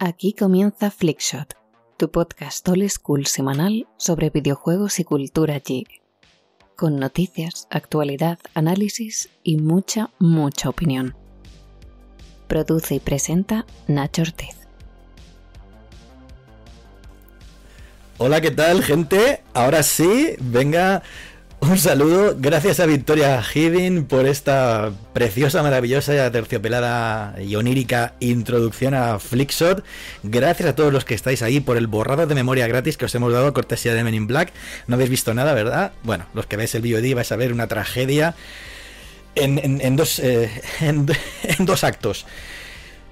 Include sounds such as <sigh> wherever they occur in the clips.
Aquí comienza Flickshot, tu podcast old school semanal sobre videojuegos y cultura geek. Con noticias, actualidad, análisis y mucha, mucha opinión. Produce y presenta Nacho Ortiz. Hola, ¿qué tal, gente? Ahora sí, venga un saludo, gracias a Victoria Hidden por esta preciosa, maravillosa, terciopelada y onírica introducción a Flickshot. Gracias a todos los que estáis ahí por el borrado de memoria gratis que os hemos dado cortesía de Men in Black. No habéis visto nada, ¿verdad? Bueno, los que veis el VOD vais a ver una tragedia en, dos, eh, <laughs> en, dos actos.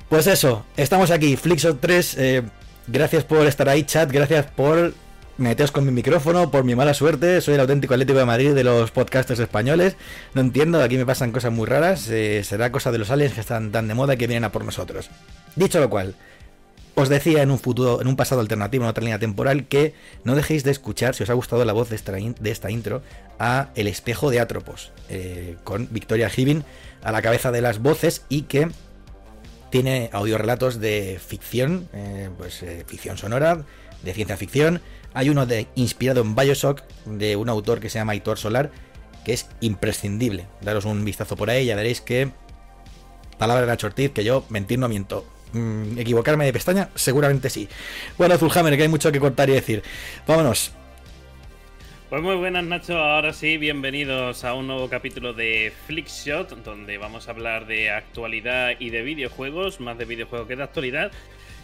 Pues eso, estamos aquí, Flickshot 3. Eh, gracias por estar ahí, chat. Gracias por meteos con mi micrófono por mi mala suerte. Soy el auténtico Atlético de Madrid de los podcasters españoles. No entiendo, aquí me pasan cosas muy raras. Eh, será cosa de los aliens que están tan de moda que vienen a por nosotros. Dicho lo cual, os decía en un futuro, en un pasado alternativo, en otra línea temporal, que no dejéis de escuchar, si os ha gustado la voz de esta, de esta intro, a El espejo de Atropos, eh, con Victoria Hibin a la cabeza de las voces y que tiene audiorelatos de ficción, eh, pues ficción sonora, de ciencia ficción, hay uno de, inspirado en Bioshock de un autor que se llama Aitor Solar, que es imprescindible. Daros un vistazo por ahí ya veréis que, palabra de la Chortiz, que yo mentir no miento. Mm, ¿Equivocarme de pestaña? Seguramente sí. Bueno, Azulhammer, que hay mucho que cortar y decir. Vámonos. Pues muy buenas Nacho, ahora sí, bienvenidos a un nuevo capítulo de Flickshot, donde vamos a hablar de actualidad y de videojuegos, más de videojuegos que de actualidad,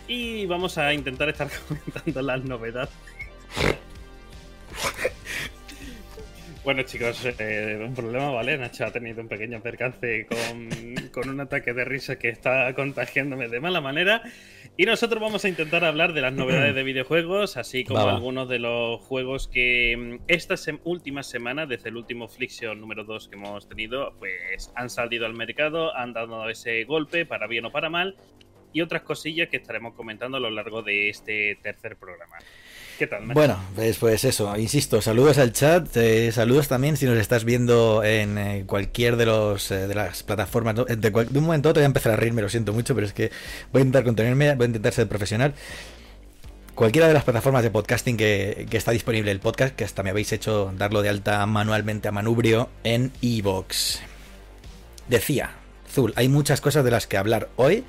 y vamos a intentar estar <laughs> comentando las novedades bueno chicos, eh, un problema, ¿vale? Nacho ha tenido un pequeño percance con, un ataque de risa que está contagiándome de mala manera. Y nosotros vamos a intentar hablar de las novedades de videojuegos, así como algunos de los juegos que mm, esta última semana, desde el último Flixion número 2 que hemos tenido, pues han salido al mercado, han dado ese golpe, para bien o para mal, y otras cosillas que estaremos comentando a lo largo de este tercer programa. ¿Qué tal? Bueno, pues, pues, eso, insisto, saludos al chat, eh, saludos también si nos estás viendo en eh, cualquier de los eh, de las plataformas. De, un momento a otro voy a empezar a reírme, lo siento mucho, pero es que voy a intentar contenerme, voy a intentar ser profesional. Cualquiera de las plataformas de podcasting que, que está disponible el podcast, que hasta me habéis hecho darlo de alta manualmente a manubrio en Evox. Decía, Zul, hay muchas cosas de las que hablar hoy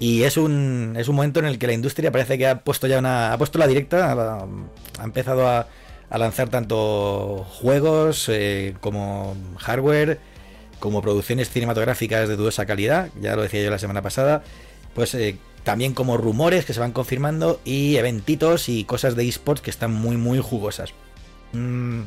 y es un, es un momento en el que la industria parece que ha puesto ya una. ha puesto la directa, ha, empezado a, a, lanzar tanto juegos eh, como hardware, como producciones cinematográficas de dudosa calidad, ya lo decía yo la semana pasada, pues eh, también como rumores que se van confirmando y eventitos y cosas de esports que están muy, muy jugosas. Mm,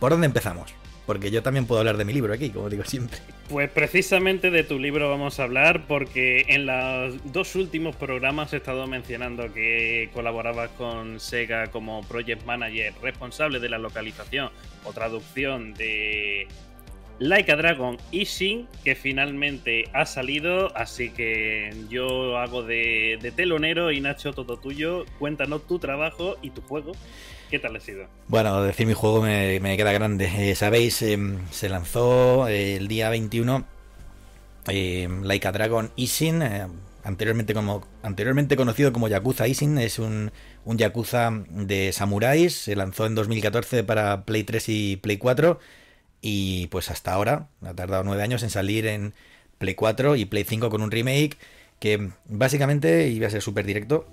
¿Por dónde empezamos? Porque yo también puedo hablar de mi libro aquí, como digo siempre. Pues precisamente de tu libro vamos a hablar, porque en los dos últimos programas he estado mencionando que colaborabas con Sega como Project Manager responsable de la localización o traducción de Like a Dragon Ishin, que finalmente ha salido, así que yo hago de telonero y Nacho todo tuyo. Cuéntanos tu trabajo y tu juego. ¿Qué tal ha sido? Bueno, decir mi juego me, queda grande. Eh, Sabéis, em, se lanzó eh, el día 21 eh, Like a Dragon Isin, anteriormente, como, anteriormente conocido como Yakuza Isin, es un, un Yakuza de samuráis, se lanzó en 2014 para Play 3 y Play 4 y pues hasta ahora, ha tardado nueve años en salir en Play 4 y Play 5 con un remake que básicamente, y voy a ser súper directo,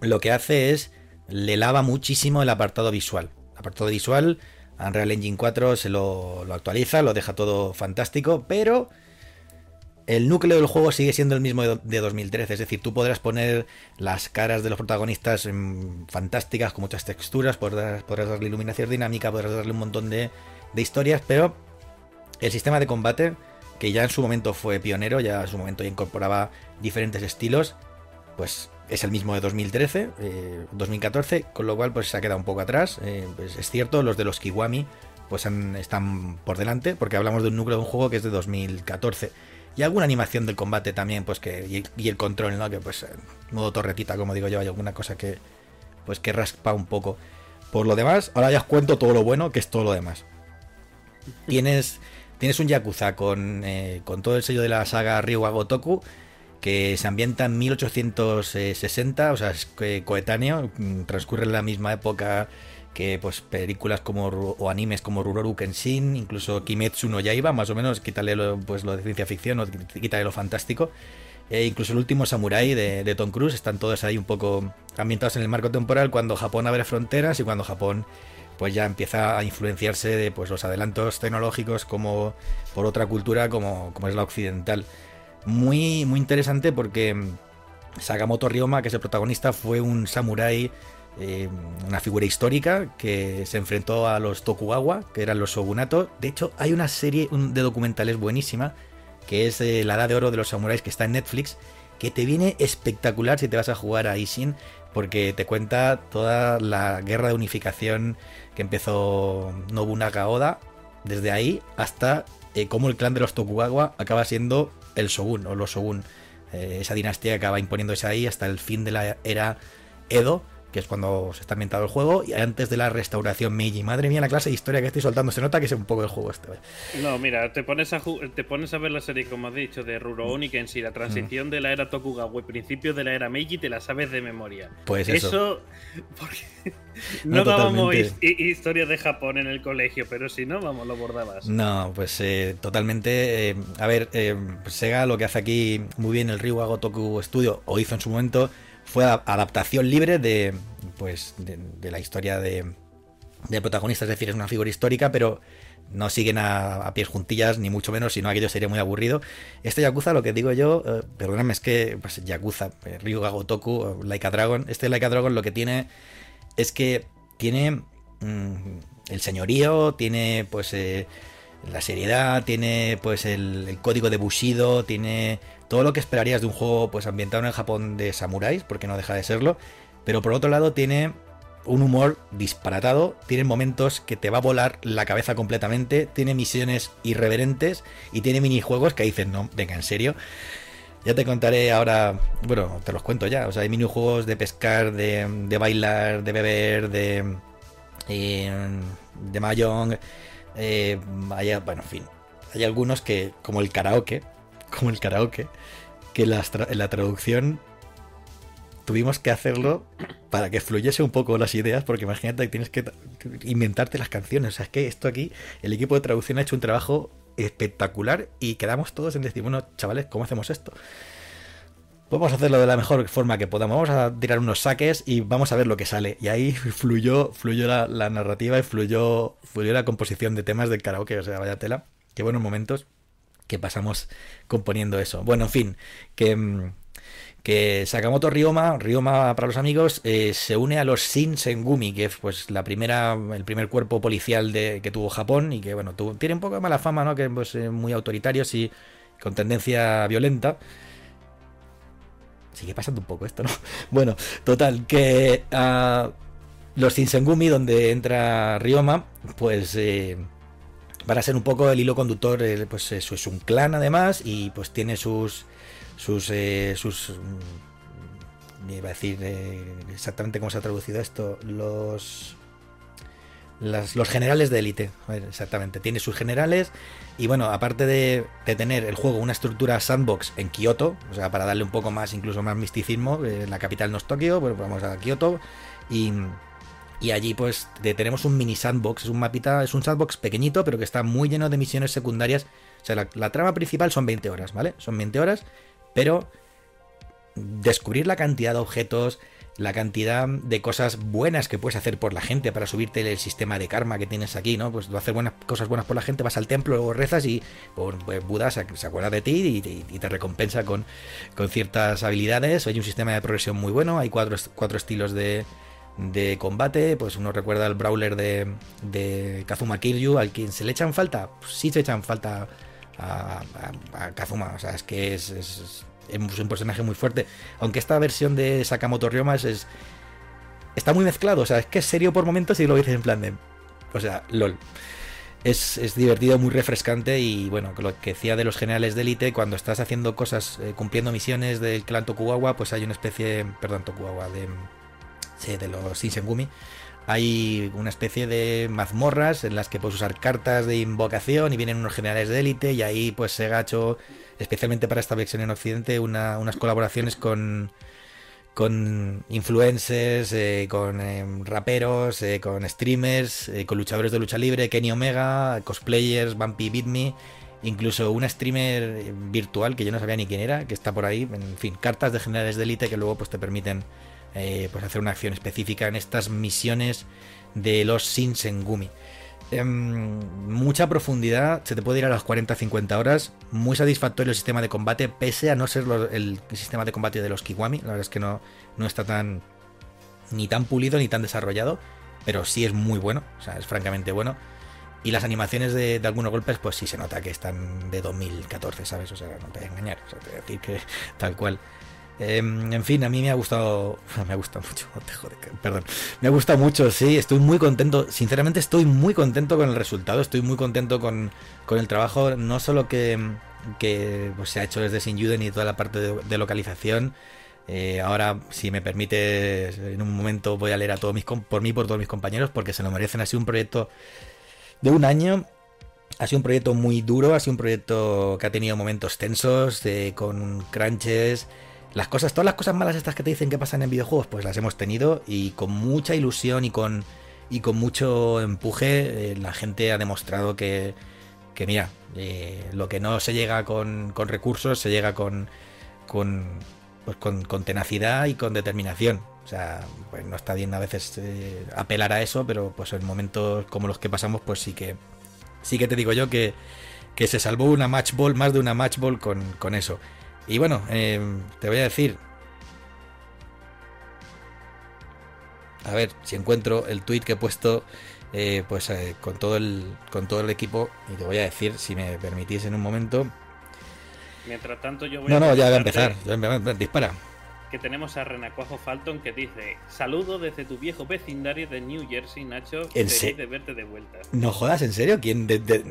lo que hace es le lava muchísimo el apartado visual. El apartado visual, Unreal Engine 4 se lo, actualiza, lo deja todo fantástico, pero el núcleo del juego sigue siendo el mismo de 2013. Es decir, tú podrás poner las caras de los protagonistas fantásticas, con muchas texturas, podrás, darle iluminación dinámica, podrás darle un montón de, de historias, pero el sistema de combate, que ya en su momento fue pionero, ya en su momento incorporaba diferentes estilos, pues es el mismo de 2013, 2014, eh, con lo cual pues se ha quedado un poco atrás. Eh, pues es cierto, los de los Kiwami pues están por delante, porque hablamos de un núcleo de un juego que es de 2014. Y alguna animación del combate también, pues que. Y, el control, ¿no? Que pues. modo torretita, como digo yo, hay alguna cosa que. Pues que raspa un poco. Por lo demás, ahora ya os cuento todo lo bueno, que es todo lo demás. <laughs> Tienes. Tienes un Yakuza con, eh, con todo el sello de la saga Ryuga Gotoku que se ambienta en 1860, o sea, es coetáneo, mm, transcurre en la misma época que pues películas como o animes como Ruroru Kenshin, incluso Kimetsu no Yaiba, más o menos, quítale lo, pues, lo de ciencia ficción o quítale lo fantástico. E incluso el último Samurai de, Tom Cruise, están todos ahí un poco ambientados en el marco temporal cuando Japón abre fronteras y cuando Japón pues ya empieza a influenciarse de pues los adelantos tecnológicos como por otra cultura como, como es la occidental. Muy, muy interesante porque Sakamoto Ryoma, que es el protagonista, fue un samurái, eh, una figura histórica que se enfrentó a los Tokugawa, que eran los shogunatos. De hecho, hay una serie de documentales buenísima, que es eh, La Edad de Oro de los Samuráis, que está en Netflix, que te viene espectacular si te vas a jugar a Ishin, porque te cuenta toda la guerra de unificación que empezó Nobunaga Oda, desde ahí hasta eh, cómo el clan de los Tokugawa acaba siendo el Shogun o los Shogun. Eh, esa dinastía que acaba imponiéndose ahí hasta el fin de la era Edo, que es cuando se está ambientado el juego, y antes de la restauración Meiji. Madre mía, la clase de historia que estoy soltando, se nota que es un poco el juego este. No, mira, te pones a te pones a ver la serie, como has dicho, de Rurouni si la transición mm. de la era Tokugawa y principio de la era Meiji, te la sabes de memoria. Pues eso. eso no, dábamos historia de Japón en el colegio, pero si no, vamos, lo bordabas. No, pues eh, totalmente. Eh, a ver, eh, Sega lo que hace aquí muy bien el Ryu Toku Studio, o hizo en su momento, fue adaptación libre de, pues, de, la historia de, de protagonista, es decir, es una figura histórica, pero no siguen a, pies juntillas, ni mucho menos, sino aquello sería muy aburrido. Este Yakuza, lo que digo yo, eh, perdóname, es que pues, Yakuza, eh, Ryu Gagotoku, Laika Dragon, este Laika Dragon lo que tiene es que tiene mm, el señorío, tiene pues eh, la seriedad, tiene pues el, el, código de Bushido, tiene todo lo que esperarías de un juego pues ambientado en el Japón de samuráis, porque no deja de serlo, pero por otro lado tiene un humor disparatado, tiene momentos que te va a volar la cabeza completamente, tiene misiones irreverentes y tiene minijuegos que dicen, no, venga, en serio. Ya te contaré ahora, bueno, te los cuento ya, o sea, hay minijuegos de pescar, de, de bailar, de beber, de... Eh, de Mahjong, eh, bueno, en fin, hay algunos que, como el karaoke, como el karaoke, que la, la traducción tuvimos que hacerlo para que fluyese un poco las ideas, porque imagínate que tienes que inventarte las canciones. O sea, es que esto aquí, el equipo de traducción ha hecho un trabajo espectacular y quedamos todos en decir, bueno, chavales, ¿cómo hacemos esto? Vamos a hacerlo de la mejor forma que podamos. Vamos a tirar unos saques y vamos a ver lo que sale. Y ahí fluyó, fluyó la, narrativa y fluyó, fluyó la composición de temas del karaoke. O sea, vaya tela. Qué buenos momentos que pasamos componiendo eso. Bueno, en fin, que, mm, que Sakamoto Ryoma, Ryoma para los amigos, eh, se une a los Shin Sengumi, que es pues la primera, el primer cuerpo policial de, que tuvo Japón y que bueno, tiene un poco de mala fama, ¿no? Que pues eh, muy autoritarios y con tendencia violenta. Sigue pasando un poco esto, ¿no? <laughs> Bueno, total, que uh, los Sengumi, donde entra Ryoma, pues eh, van a ser un poco el hilo conductor, pues eso es un clan además y pues tiene sus sus eh, sus mm, iba a decir eh, exactamente cómo se ha traducido esto los los generales de élite. Exactamente tiene sus generales y bueno aparte de, tener el juego una estructura sandbox en Kioto o sea para darle un poco más incluso más misticismo eh, la capital no es Tokio pues vamos a Kioto y y allí pues tenemos un mini sandbox, es un mapita, es un sandbox pequeñito, pero que está muy lleno de misiones secundarias. O sea, la, trama principal son 20 horas, ¿vale? Son 20 horas pero descubrir la cantidad de objetos, la cantidad de cosas buenas que puedes hacer por la gente para subirte el sistema de karma que tienes aquí, ¿no? Pues hacer buenas cosas buenas por la gente, vas al templo, luego rezas y pues, Buda se, acuerda de ti y, te recompensa con, ciertas habilidades. Hay un sistema de progresión muy bueno, hay cuatro, estilos de, combate, pues uno recuerda al brawler de, Kazuma Kiryu, al quien se le echan falta, pues sí se echan falta a, Kazuma. O sea, es que es, un personaje muy fuerte. Aunque esta versión de Sakamoto Ryoma es, está muy mezclado. O sea, es que es serio por momentos y lo dices en plan de. O sea, LOL. Es, divertido, muy refrescante y bueno, lo que decía de los generales de élite, cuando estás haciendo cosas, eh, cumpliendo misiones del clan Tokugawa, pues hay una especie, perdón, Tokugawa, de, sí, de los Shinsengumi, hay una especie de mazmorras en las que puedes usar cartas de invocación y vienen unos generales de élite y ahí pues se gacho especialmente para esta versión en Occidente, unas colaboraciones con, con influencers, eh, con eh, raperos, eh, con streamers, con luchadores de lucha libre, Kenny Omega, cosplayers, Bumpy Beat Me, incluso una streamer virtual que yo no sabía ni quién era, que está por ahí, en fin, cartas de generales de élite que luego pues te permiten pues hacer una acción específica en estas misiones de los Shinsengumi. Em, mucha profundidad, se te puede ir a las 40-50 horas. Muy satisfactorio el sistema de combate, pese a no ser el sistema de combate de los Kiwami. La verdad es que no, no está tan ni tan pulido ni tan desarrollado, pero sí es muy bueno, o sea, es francamente bueno. Y las animaciones de, algunos golpes, pues sí se nota que están de 2014, ¿sabes? O sea, no te voy a engañar, o sea, te voy a decir que <laughs> tal cual. Em, en fin, a mí me ha gustado. <laughs> Me ha gustado mucho. <laughs> perdón. Me ha gustado mucho, sí. Estoy muy contento. Sinceramente, estoy muy contento con el resultado. Estoy muy contento con, con el trabajo. No solo que, que pues, se ha hecho desde Sin y toda la parte de, localización. Eh, ahora, si me permite, en un momento voy a leer a todos mis por mí por todos mis compañeros porque se lo merecen. Ha sido un proyecto de un año. Ha sido un proyecto muy duro. Ha sido un proyecto que ha tenido momentos tensos, eh, con crunches. Las cosas, todas las cosas malas estas que te dicen que pasan en videojuegos, pues las hemos tenido y con mucha ilusión y con, y con mucho empuje eh, la gente ha demostrado que, que mira, eh, lo que no se llega con, con recursos se llega con, con, pues con, tenacidad y con determinación. O sea, pues no está bien a veces eh, apelar a eso, pero pues en momentos como los que pasamos, pues sí que sí que te digo yo que, que se salvó una match ball, más de una match ball con, con eso. Y bueno, em, te voy a decir. A ver si encuentro el tweet que he puesto. Eh, pues eh, con todo el con todo el equipo y te voy a decir si me permitís en un momento mientras tanto yo voy no no ya voy a empezar dispara que tenemos a Renacuajo Falton que dice: Saludo desde tu viejo vecindario de New Jersey, Nacho. Feliz de verte de vuelta. No jodas, ¿en serio? ¿Quién? ¿De, de,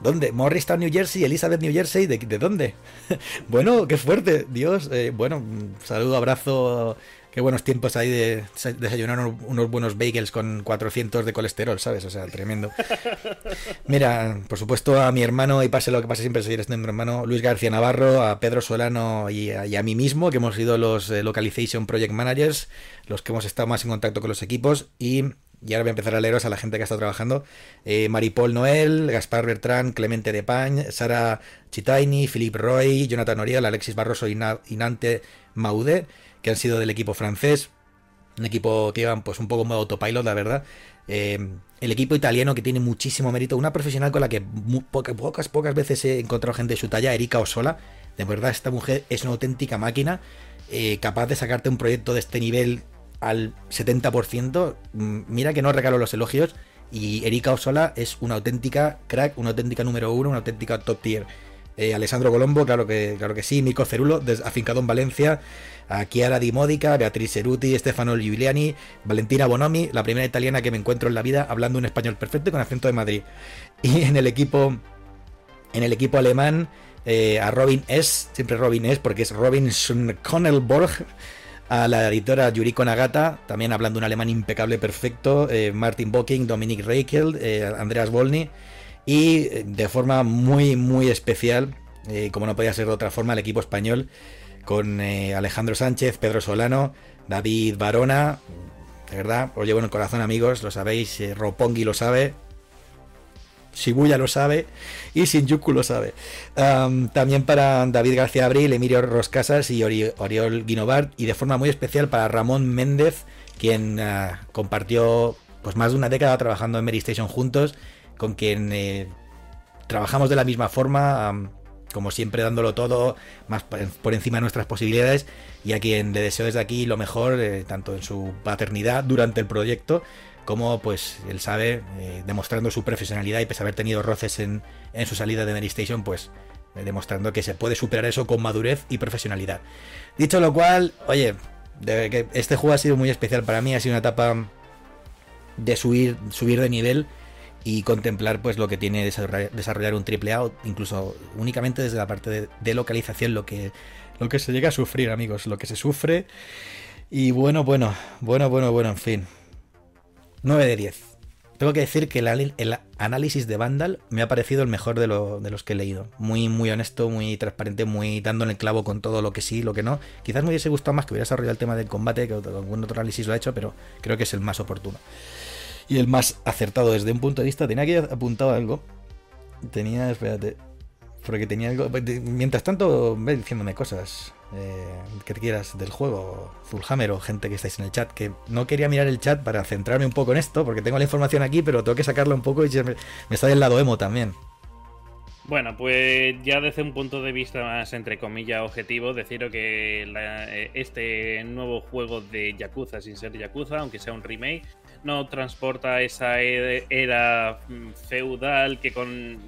dónde? ¿Morristown, New Jersey? ¿Elizabeth, New Jersey? ¿De, dónde? <laughs> bueno, qué fuerte, Dios. Eh, bueno, saludo, abrazo qué buenos tiempos hay de desayunar unos buenos bagels con 400 de colesterol, ¿sabes? O sea, tremendo. <laughs> Mira, por supuesto a mi hermano, y pase lo que pase, siempre seguiré siendo mi hermano, Luis García Navarro, a Pedro Solano y a, mí mismo, que hemos sido los eh, Localization Project Managers, los que hemos estado más en contacto con los equipos, y y ahora voy a empezar a leeros a la gente que ha estado trabajando. Eh, Maripol Noel, Gaspar Bertrán, Clemente Depañ, Sara Chitaini, Philippe Roy, Jonathan Oriel, Alexis Barroso y Nante Maude que han sido del equipo francés, un equipo que iban pues un poco modo autopilot, la verdad. Eh, el equipo italiano que tiene muchísimo mérito, una profesional con la que pocas, pocas veces he encontrado gente de su talla, Erika Osola. De verdad, esta mujer es una auténtica máquina, eh, capaz de sacarte un proyecto de este nivel al 70%. Mm, mira que no regalo los elogios. Y Erika Osola es una auténtica crack, una auténtica número uno, una auténtica top tier. Eh, Alessandro Colombo, claro que, claro que sí, Mico Cerulo, afincado en Valencia, a Chiara Di Modica, Beatriz Ceruti, Stefano Giuliani, Valentina Bonomi, la primera italiana que me encuentro en la vida hablando un español perfecto con acento de Madrid. <laughs> Y en el equipo, en el equipo alemán, eh, a Robin S, siempre Robin S, porque es Robin Schonelborg, a la editora Yuriko Nagata, también hablando un alemán impecable, perfecto, eh, Martin Bocking, Dominic Reichel, Andreas Volny y eh, de forma muy, muy especial, eh, como no podía ser de otra forma, el equipo español con eh, Alejandro Sánchez, Pedro Solano, David Barona. De verdad, os llevo en el corazón, amigos, lo sabéis, Ropongi lo sabe, Shibuya lo sabe y Shinjuku lo sabe. también para David García Abril, Emilio Roscasas y Oriol Guinovart y de forma muy especial para Ramón Méndez, quien ah, compartió pues más de una década trabajando en Mary Station juntos con quien eh, trabajamos de la misma forma, como siempre dándolo todo, más por encima de nuestras posibilidades, y a quien le deseo desde aquí lo mejor, eh, tanto en su paternidad durante el proyecto, como pues él sabe, eh, demostrando su profesionalidad y pese a haber tenido roces en, su salida de Mary Station, pues demostrando que se puede superar eso con madurez y profesionalidad. Dicho lo cual, oye, que este juego ha sido muy especial para mí, ha sido una etapa de subir, subir de nivel y contemplar pues lo que tiene desarrollar un triple A, incluso únicamente desde la parte de, localización, lo que, lo que se llega a sufrir, amigos, lo que se sufre. Y bueno, bueno, bueno, bueno, bueno, en fin. 9 de 10. tengo que decir que el, análisis de Vandal me ha parecido el mejor de, los que he leído. Muy, muy honesto, muy transparente, muy dando en el clavo con todo lo que sí, lo que no. Quizás me hubiese gustado más que hubiera desarrollado el tema del combate, que algún otro análisis lo ha hecho, pero creo que es el más oportuno. Y el más acertado desde un punto de vista. Tenía que apuntado algo. Tenía, espérate. Porque tenía algo. Mientras tanto, ve diciéndome cosas eh, que te quieras del juego, Zulhammer o gente que estáis en el chat, que no quería mirar el chat para centrarme un poco en esto, porque tengo la información aquí, pero tengo que sacarla un poco y me, me está del lado emo también. Bueno, pues ya desde un punto de vista más, entre comillas, objetivo, deciros que eh, este nuevo juego de Yakuza, sin ser Yakuza, aunque sea un remake, no transporta esa era feudal que con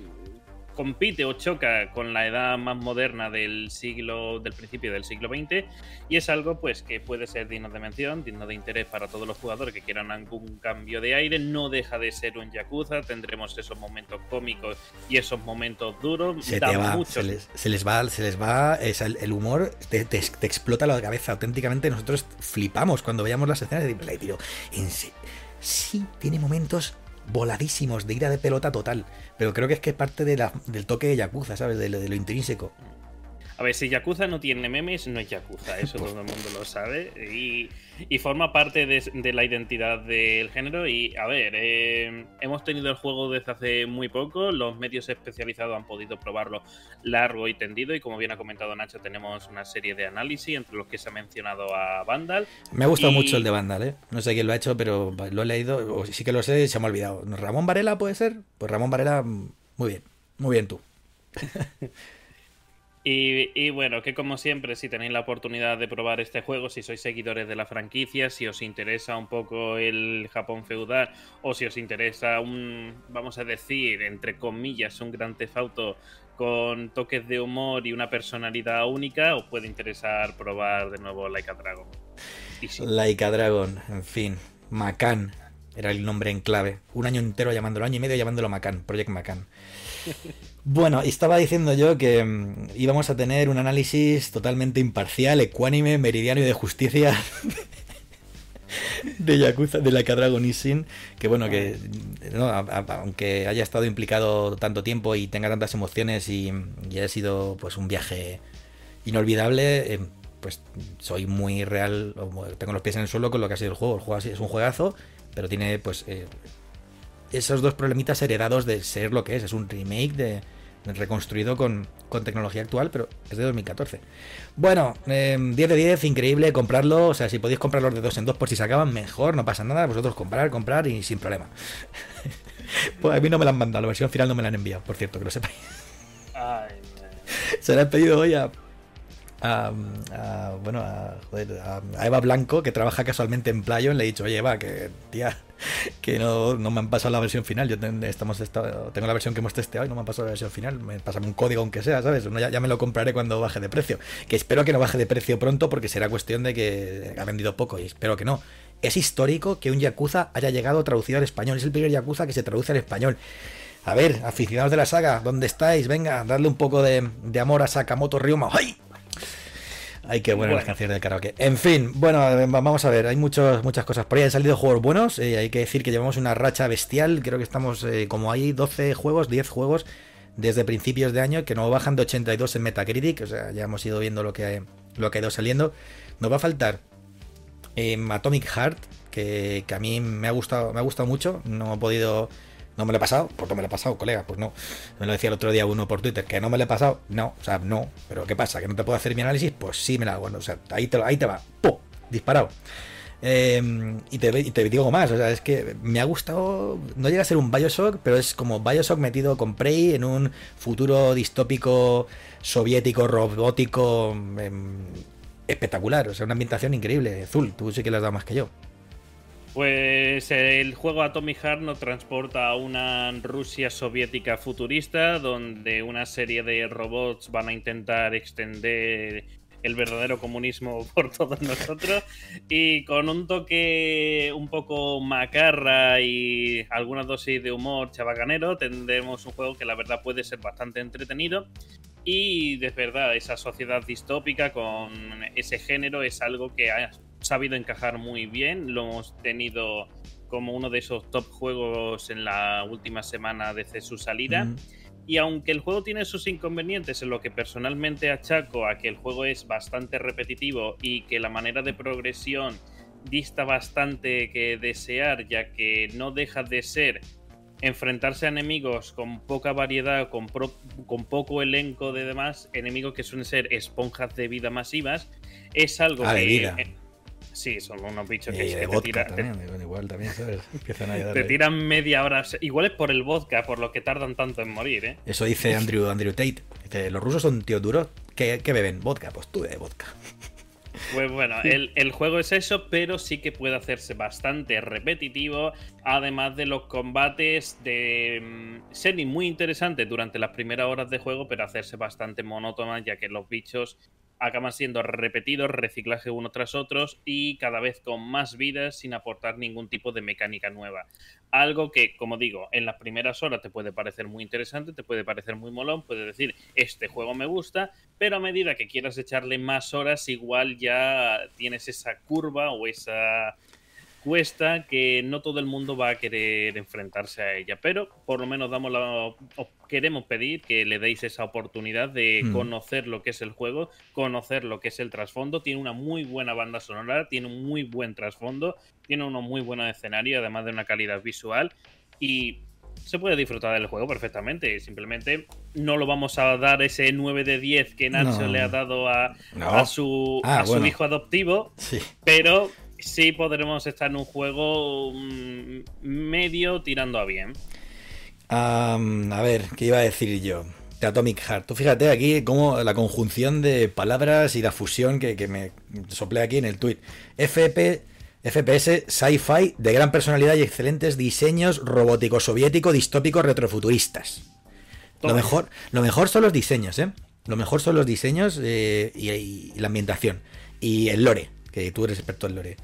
compite o choca con la edad más moderna del siglo del principio del siglo XX y es algo pues que puede ser digno de mención, digno de interés para todos los jugadores que quieran algún cambio de aire, no deja de ser un Yakuza, tendremos esos momentos cómicos y esos momentos duros, se, va, se, les, va se les va el, humor te, explota la cabeza auténticamente, nosotros flipamos cuando veíamos las escenas de tío, en sí tiene momentos voladísimos de ira de pelota total. Pero creo que es que es parte de del toque de Yakuza, ¿sabes? De, de lo intrínseco. A ver, si Yakuza no tiene memes, no es Yakuza, eso todo el mundo lo sabe. Y, forma parte de, la identidad del género. Y a ver, eh, hemos tenido el juego desde hace muy poco, los medios especializados han podido probarlo largo y tendido. Y como bien ha comentado Nacho, tenemos una serie de análisis, entre los que se ha mencionado a Vandal. Me ha gustado mucho el de Vandal, ¿eh? No sé quién lo ha hecho, pero lo he leído, o sí que lo sé, se me ha olvidado. ¿Ramón Varela puede ser? Pues Ramón Varela, muy bien, muy bien tú. <laughs> Y, bueno, que como siempre, si tenéis la oportunidad de probar este juego, si sois seguidores de la franquicia, si os interesa un poco el Japón feudal o si os interesa un, vamos a decir, entre comillas, un gran tefauto con toques de humor y una personalidad única, os puede interesar probar de nuevo Laika Dragon. Laika Dragon, en fin, Macan era el nombre en clave. Un año entero llamándolo, año y medio llamándolo Macan, Project Macan. <laughs> Bueno, estaba diciendo yo que mm, íbamos a tener un análisis totalmente imparcial, ecuánime, meridiano y de justicia <laughs> de Yakuza, de la Dragon Sin, que bueno, que aunque haya estado implicado tanto tiempo y tenga tantas emociones y, haya sido pues un viaje inolvidable, eh, pues soy muy real, tengo los pies en el suelo con lo que ha sido el juego. El juego es un juegazo, pero tiene pues eh, esos dos problemitas heredados de ser lo que es. Es un remake de, reconstruido con, tecnología actual, pero es de 2014. Bueno, 10 eh, de 10, increíble comprarlo. O sea, si podéis comprarlos de dos en dos por si se acaban, mejor, no pasa nada. Vosotros comprar, comprar y sin problema. <laughs> pues a mí no me la han mandado, la versión final no me la han enviado, por cierto, que lo sepáis. se la he pedido hoy a a, bueno, a, Eva Blanco, que trabaja casualmente en Playon, le he dicho, oye Eva, que tía, que no, me han pasado la versión final, yo estamos, tengo la versión que hemos testeado y no me han pasado la versión final, me pasan un código aunque sea, ¿sabes? Ya, me lo compraré cuando baje de precio, que espero que no baje de precio pronto porque será cuestión de que ha vendido poco y espero que no. Es histórico que un Yakuza haya llegado traducido al español, es el primer Yakuza que se traduce al español. A ver, aficionados de la saga, ¿dónde estáis? Venga, darle un poco de, de amor a Sakamoto Ryoma. ¡Ay! Ay, qué buenas las canciones del karaoke. En fin, bueno, eh, vamos a ver, hay muchos, muchas cosas. Por ahí han salido juegos buenos. Eh, hay que decir que llevamos una racha bestial. Creo que estamos, eh, como hay 12 juegos, 10 juegos desde principios de año que no bajan de 82 en Metacritic. O sea, ya hemos ido viendo lo que, lo que ha ido saliendo. Nos va a faltar Atomic Heart, que, que, a mí me ha gustado, me ha gustado mucho. No he podido ¿No me lo he pasado? Pues no me lo he pasado, colega, pues no. Me lo decía el otro día uno por Twitter, que no me lo he pasado. No, o sea, no. Pero ¿qué pasa? ¿Que no te puedo hacer mi análisis? Pues sí me la hago. Bueno, o sea, ahí te, ahí te va. ¡Pum! Disparado. Em, y, te, y, te, digo más, o sea, es que me ha gustado, no llega a ser un Bioshock, pero es como Bioshock metido con Prey en un futuro distópico, soviético, robótico, em, espectacular, o sea, una ambientación increíble. Azul, tú sí que le has dado más que yo. Pues el juego Atomic Heart nos transporta a una Rusia soviética futurista donde una serie de robots van a intentar extender el verdadero comunismo <laughs> por todos nosotros. Y con un toque un poco macarra y alguna dosis de humor chabacanero tendremos un juego que la verdad puede ser bastante entretenido. Y de verdad esa sociedad distópica con ese género es algo que ha sabido encajar muy bien. Lo hemos tenido como uno de esos top juegos en la última semana desde su salida. Y aunque el juego tiene sus inconvenientes, en lo que personalmente achaco a que el juego es bastante repetitivo y que la manera de progresión dista bastante que desear, ya que no deja de ser enfrentarse a enemigos con poca variedad, con, con poco elenco de demás, enemigos que suelen ser esponjas de vida masivas, es algo ah, que... Sí, son unos bichos que, te tiran. igual también, ¿sabes? <laughs> te tiran media hora. Igual es por el vodka, por lo que tardan tanto en morir, ¿eh? Eso dice Andrew, Andrew Tate. Dice, los rusos son tíos duros. ¿Qué, beben? Vodka. Pues tú de vodka. <laughs> Pues bueno, el, el, juego es eso, pero sí que puede hacerse bastante repetitivo, además de los combates de mm, ser muy interesantes durante las primeras horas de juego, pero hacerse bastante monótonas, ya que los bichos acaban siendo repetidos, reciclaje uno tras otros y cada vez con más vidas sin aportar ningún tipo de mecánica nueva. Algo que, como digo, en las primeras horas te puede parecer muy interesante, te puede parecer muy molón, puedes decir, este juego me gusta, pero a medida que quieras echarle más horas, igual ya tienes esa curva o esa cuesta que no todo el mundo va a querer enfrentarse a ella, pero por lo menos damos la, queremos pedir que le deis esa oportunidad de mm. conocer lo que es el juego, conocer lo que es el trasfondo. Tiene una muy buena banda sonora, tiene un muy buen trasfondo, tiene unos muy buenos escenarios, además de una calidad visual y se puede disfrutar del juego perfectamente. Simplemente no lo vamos a dar ese 9 de 10 que Nacho le ha dado a, su, ah, su hijo adoptivo, pero sí podremos estar en un juego mm, medio tirando a bien. a ver, ¿qué iba a decir yo? De Atomic Heart. Tú fíjate aquí como la conjunción de palabras y la fusión que, me soplé aquí en el tweet. FP, FPS sci-fi de gran personalidad y excelentes diseños robótico soviético distópicos retrofuturistas. Lo mejor, lo mejor son los diseños, ¿eh? Lo mejor son los diseños eh, y la ambientación. Y el lore que tú eres experto en lore.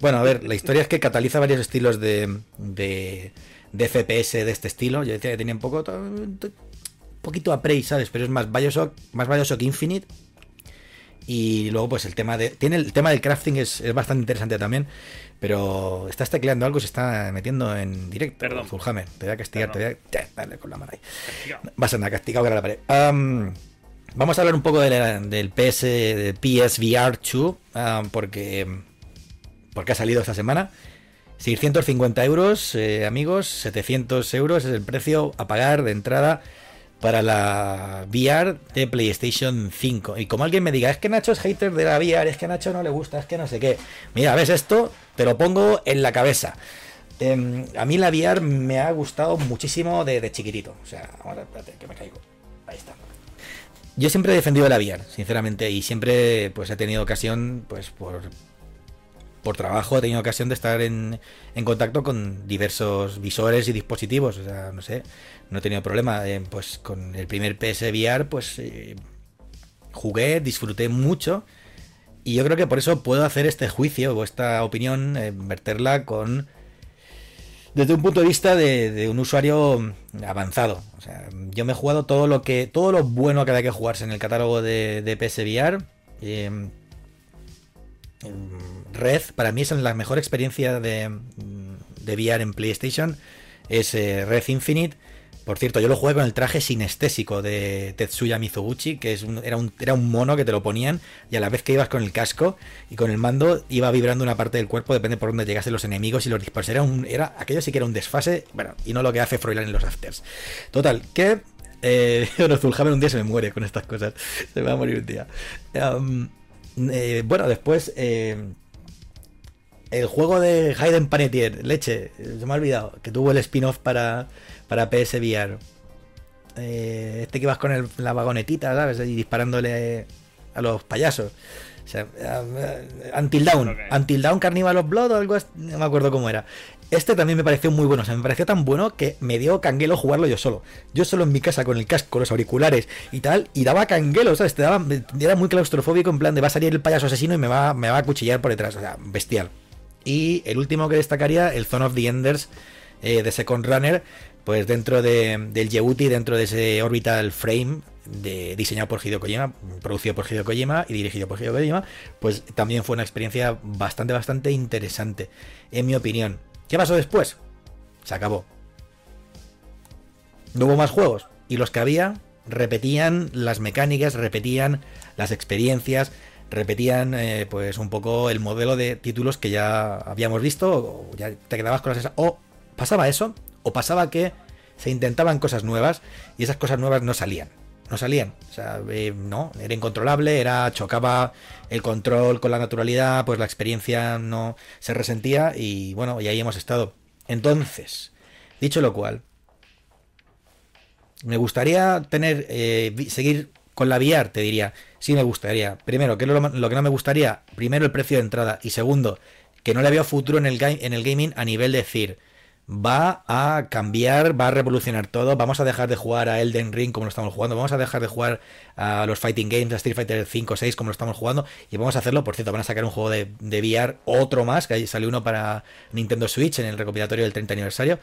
Bueno, a ver, la historia es que cataliza varios estilos de, de, FPS de este estilo. Yo decía que tenía un poco un poquito a Prey, ¿sabes? Pero es más Bioshock, más Bioshock Infinite. Y luego, pues el tema de. Tiene el tema del crafting es, bastante interesante también. Pero estás tecleando algo, se está metiendo en directo. Perdón. Fullhammer. Te voy a castigar, te voy a. Dale con la mano ahí. Vas a andar castigado que la pared. Um, Vamos a hablar un poco del PS, de PSVR 2, ah, porque, porque ha salido esta semana. 650 euros, eh, amigos, 700 euros es el precio a pagar de entrada para la VR de PlayStation 5. Y como alguien me diga, es que Nacho es hater de la VR, es que Nacho no le gusta, es que no sé qué. Mira, ves esto, te lo pongo en la cabeza. Em, a mí la VR me ha gustado muchísimo de, de chiquitito. O sea, ahora espérate, que me caigo. Ahí está. Yo siempre he defendido la VR, sinceramente, y siempre pues he tenido ocasión, pues por, por trabajo, he tenido ocasión de estar en, en contacto con diversos visores y dispositivos. O sea, no sé, no he tenido problema. Eh, pues con el primer PSVR, pues eh, jugué, disfruté mucho. Y yo creo que por eso puedo hacer este juicio o esta opinión, eh, verterla con desde un punto de vista de, un usuario avanzado. O sea, yo me he jugado todo lo que. todo lo bueno que había que jugarse en el catálogo de, de PSVR. Em, Red, para mí es la mejor experiencia de, de VR en PlayStation. Es eh, Red Infinite. Por cierto, yo lo jugué con el traje sinestésico de Tetsuya Mizoguchi, que era, un, mono que te lo ponían y a la vez que ibas con el casco y con el mando iba vibrando una parte del cuerpo, depende por dónde llegasen los enemigos y los disparos. Era, aquello sí que era un desfase, bueno, y no lo que hace Froilán en los afters. Total, que eh, <laughs> Zulhammer un día se me muere con estas cosas. Se me va a morir un día. Eh, bueno, después... Eh, el juego de Hayden Panettiere, leche, se me ha olvidado, que tuvo el spin-off para, para PSVR. Eh, este que vas con la vagonetita, ¿sabes? Y disparándole a los payasos. O sea, Until Down. Until Down Carnival of Blood o algo así. No me acuerdo cómo era. Este también me pareció muy bueno. O sea, me pareció tan bueno que me dio canguelo jugarlo yo solo. Yo solo en mi casa con el casco, los auriculares y tal. Y daba canguelo, ¿sabes? Te daba, era muy claustrofóbico en plan de va a salir el payaso asesino y me va, me va a cuchillar por detrás. O sea, bestial. Y el último que destacaría, el Zone of the Enders eh, de Second Runner pues dentro de, del Yehuti, dentro de ese Orbital Frame de, diseñado por Hideo Kojima, producido por Hideo Kojima y dirigido por Hideo Kojima, pues también fue una experiencia bastante, bastante interesante, en mi opinión. ¿Qué pasó después? Se acabó. No hubo más juegos. Y los que había repetían las mecánicas, repetían las experiencias, repetían eh, pues un poco el modelo de títulos que ya habíamos visto, o ya te quedabas con las... O pasaba eso, o pasaba que se intentaban cosas nuevas y esas cosas nuevas no salían. No salían. O sea, eh, no, era incontrolable, era, chocaba el control con la naturalidad, pues la experiencia no se resentía y bueno, y ahí hemos estado. Entonces, dicho lo cual, me gustaría tener, eh, seguir con la VR, te diría, sí me gustaría. Primero, que lo, lo, que no me gustaría, primero el precio de entrada y segundo, que no le veo futuro en el, en el gaming a nivel de decir, va a cambiar, va a revolucionar todo. Vamos a dejar de jugar a Elden Ring como lo estamos jugando. Vamos a dejar de jugar a los Fighting Games, a Street Fighter 5 o 6 como lo estamos jugando. Y vamos a hacerlo, por cierto, van a sacar un juego de, de VR, otro más, que ahí salió uno para Nintendo Switch en el recopilatorio del 30 aniversario.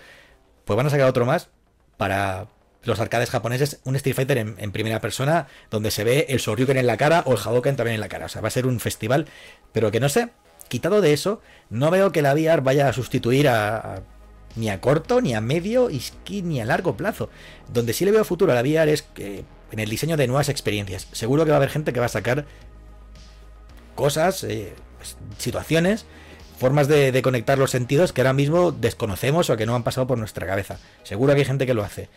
Pues van a sacar otro más para los arcades japoneses, un Street Fighter en, primera persona, donde se ve el Shoryuken en la cara o el Hadoken también en la cara. O sea, va a ser un festival, pero que no sé, quitado de eso, no veo que la VR vaya a sustituir a ni a corto, ni a medio, ni a largo plazo. Donde sí le veo futuro a la VR es que en el diseño de nuevas experiencias. Seguro que va a haber gente que va a sacar cosas, eh, pues, situaciones, formas de, conectar los sentidos que ahora mismo desconocemos o que no han pasado por nuestra cabeza. Seguro que hay gente que lo hace.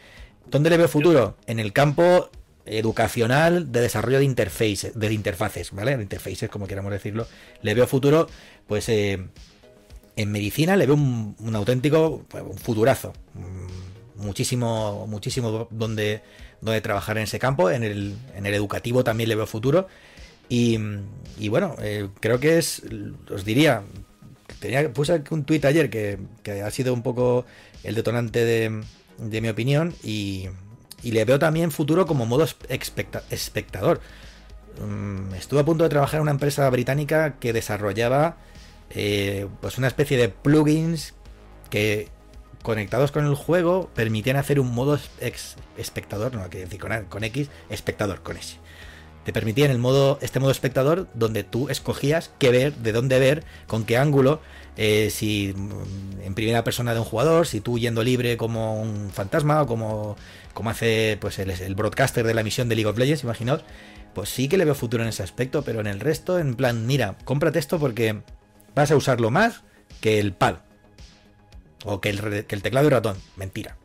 ¿Dónde le veo futuro? En el campo educacional de desarrollo de interfaces, de interfaces, ¿vale? De interfaces, como queramos decirlo. Le veo futuro, pues, eh, en medicina le veo un, auténtico pues, un futurazo. Mm, muchísimo, muchísimo donde, donde trabajar en ese campo. En el, en el educativo también le veo futuro. Y, y bueno, eh, creo que es, os diría, tenía, puse un tuit ayer que, que, ha sido un poco el detonante de, de mi opinión y, y, le veo también futuro como modo espectador. Mm, estuve a punto de trabajar en una empresa británica que desarrollaba eh, pues una especie de plugins que conectados con el juego permitían hacer un modo espectador, no que decir con, X, espectador con S. Te permitían el modo, este modo espectador donde tú escogías qué ver, de dónde ver, con qué ángulo, eh, si mm, en primera persona de un jugador, si tú yendo libre como un fantasma o como, como hace pues el, el broadcaster de la misión de League of Legends, imaginaos, pues sí que le veo futuro en ese aspecto, pero en el resto, en plan, mira, cómprate esto porque vas a usarlo más que el pad. O que el, teclado y ratón. Mentira.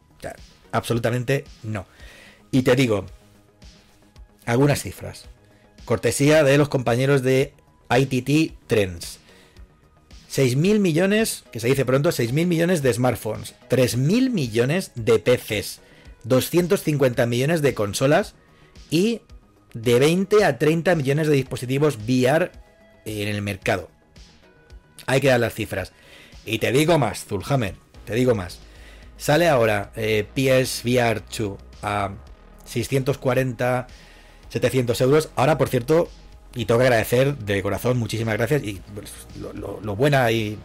absolutamente no. Y te digo, algunas cifras. Cortesía de los compañeros de ITT Trends. 6.000 millones, que se dice pronto, 6.000 millones de smartphones, 3.000 millones de PCs, 250 millones de consolas y de 20 a 30 millones de dispositivos VR en el mercado. Hay que dar las cifras. Y te digo más, Zulhammer, te digo más. Sale ahora eh, PSVR 2 a 640, 700 euros. Ahora, por cierto, y tengo que agradecer de corazón, muchísimas gracias. Y lo, buena y,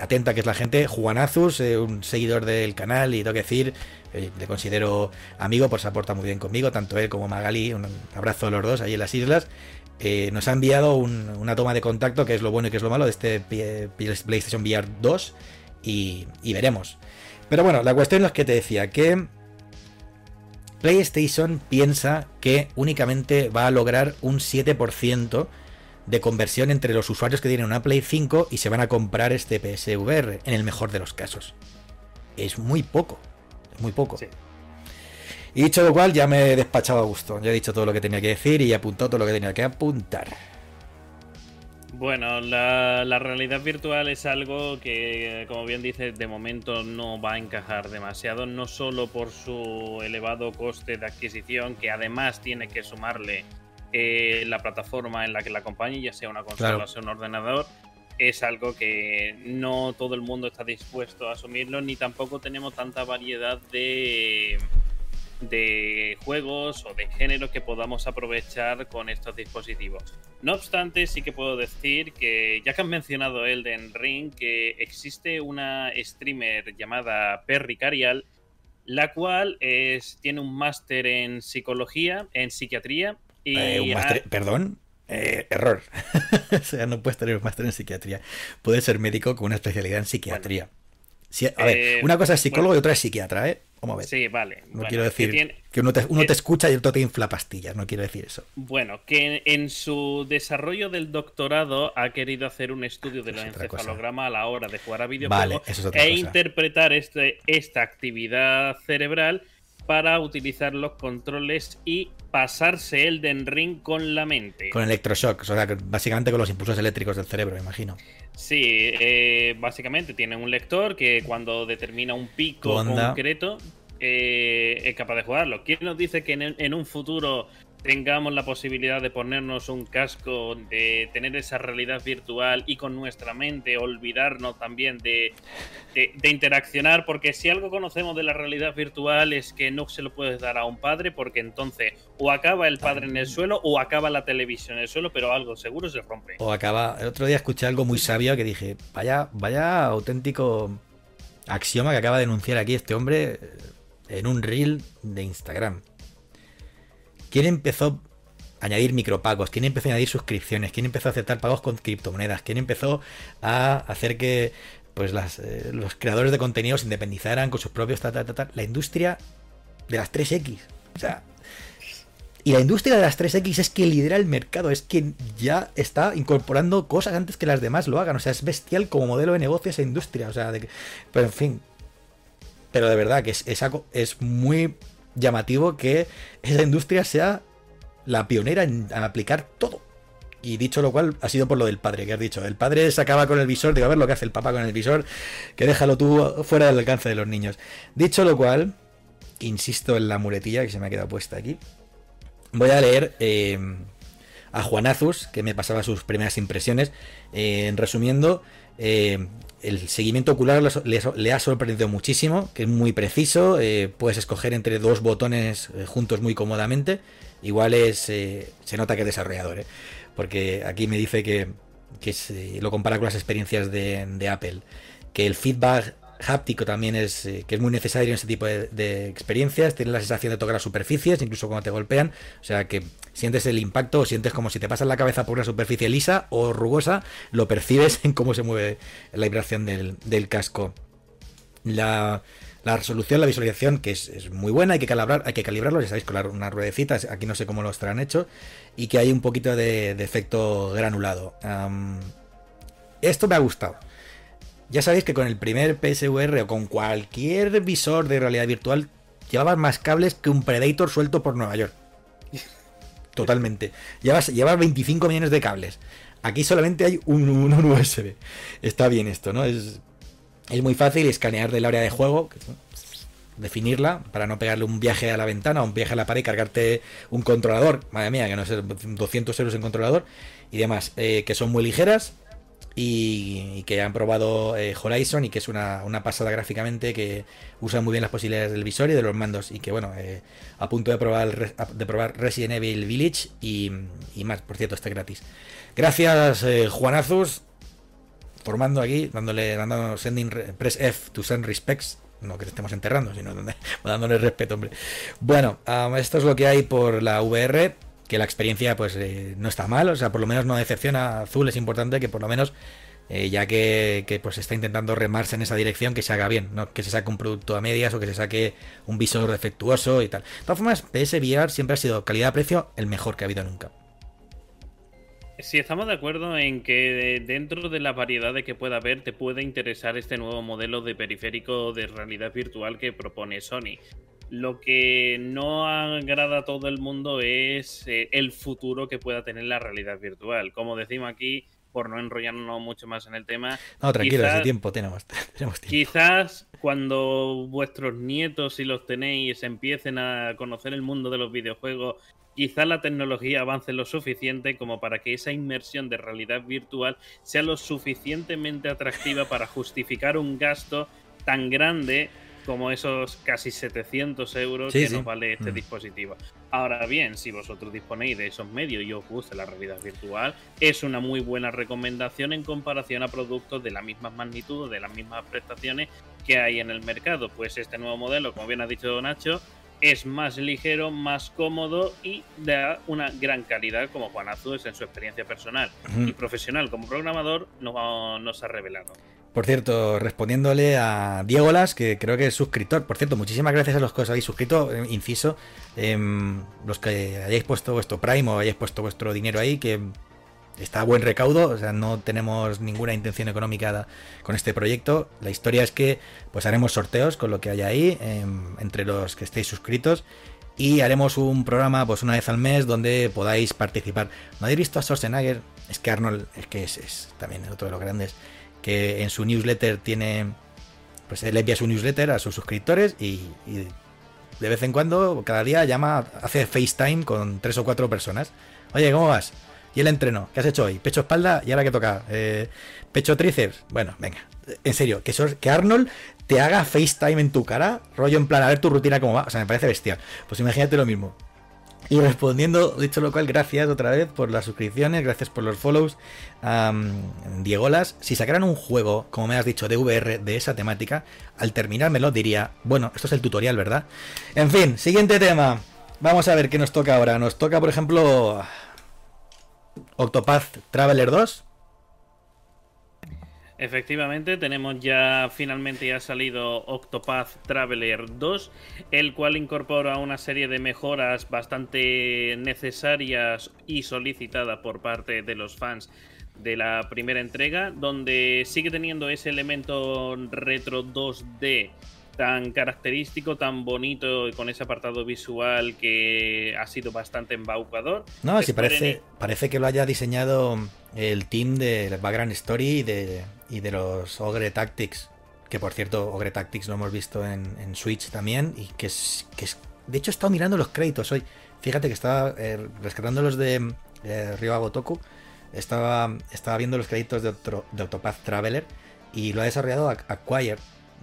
atenta que es la gente. Juanazus, eh, un seguidor del canal, y tengo que decir, eh, le considero amigo, pues se aporta muy bien conmigo, tanto él como Magali. Un abrazo a los dos ahí en las islas. Eh, nos ha enviado una toma de contacto, que es lo bueno y que es lo malo de este PlayStation VR 2, y, veremos. Pero bueno, la cuestión es que te decía que PlayStation piensa que únicamente va a lograr un 7% de conversión entre los usuarios que tienen una Play 5 y se van a comprar este PSVR, en el mejor de los casos. Es muy poco, es muy poco. Y dicho lo cual, ya me he despachado a gusto. Ya he dicho todo lo que tenía que decir y he apuntado todo lo que tenía que apuntar. Bueno, la, realidad virtual es algo que, como bien dices, de momento no va a encajar demasiado, no solo por su elevado coste de adquisición, que además tiene que sumarle eh, la plataforma en la que la acompañe, ya sea una consola o sea un ordenador, es algo que no todo el mundo está dispuesto a asumirlo, ni tampoco tenemos tanta variedad de de juegos o de género que podamos aprovechar con estos dispositivos. No obstante, sí que puedo decir que, ya que han mencionado Elden Ring, que existe una streamer llamada Perry Carial, la cual es, tiene un máster en psicología, en psiquiatría. Y eh, Perdón, eh, error. <laughs> o sea, no puedes tener un máster en psiquiatría. Puedes ser médico con una especialidad en psiquiatría. a ver, eh, una cosa es psicólogo y otra es psiquiatra, ¿eh? Vamos a ver. Sí, vale. No quiero decir que, uno, te, uno te, escucha y otro te infla pastillas, no quiero decir eso. Bueno, que en, su desarrollo del doctorado ha querido hacer un estudio del encefalograma a la hora de jugar a videojuegos e interpretar este, esta actividad cerebral para utilizar los controles y pasarse el Den Ring con la mente. Con electroshock, o sea, básicamente con los impulsos eléctricos del cerebro, imagino. Sí, eh, básicamente tiene un lector que cuando determina un pico concreto eh, es capaz de jugarlo. ¿Quién nos dice que en un futuro tengamos la posibilidad de ponernos un casco, de tener esa realidad virtual y con nuestra mente olvidarnos también de, de, interaccionar, porque si algo conocemos de la realidad virtual es que no se lo puedes dar a un padre, porque entonces o acaba el padre en el suelo o acaba la televisión en el suelo, pero algo seguro se rompe. O acaba, el otro día escuché algo muy sabio que dije, vaya, vaya auténtico axioma que acaba de denunciar aquí este hombre en un reel de Instagram. ¿Quién empezó a añadir micropagos? ¿Quién empezó a añadir suscripciones? ¿Quién empezó a aceptar pagos con criptomonedas? ¿Quién empezó a hacer que pues eh, los creadores de contenido se independizaran con sus propios La industria de las 3X. O sea, y la industria de las 3X es que lidera el mercado, es que ya está incorporando cosas antes que las demás lo hagan. O sea, es bestial como modelo de negocio esa industria. O sea, de pero en fin. Pero de verdad que es, es, es muy llamativo que esa industria sea la pionera en, aplicar todo. Y dicho lo cual, ha sido por lo del padre que has dicho. El padre se acaba con el visor, digo, a ver lo que hace el papá con el visor, que déjalo tú fuera del alcance de los niños. Dicho lo cual, insisto en la muletilla que se me ha quedado puesta aquí. Voy a leer eh, a Juanazus, que me pasaba sus primeras impresiones. Eh, resumiendo, eh, el seguimiento ocular le, ha sorprendido muchísimo, que es muy preciso, eh, puedes escoger entre dos botones eh, juntos muy cómodamente, igual es, se nota que es desarrollador, porque aquí me dice que, lo compara con las experiencias de Apple, que el feedback háptico también es eh, que es muy necesario en este tipo de, experiencias. Tienes la sensación de tocar las superficies, incluso cuando te golpean. O sea que sientes el impacto o sientes como si te pasas la cabeza por una superficie lisa o rugosa, lo percibes en cómo se mueve la vibración del, casco. La, resolución, la visualización, que es, muy buena, hay que calibrar, hay que calibrarlo, ya sabéis, con una ruedecita, aquí no sé cómo lo estarán hecho, y que hay un poquito de, efecto granulado. esto me ha gustado. Ya sabéis que con el primer PSVR o con cualquier visor de realidad virtual llevabas más cables que un Predator suelto por Nueva York. <laughs> Totalmente. Llevas, llevas 25 millones de cables. Aquí solamente hay un, USB. Está bien esto, ¿no? Es, es muy fácil escanear del área de juego, definirla para no pegarle un viaje a la ventana o un viaje a la pared y cargarte un controlador. Madre mía, que no es 200 euros en controlador y demás. Eh, que son muy ligeras y, que han probado eh, Horizon y que es una, pasada gráficamente que usa muy bien las posibilidades del visor y de los mandos y que bueno, eh, a punto de probar, de probar Resident Evil Village y, más, por cierto, está gratis. Gracias eh, Juanazus, formando aquí, dándole, dando sending press F to send respects no que estemos enterrando, sino <laughs> dándole respeto, hombre. Bueno, esto es lo que hay por la VR que la experiencia pues eh, no está mal, o sea, por lo menos no decepciona. Azul es importante que por lo menos, eh, ya que, pues está intentando remarse en esa dirección, que se haga bien, no que se saque un producto a medias o que se saque un visor defectuoso y tal. De todas formas, PSVR siempre ha sido calidad-precio el mejor que ha habido nunca. Si estamos de acuerdo en que dentro de la variedad de que pueda haber, te puede interesar este nuevo modelo de periférico de realidad virtual que propone Sony. Lo que no agrada a todo el mundo es eh, el futuro que pueda tener la realidad virtual. Como decimos aquí, por no enrollarnos mucho más en el tema. No, tranquilo, hace tiempo <laughs> tenemos, tiempo. Quizás cuando vuestros nietos, si los tenéis, empiecen a conocer el mundo de los videojuegos, quizás la tecnología avance lo suficiente como para que esa inmersión de realidad virtual sea lo suficientemente atractiva para justificar un gasto tan grande como esos casi 700 euros que nos vale este mm. dispositivo. Ahora bien, si vosotros disponéis de esos medios y os gusta la realidad virtual, es una muy buena recomendación en comparación a productos de la misma magnitud, de las mismas prestaciones que hay en el mercado. Pues este nuevo modelo, como bien ha dicho Nacho, es más ligero, más cómodo y da una gran calidad, como Juan Azul en su experiencia personal y profesional como programador nos, nos ha revelado. Por cierto, respondiéndole a Diego Las, que creo que es suscriptor. Por cierto, muchísimas gracias a los que os habéis suscrito. Eh, inciso, em, los que hayáis puesto vuestro Prime o hayáis puesto vuestro dinero ahí, que está a buen recaudo. O sea, no tenemos ninguna intención económica con este proyecto. La historia es que pues haremos sorteos con lo que haya ahí, em, entre los que estéis suscritos. Y haremos un programa pues una vez al mes donde podáis participar. ¿No habéis visto a Schwarzenegger? Es que Arnold es que es, es también otro de los grandes que en su newsletter tiene, pues él envía su newsletter a sus suscriptores y, de vez en cuando, cada día llama, hace FaceTime con tres o cuatro personas. Oye, ¿cómo vas? Y el entreno, ¿qué has hecho hoy? Pecho, espalda y ahora que toca. Eh, pecho, tríceps. Bueno, venga. En serio, que, que Arnold te haga FaceTime en tu cara, rollo en plan, a ver tu rutina cómo va. O sea, me parece bestial. Pues imagínate lo mismo. Y respondiendo, dicho lo cual, gracias otra vez por las suscripciones, gracias por los follows. Um, Diegolas, si sacaran un juego, como me has dicho, de VR de esa temática, al terminármelo diría, bueno, esto es el tutorial, ¿verdad? En fin, siguiente tema. Vamos a ver qué nos toca ahora. Nos toca, por ejemplo, Octopath Traveler 2. Efectivamente, tenemos ya finalmente ya salido Octopath Traveler 2, el cual incorpora una serie de mejoras bastante necesarias y solicitadas por parte de los fans de la primera entrega, donde sigue teniendo ese elemento retro 2D tan característico, tan bonito y con ese apartado visual que ha sido bastante embaucador. No, sí, parece, parece que lo haya diseñado el team de Background Story y de, y de los Ogre Tactics. Que por cierto, Ogre Tactics lo hemos visto en, Switch también. Y que es, que es. De hecho, he estado mirando los créditos hoy. Fíjate que estaba eh, rescatando los de eh, Ryo. Estaba, estaba viendo los créditos de, de Octopath Traveler. Y lo ha desarrollado Acquire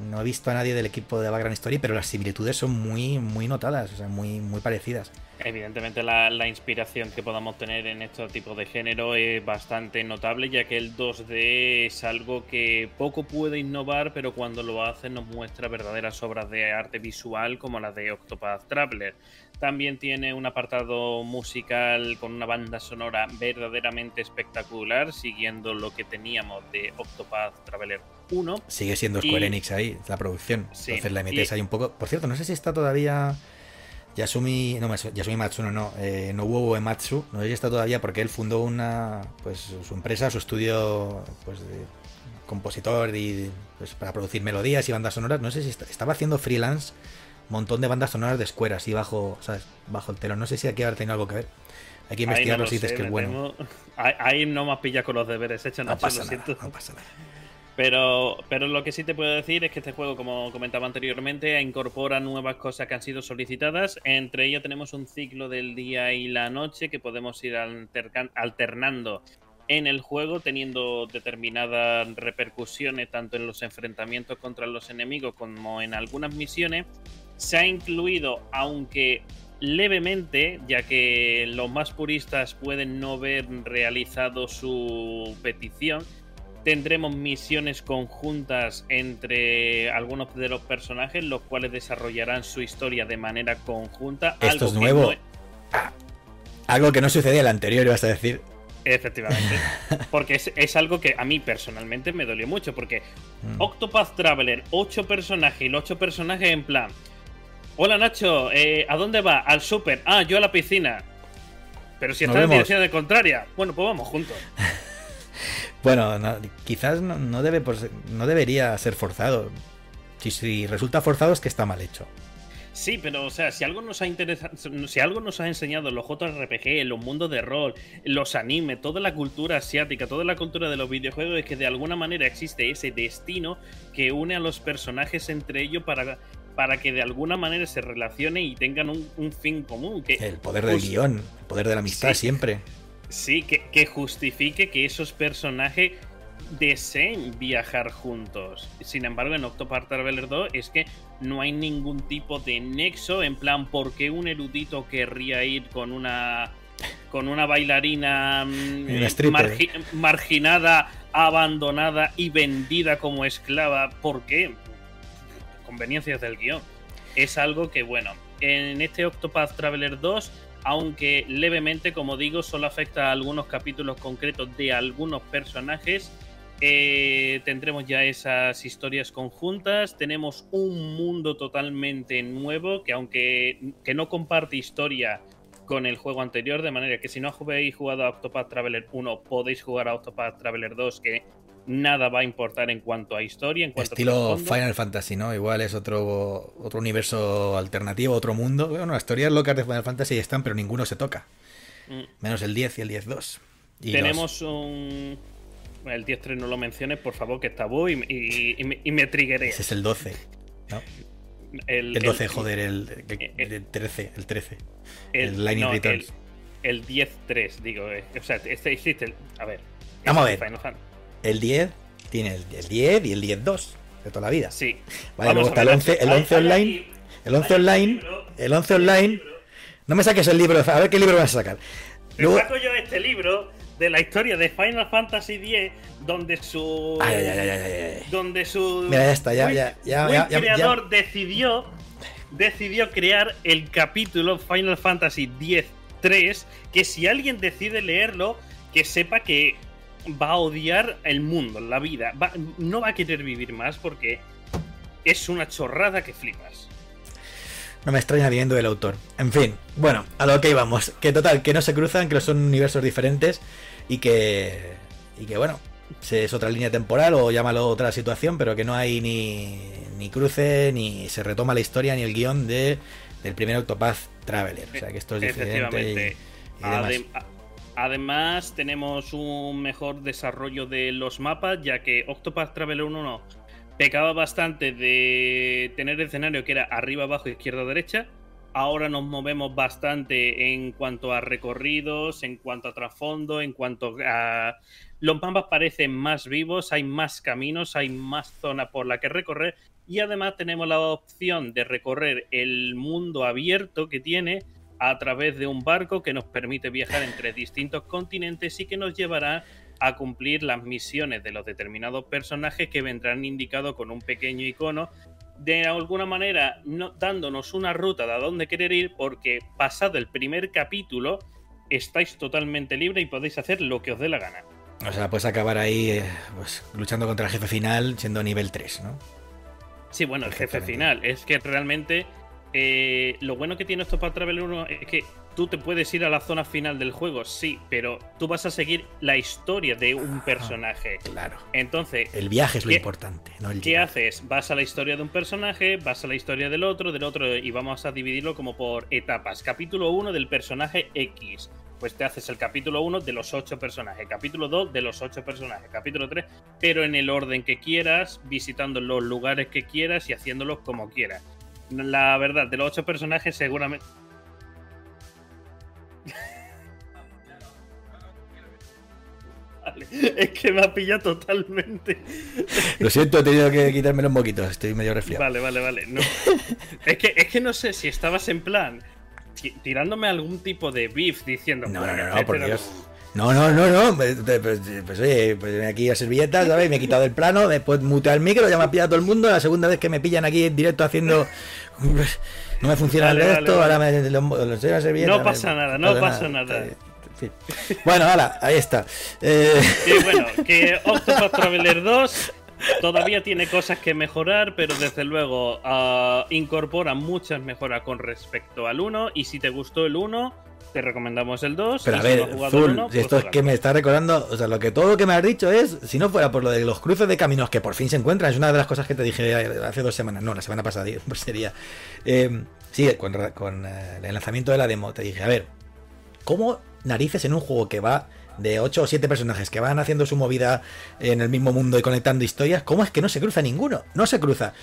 no he visto a nadie del equipo de Background Story, pero las similitudes son muy, muy notadas, o sea, muy, muy parecidas. Evidentemente la, la, inspiración que podamos tener en este tipo de género es bastante notable, ya que el 2D es algo que poco puede innovar, pero cuando lo hace nos muestra verdaderas obras de arte visual como las de Octopath Traveler. También tiene un apartado musical con una banda sonora verdaderamente espectacular, siguiendo lo que teníamos de Octopath Traveler 1. Sigue siendo Square Enix ahí, la producción. Entonces la metes ahí un poco. Por cierto, no sé si está todavía. Yasumi, no, Yasumi Matsuno no, eh, Nobuo Ematsu, no sé si está todavía porque él fundó una, pues su empresa, su estudio, pues de compositor y pues, para producir melodías y bandas sonoras, no sé si estaba haciendo freelance montón de bandas sonoras de Square así bajo, ¿sabes? bajo el telón. No sé si aquí haber tenido algo que ver. Hay que investigarlo si dices que es bueno. <laughs> Ahí no me pillas con los deberes hechos, no, pasa nada, no pasa nada. Pero, pero lo que sí te puedo decir es que este juego, como comentaba anteriormente, incorpora nuevas cosas que han sido solicitadas. Entre ellas tenemos un ciclo del día y la noche que podemos ir alternando en el juego, teniendo determinadas repercusiones tanto en los enfrentamientos contra los enemigos como en algunas misiones se ha incluido, aunque levemente, ya que los más puristas pueden no haber realizado su petición, tendremos misiones conjuntas entre algunos de los personajes, los cuales desarrollarán su historia de manera conjunta. Esto es nuevo. Algo que no sucedía en el anterior, ibas a decir. Efectivamente. <laughs> Porque es, algo que a mí personalmente me dolió mucho. Porque mm. Octopath Traveler, 8 personajes y los 8 personajes en plan. Hola Nacho, eh, ¿a dónde va? Al súper. Ah, yo a la piscina. Pero si está en dirección de contraria, bueno, pues vamos juntos. <laughs> bueno, quizás no, debe, no debería ser forzado. Si, si resulta forzado es que está mal hecho. Sí, pero o sea, si algo nos ha interesado, si algo nos ha enseñado los JRPG, los mundos de rol, los animes, toda la cultura asiática, toda la cultura de los videojuegos es que de alguna manera existe ese destino que une a los personajes entre ellos para para que de alguna manera se relacione y tengan un, fin común. Que, el poder del guion, el poder de la amistad siempre. Sí, que, que, justifique que esos personajes deseen viajar juntos. Sin embargo, en Octopath Traveler 2 es que no hay ningún tipo de nexo en plan, ¿por qué un erudito querría ir con una con una bailarina mm, marginada, abandonada y vendida como esclava? ¿Por qué? conveniencias del guion. Es algo que, bueno, en este Octopath Traveler 2, aunque levemente, como digo, solo afecta a algunos capítulos concretos de algunos personajes, eh, tendremos ya esas historias conjuntas. Tenemos un mundo totalmente nuevo que, aunque que no comparte historia con el juego anterior, de manera que si no habéis jugado a Octopath Traveler 1, podéis jugar a Octopath Traveler 2, que nada va a importar en cuanto a historia. En cuanto Estilo Final Fantasy, ¿no? Igual es otro, otro universo alternativo, otro mundo. Bueno, las teorías locas de Final Fantasy están, pero ninguno se toca. Mm. Menos el 10 y el 10-2. Tenemos un el 10-3 no lo menciones, por favor, que está y, y, y, me, y Ese es el 12, ¿no? El, 12, joder, el, 13, el 13. El, Lightning Returns. El, 10-3, digo. Eh, o sea, este existe. a ver. Vamos a ver. El 10 tiene el, 10 y el 10-2 de toda la vida. Sí. Vale, luego está el 11, el 11 online. El 11 online. El 11 online. No me saques el libro. A ver qué libro vas a sacar. Luego... saco yo este libro de la historia de Final Fantasy X, donde su. donde su. Mira, ya está, ya, ya, ya, creador decidió. Decidió crear el capítulo Final Fantasy X-3. Que si alguien decide leerlo, que sepa que va a odiar el mundo, la vida. no va a querer vivir más porque es una chorrada que flipas. No me extraña viendo el autor. En fin, bueno, a lo que íbamos. Que total, que no se cruzan, que son universos diferentes y que, y que bueno, es otra línea temporal o llámalo otra situación, pero que no hay ni, ni cruce, ni se retoma la historia, ni el guion de, del primer Octopath Traveler. O sea que esto es diferente. Además, tenemos un mejor desarrollo de los mapas, ya que Octopath Traveler 1 no, pecaba bastante de tener el escenario que era arriba, abajo, izquierda, derecha. Ahora nos movemos bastante en cuanto a recorridos, en cuanto a trasfondo, en cuanto a... Los mapas parecen más vivos, hay más caminos, hay más zona por la que recorrer. Y además tenemos la opción de recorrer el mundo abierto que tiene a través de un barco que nos permite viajar entre distintos continentes y que nos llevará a cumplir las misiones de los determinados personajes que vendrán indicados con un pequeño icono de alguna manera dándonos una ruta de a dónde querer ir, porque pasado el primer capítulo estáis totalmente libre y podéis hacer lo que os dé la gana. O sea, puedes acabar ahí eh, pues, luchando contra el jefe final siendo nivel 3, ¿no? Sí, bueno, el jefe final. Es que realmente eh, lo bueno que tiene esto para Traveler 1 es que tú te puedes ir a la zona final del juego, sí, pero tú vas a seguir la historia de un personaje. claro. Entonces. El viaje es lo importante, ¿no? ¿Qué haces? Vas a la historia de un personaje, vas a la historia del otro, del otro, y vamos a dividirlo como por etapas. Capítulo 1 del personaje X. Pues te haces el capítulo 1 de los 8 personajes, capítulo 2 de los 8 personajes, capítulo 3, pero en el orden que quieras, visitando los lugares que quieras y haciéndolos como quieras. La verdad, de los 8 personajes seguramente Es que me ha pillado totalmente. Lo siento, he tenido que quitarme los moquitos, estoy medio resfriado. Vale, vale, vale. es, que, es que no sé si estabas en plan tirándome algún tipo de beef diciendo. No, no, no, por Dios. No, no, no, no. Pues, pues, pues oye, pues aquí a servilletas, ¿sabes? Me he quitado el plano, después muteado el micro, ya me ha pillado todo el mundo. La segunda vez que me pillan aquí en directo haciendo. No me funciona el resto, ahora me lo, No pasa nada, no pasa nada. Bueno, ahora, ahí está. Eh... bueno, que Octopath Traveler 2 todavía tiene cosas que mejorar, pero desde luego uh, incorpora muchas mejoras con respecto al 1. Y si te gustó el 1, te recomendamos el 2. Pero a ver, Zul, pues esto es que me está recordando, o sea, lo que todo lo que me has dicho es, si no fuera por lo de los cruces de caminos que por fin se encuentran, es una de las cosas que te dije hace dos semanas, no, la semana pasada, <laughs> pues sería. Eh, sí, con, con eh, el lanzamiento de la demo, te dije, a ver, ¿cómo narices en un juego que va de 8 o 7 personajes que van haciendo su movida en el mismo mundo y conectando historias, ¿cómo es que no se cruza ninguno? No se cruza.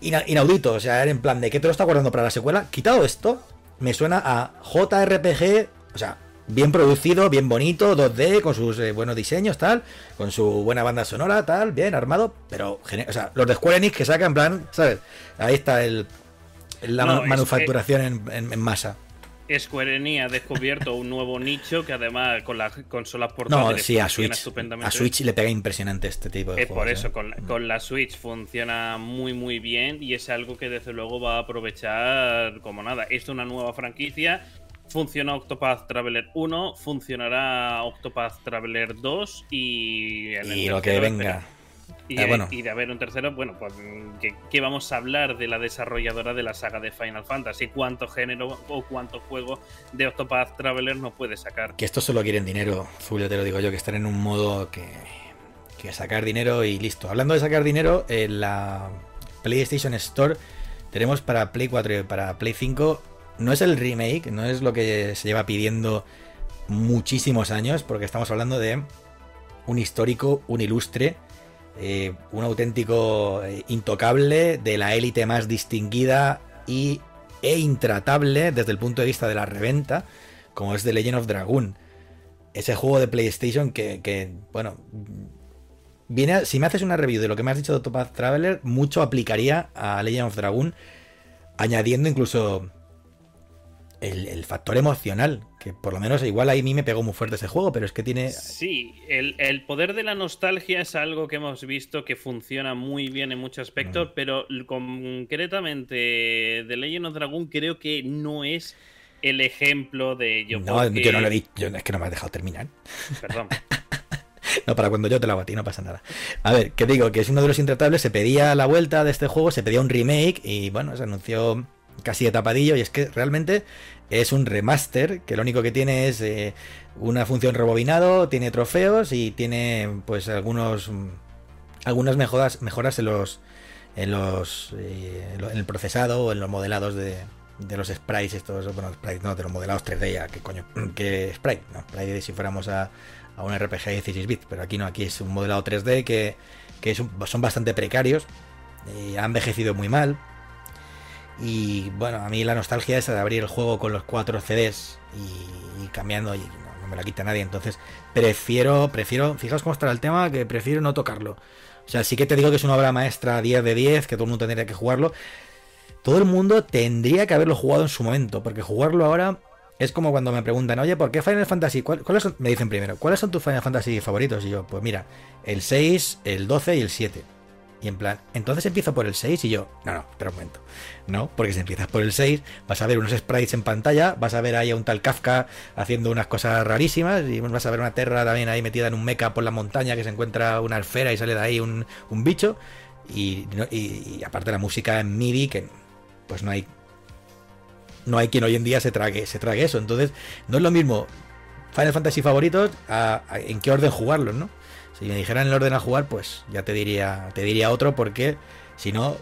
inaudito, o sea, en plan de que te lo está guardando para la secuela. Quitado esto, me suena a JRPG, o sea, bien producido, bien bonito, 2D, con sus eh, buenos diseños, tal, con su buena banda sonora, tal, bien armado, pero, o sea, los de Square Enix que sacan, en plan, ¿sabes? Ahí está el, la manufacturación en masa. Square Enix ha descubierto un nuevo nicho que además con las consolas portátiles no, sí, a Switch, a Switch le pega impresionante este tipo de es por eso, ¿eh? con, con, la Switch funciona muy muy bien y es algo que desde luego va a aprovechar como nada. Es una nueva franquicia funciona Octopath Traveler 1, funcionará Octopath Traveler 2 y... y lo que venga. Y, ah, y, de haber un tercero, bueno, pues ¿qué, vamos a hablar de la desarrolladora de la saga de Final Fantasy? ¿Cuánto género o cuánto juego de Octopath Traveler nos puede sacar? Que estos solo quieren dinero, Julio, te lo digo yo, que están en un modo que, que sacar dinero y listo. Hablando de sacar dinero, en la PlayStation Store tenemos para Play 4 y para Play 5, no es el remake, no es lo que se lleva pidiendo muchísimos años, porque estamos hablando de un histórico, un ilustre eh, un auténtico eh, intocable de la élite más distinguida y, e intratable desde el punto de vista de la reventa, como es The Legend of Dragon. Ese juego de PlayStation que, bueno, viene si me haces una review de lo que me has dicho de Topaz Traveler, mucho aplicaría a Legend of Dragon, añadiendo incluso el, factor emocional, que por lo menos igual ahí a mí me pegó muy fuerte ese juego, pero es que tiene... Sí, el, poder de la nostalgia es algo que hemos visto que funciona muy bien en muchos aspectos, mm. pero concretamente The Legend of Dragon creo que no es el ejemplo de ello. No, yo no lo he dicho, es que no me has dejado terminar. Perdón. <laughs> No, para cuando yo te lo hago a ti, no pasa nada. A ver, que digo que es uno de los intratables. Se pedía la vuelta de este juego, se pedía un remake y bueno, se anunció casi de tapadillo y es que realmente es un remaster que lo único que tiene es eh, una función rebobinado, tiene trofeos y tiene pues algunos algunas mejoras mejoras en los en los eh, en el procesado o en los modelados de, de los sprites estos bueno sprites no de los modelados 3D ya que coño <clears throat> que sprite no sprite si fuéramos a, a un RPG de 16 bits pero aquí no aquí es un modelado 3D que, que son bastante precarios y ha envejecido muy mal y bueno, a mí la nostalgia es de abrir el juego con los cuatro CDs y, cambiando y no, me la quita nadie. Entonces prefiero, prefiero, fijaos cómo está el tema, que prefiero no tocarlo. O sea, sí que te digo que es una obra maestra 10 de 10, que todo el mundo tendría que jugarlo. Todo el mundo tendría que haberlo jugado en su momento, porque jugarlo ahora es como cuando me preguntan, oye, ¿por qué Final Fantasy? ¿Cuáles son? Me dicen primero, ¿cuáles son tus Final Fantasy favoritos? Y yo, pues mira, el 6, el 12 y el 7. Y en plan, entonces empiezo por el 6 y yo, no, no, espera un momento. No, porque si empiezas por el 6, vas a ver unos sprites en pantalla, vas a ver ahí a un tal Kafka haciendo unas cosas rarísimas, y vas a ver una Terra también ahí metida en un mecha por la montaña que se encuentra una alfera y sale de ahí un, bicho. Y, y, aparte la música en MIDI, que pues no hay. No hay quien hoy en día se trague, se trague eso. Entonces, no es lo mismo Final Fantasy favoritos en qué orden jugarlos, ¿no? Si me dijeran el orden a jugar, pues ya te diría, te diría otro, porque si no,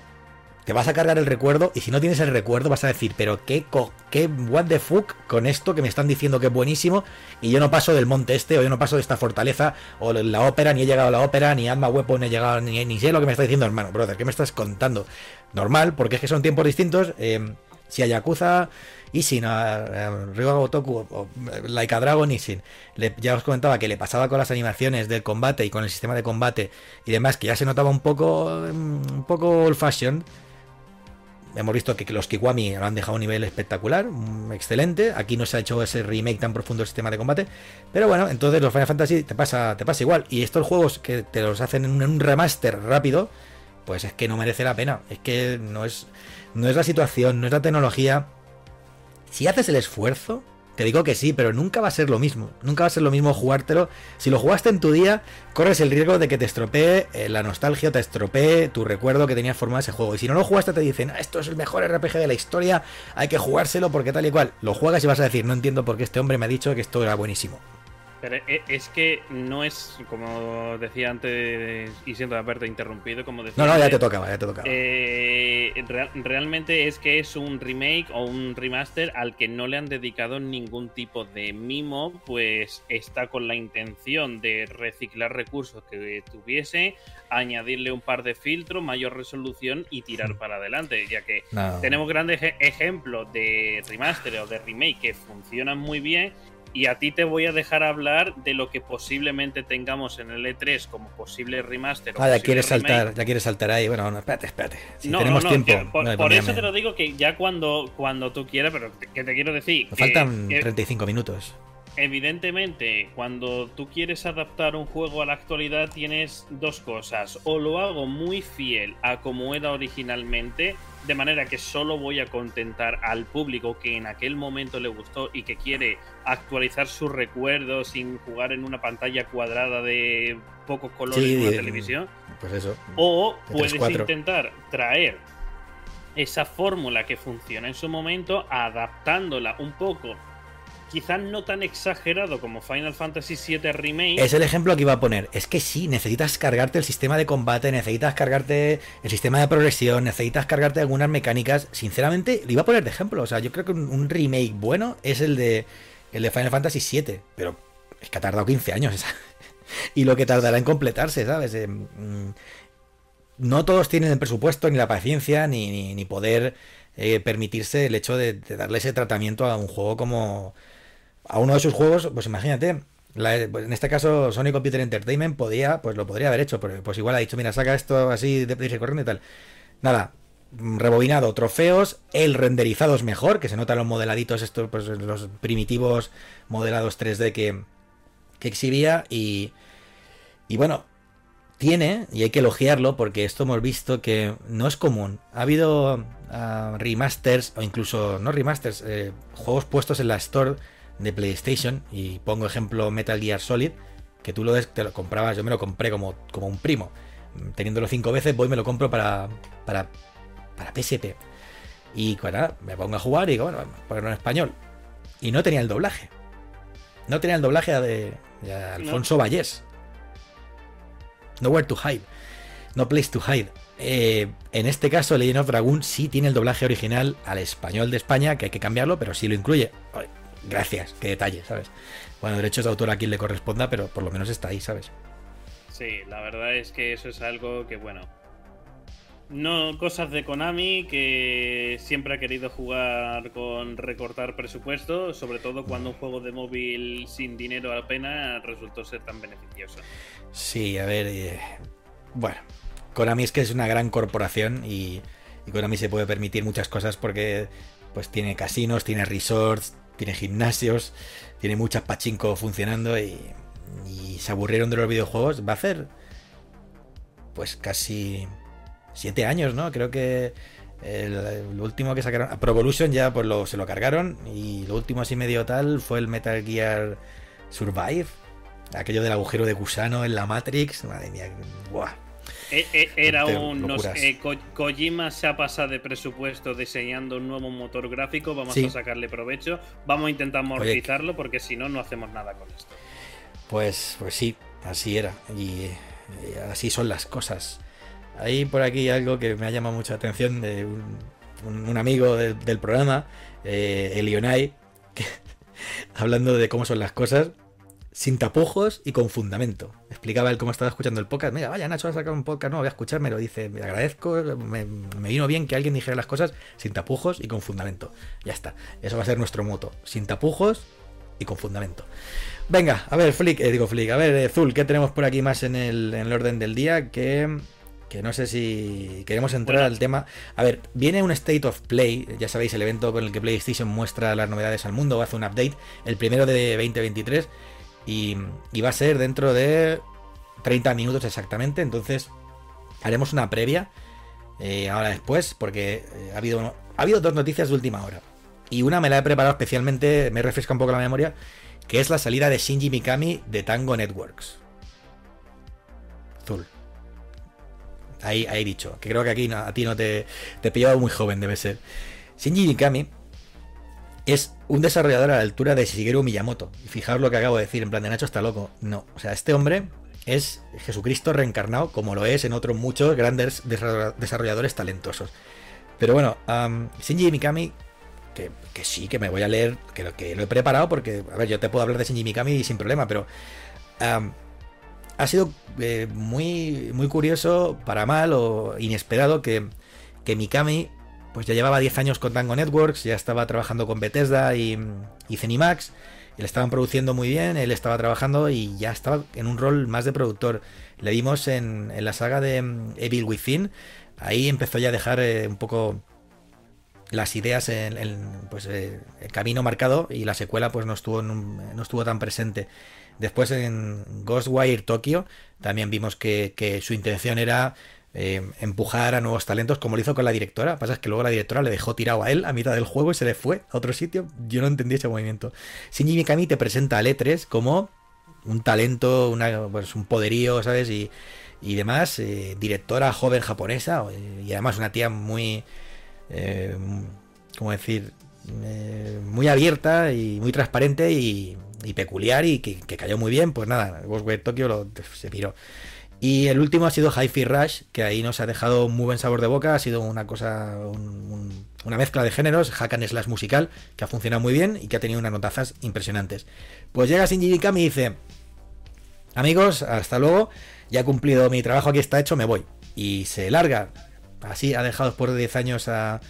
te vas a cargar el recuerdo y si no tienes el recuerdo vas a decir, pero qué, qué what the fuck con esto que me están diciendo que es buenísimo y yo no paso del monte este o yo no paso de esta fortaleza o la ópera, ni he llegado a la ópera, ni Alma Weapon he llegado, ni, ni sé lo que me está diciendo hermano, brother, ¿qué me estás contando? Normal, porque es que son tiempos distintos. Eh, si a Yakuza y sin Ryo Gotoku o Laika Dragon y sin ya os comentaba que le pasaba con las animaciones del combate y con el sistema de combate y demás que ya se notaba un poco un poco old fashion hemos visto que los Kiwami lo han dejado a un nivel espectacular mm, excelente. Aquí no se ha hecho ese remake tan profundo del sistema de combate pero bueno entonces los Final Fantasy te pasa te pasa igual. Y estos juegos que te los hacen en un remaster rápido pues es que no merece la pena. Es que no es no es la situación no es la tecnología si haces el esfuerzo, te digo que sí, pero nunca va a ser lo mismo. Nunca va a ser lo mismo jugártelo. Si lo jugaste en tu día, corres el riesgo de que te estropee eh, la nostalgia, te estropee tu recuerdo que tenías formado ese juego. Y si no lo jugaste, te dicen, ah, esto es el mejor RPG de la historia, hay que jugárselo porque tal y cual. Lo juegas y vas a decir, no entiendo por qué este hombre me ha dicho que esto era buenísimo. Pero e, es que no es, como decía antes, y siento haberte interrumpido, como decía. No, no, ya te tocaba, ya te tocaba. Eh, realmente es que es un remake o un remaster al que no le han dedicado ningún tipo de mimo, pues está con la intención de reciclar recursos que tuviese, añadirle un par de filtros, mayor resolución y tirar para adelante, ya que tenemos grandes ejemplos de remaster o de remake que funcionan muy bien y a ti te voy a dejar hablar de lo que posiblemente tengamos en el E3 como posible remaster. Ah, ya quieres saltar, ya quieres saltar ahí. Bueno, no, espérate, espérate. Si no, tenemos tiempo. por, eso te lo digo que ya cuando, cuando tú quieras, pero que te quiero decir. faltan 35 minutos. evidentemente, cuando tú quieres adaptar un juego a la actualidad, tienes dos cosas. O lo hago muy fiel a como era originalmente, de manera que solo voy a contentar al público que en aquel momento le gustó y que quiere actualizar sus recuerdos sin jugar en una pantalla cuadrada de pocos colores Sí, en una de- televisión. Pues eso. O De puedes 3-4. intentar traer esa fórmula que funciona en su momento, adaptándola un poco, quizás no tan exagerado como Final Fantasy VII Remake. Es el ejemplo que iba a poner. Es que sí, necesitas cargarte el sistema de combate, necesitas cargarte el sistema de progresión, necesitas cargarte algunas mecánicas. Sinceramente, le iba a poner de ejemplo. O sea, yo creo que un, remake bueno es el de el de Final Fantasy VII. Pero es que ha tardado 15 años. <laughs> y lo que tardará en completarse, ¿sabes? Eh, mm, no todos tienen el presupuesto, ni la paciencia, ni, ni, poder eh, permitirse el hecho de darle ese tratamiento a un juego como. A uno de sus juegos, pues imagínate. en este caso, Sony Computer Entertainment podía, pues lo podría haber hecho, pues igual ha dicho, mira, saca esto así de prisa corriendo y tal. Nada, rebobinado, trofeos, el renderizado es mejor, que se notan los modeladitos, estos, pues los primitivos modelados 3D que, que exhibía y, y bueno, tiene, y hay que elogiarlo porque esto hemos visto que no es común. Ha habido ah, remasters o incluso, no remasters, eh, juegos puestos en la store de PlayStation y pongo ejemplo Metal Gear Solid, que tú lo, des- te lo comprabas, yo me lo compré como, como un primo. Teniéndolo cinco veces, voy y me lo compro para, para, para PSP. Y bueno, me pongo a jugar y digo, bueno, ponerlo en español. Y no tenía el doblaje. No tenía el doblaje de, de Alfonso Vallés. Nowhere to hide. No place to hide. Eh, en este caso, Legend of Dragoon sí tiene el doblaje original al español de España, que hay que cambiarlo, pero sí lo incluye. Gracias, qué detalle, ¿sabes? Bueno, derechos de autor a quien le corresponda, pero por lo menos está ahí, ¿sabes? Sí, la verdad es que eso es algo que, bueno. No cosas de Konami que siempre ha querido jugar con recortar presupuesto, sobre todo cuando un juego de móvil sin dinero apenas resultó ser tan beneficioso. Sí, a ver. eh, bueno, Konami es que es una gran corporación y, y Konami se puede permitir muchas cosas porque pues tiene casinos, tiene resorts, tiene gimnasios, tiene muchas pachinko funcionando y, y se aburrieron de los videojuegos. Va a hacer pues casi siete años, ¿no? Creo que el, último que sacaron, Pro Evolution ya pues lo, se lo cargaron y lo último así medio tal fue el Metal Gear Survive. Aquello del agujero de gusano en la Matrix. Madre mía, buah. E- e- Era un. nos- locuras. eh, Ko- Kojima se ha pasado de presupuesto diseñando un nuevo motor gráfico. Vamos Sí. a sacarle provecho. Vamos a intentar amortizarlo porque si no, no hacemos nada con esto. Pues, pues sí, así era. Y, y así son las cosas. Hay por aquí algo que me ha llamado mucha atención de un, un- un amigo del, del programa, eh, Elionai, que, <laughs> hablando de cómo son las cosas, sin tapujos y con fundamento. Explicaba él cómo estaba escuchando el podcast. Mira, vaya, Nacho ha sacado un podcast, no, voy a escucharme. Lo dice, me agradezco, me, me vino bien que alguien dijera las cosas sin tapujos y con fundamento. Ya está, eso va a ser nuestro moto. Sin tapujos y con fundamento. Venga, a ver, Flick, eh, digo Flick, a ver, eh, Zul, ¿qué tenemos por aquí más en el, en el orden del día? Que, que no sé si queremos entrar Bueno. al tema. A ver, viene un State of Play, ya sabéis, el evento con el que PlayStation muestra las novedades al mundo, hace un update, el primero de 2023, y, y va a ser dentro de 30 minutos exactamente, entonces haremos una previa eh, ahora después, porque eh, ha, habido, ha habido dos noticias de última hora. Y una me la he preparado especialmente, me refresca un poco la memoria, que es la salida de Shinji Mikami de Tango Networks. Zul. Ahí, ahí dicho, que creo que aquí no- a ti no te, te pillaba muy joven, debe ser. Shinji Mikami es un desarrollador a la altura de Shigeru Miyamoto. Y fijaos lo que acabo de decir, en plan de Nacho está loco. No, o sea, este hombre es Jesucristo reencarnado, como lo es en otros muchos grandes desarrolla- desarrolladores talentosos. Pero bueno, am, Shinji Mikami, que, que sí, que me voy a leer, que lo, he preparado, porque, a ver, yo te puedo hablar de Shinji Mikami sin problema, pero ha sido eh, muy, muy curioso, para mal o inesperado, que, que Mikami pues ya llevaba 10 años con Tango Networks, ya estaba trabajando con Bethesda y, y le estaban produciendo muy bien, él estaba trabajando y ya estaba en un rol más de productor. Le vimos en, en la saga de mm, Evil Within, ahí empezó ya a dejar eh, un poco las ideas en, pues, eh, el camino marcado y la secuela pues no estuvo, no estuvo tan presente. Después en Ghostwire Tokyo también vimos que, su intención era eh, empujar a nuevos talentos como lo hizo con la directora. Pasa es que luego la directora le dejó tirado a él a mitad del juego y se le fue a otro sitio. Yo no entendí ese movimiento. Shinji Mikami te presenta a E3 como un talento, pues, un poderío, ¿sabes? Y, y demás, eh, directora joven japonesa y además una tía muy, eh, ¿cómo decir? Eh, muy abierta y muy transparente y, peculiar y que, cayó muy bien, pues nada, Ghostwire Tokyo lo, se piró. Y el último ha sido Hi-Fi Rush, que ahí nos ha dejado muy buen sabor de boca, ha sido una cosa, una mezcla de géneros, hack and slash musical, que ha funcionado muy bien y que ha tenido unas notazas impresionantes. Pues llega Shinji Mikami y dice, amigos, hasta luego, ya he cumplido mi trabajo, aquí está hecho, me voy. Y se larga. Así ha dejado por 10 años a,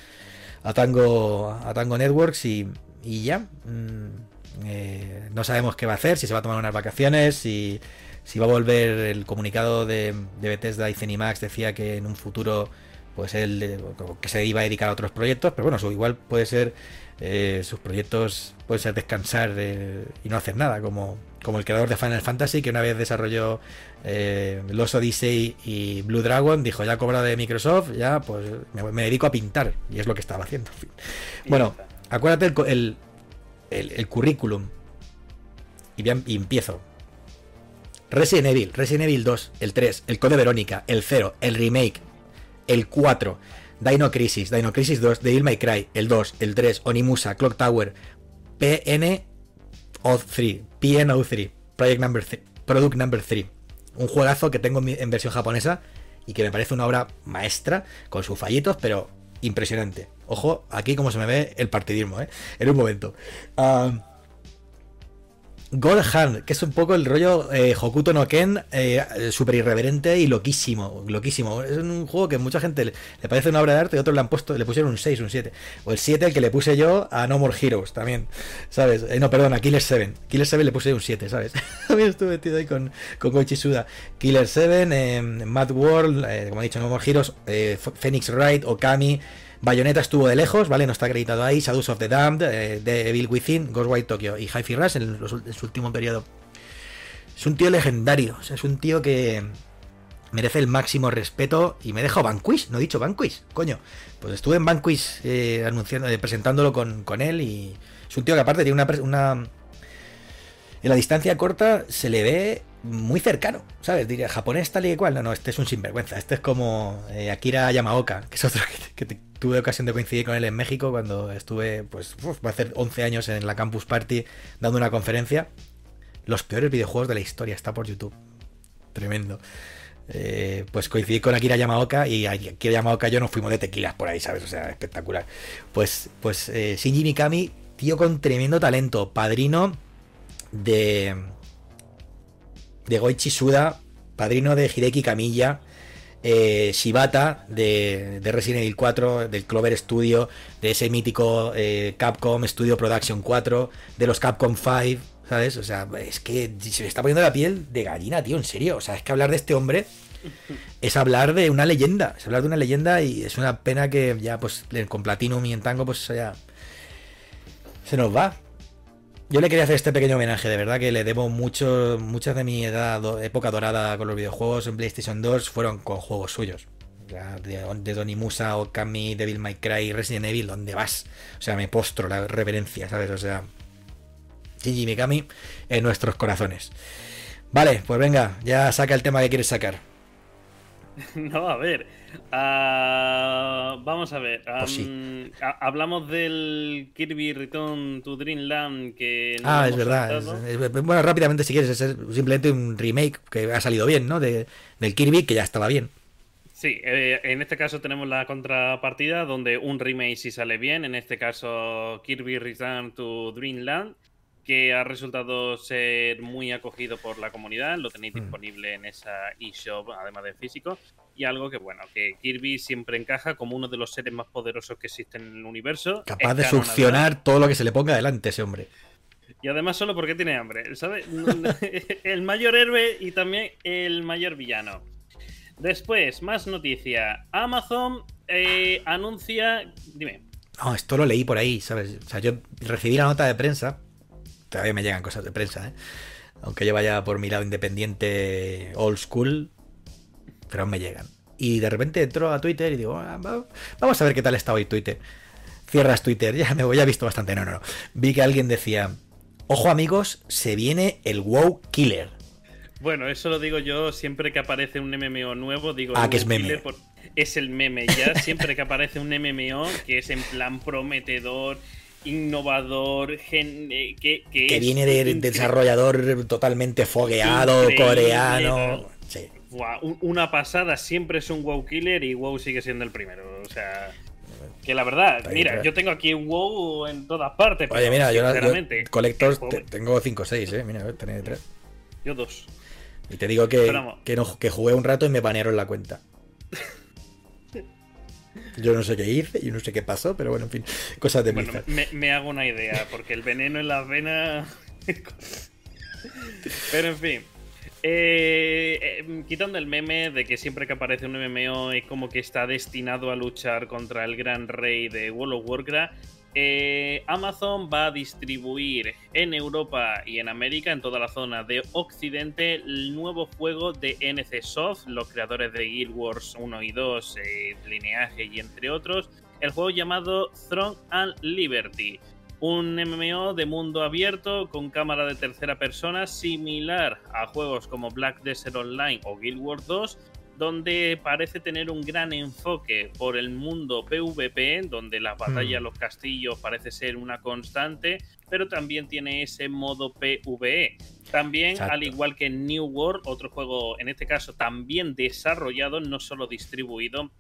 a, Tango, a Tango Networks y, y ya. Mm, eh, no sabemos qué va a hacer, si se va a tomar unas vacaciones, si, si va a volver el comunicado de, de Bethesda y Cenimax decía que en un futuro pues él que se iba a dedicar a otros proyectos, pero bueno, igual puede ser eh, sus proyectos puede ser descansar eh, y no hacer nada, como, como el creador de Final Fantasy, que una vez desarrolló eh, Los Odyssey y Blue Dragon, dijo, ya cobrado de Microsoft, ya pues me, dedico a pintar, y es lo que estaba haciendo. Bueno, acuérdate el, el, currículum, y, bien, y empiezo. Resident Evil, Resident Evil 2, el 3, el Code Verónica, el 0, el remake, el 4, Dino Crisis, Dino Crisis 2, Devil May Cry, el 2, el 3, Onimusa, Clock Tower, PNO3, PNO3, Project Number Product Number 3. Un juegazo que tengo en versión japonesa y que me parece una obra maestra, con sus fallitos, pero impresionante. Ojo, aquí como se me ve el partidismo, ¿eh? En un momento. Ah, God Hand, que es un poco el rollo eh, Hokuto no Ken, eh, súper irreverente y loquísimo, loquísimo. Es un juego que mucha gente le, parece una obra de arte y otros le han puesto, le pusieron un 6, un 7. O el 7, el que le puse yo a No More Heroes también, ¿sabes? Eh, no, perdón, a Killer 7. Killer 7 le puse un 7, ¿sabes? <laughs> también estuve metido ahí con, con Goichi Suda. Killer 7, Mad World, como he dicho, No More Heroes, Phoenix Wright, Okami. Bayonetta estuvo de lejos, ¿vale? No está acreditado ahí. Shadows of the Damned, eh, The Evil Within, Ghostwire Tokyo y Hi-Fi Rush en, su último periodo. Es un tío legendario, es un tío que merece el máximo respeto y me dejo Vanquish, no he dicho Vanquish, coño. Pues estuve en Vanquish eh, anunciando, eh, presentándolo con, con, él y es un tío que aparte tiene una, una... En la distancia corta se le ve muy cercano, ¿sabes? Diría, japonés tal y cual. No, no, este es un sinvergüenza. Este es como Akira Yamaoka, que es otro <laughs> que, tuve ocasión de coincidir con él en México cuando estuve, pues, va a hacer 11 años en la Campus Party dando una conferencia. Los peores videojuegos de la historia, está por YouTube. Tremendo. Eh, pues coincidí con Akira Yamaoka y Akira Yamaoka yo nos fuimos de tequilas por ahí, ¿sabes? O sea, espectacular. Pues, pues eh, Shinji Mikami, tío con tremendo talento, padrino de. De Goichi Suda, padrino de Hideki Kamiya, eh, Shibata de, Resident Evil 4, del Clover Studio, de ese mítico eh, Capcom Studio Production 4, de los Capcom 5, ¿sabes? O sea, es que se me está poniendo la piel de gallina, tío, en serio. O sea, es que hablar de este hombre <laughs> es hablar de una leyenda, es hablar de una leyenda y es una pena que ya, pues, con Platinum y en Tango, pues ya se nos va. Yo le quería hacer este pequeño homenaje, de verdad que le debo mucho, muchas de mi edad, época dorada con los videojuegos en PlayStation 2 fueron con juegos suyos. De, de Donny Musa, Okami, Devil May Cry, Resident Evil, ¿dónde vas? O sea, me postro la reverencia, ¿sabes? O sea, Shinji Mikami en nuestros corazones. Vale, pues venga, ya saca el tema que quieres sacar. <laughs> No, a ver. Ah, vamos a ver. Pues hablamos del Kirby Return to Dreamland que. ah, es verdad. bueno, rápidamente, si quieres, es simplemente un remake que ha salido bien, ¿no? De, del Kirby que ya estaba bien. Sí, eh, en este caso tenemos la contrapartida donde un remake sí sale bien. En este caso, Kirby Return to Dreamland que ha resultado ser muy acogido por la comunidad. Lo tenéis mm. disponible en esa eShop, además de físico. Y algo que, bueno, que Kirby siempre encaja como uno de los seres más poderosos que existen en el universo. Capaz de succionar todo lo que se le ponga delante ese hombre. Y además solo porque tiene hambre, ¿sabes? <laughs> el mayor héroe y también el mayor villano. Después, más noticia. Amazon eh, anuncia... Dime. No, esto lo leí por ahí, ¿sabes? O sea, yo recibí la nota de prensa. Todavía me llegan cosas de prensa, ¿eh? Aunque yo vaya por mi lado independiente old school, pero me llegan. Y de repente entro a Twitter y digo, ah, vamos a ver qué tal está hoy Twitter. Cierras Twitter, <laughs> ya me voy, ya he visto bastante. No, no, no. Vi que alguien decía, ojo amigos, se viene el WoW Killer. Bueno, eso lo digo yo siempre que aparece un MMO nuevo, digo ah, que es meme. es el meme ya, siempre que aparece un MMO que es en plan prometedor, innovador, eh, que, que, viene de desarrollador totalmente fogueado, coreano. Sí. una pasada, siempre es un WoW killer y WoW sigue siendo el primero. O sea, que la verdad, mira, yo tengo aquí WoW en todas partes. Oye, mira, yo, Collectors tengo 5 o 6, eh. Mira, tenéis 3. Yo 2. Y te digo que, que, no, que jugué un rato y me banearon la cuenta. Yo no sé qué hice, yo no sé qué pasó, pero bueno, en fin, cosas de bueno, me, hago una idea, porque el veneno en las venas. <laughs> pero en fin. Eh, eh, quitando el meme de que siempre que aparece un MMO es como que está destinado a luchar contra el gran rey de World of Warcraft, eh, Amazon va a distribuir en Europa y en América, en toda la zona de Occidente, el nuevo juego de NC Soft, los creadores de Guild Wars 1 y 2, eh, y entre otros, el juego llamado Throne and Liberty. Un MMO de mundo abierto con cámara de tercera persona similar a juegos como Black Desert Online o Guild Wars 2, donde parece tener un gran enfoque por el mundo PvP, donde las batallas, mm. los castillos parece ser una constante, pero también tiene ese modo PvE. También, al igual que New World, otro juego, en este caso también desarrollado, no solo distribuido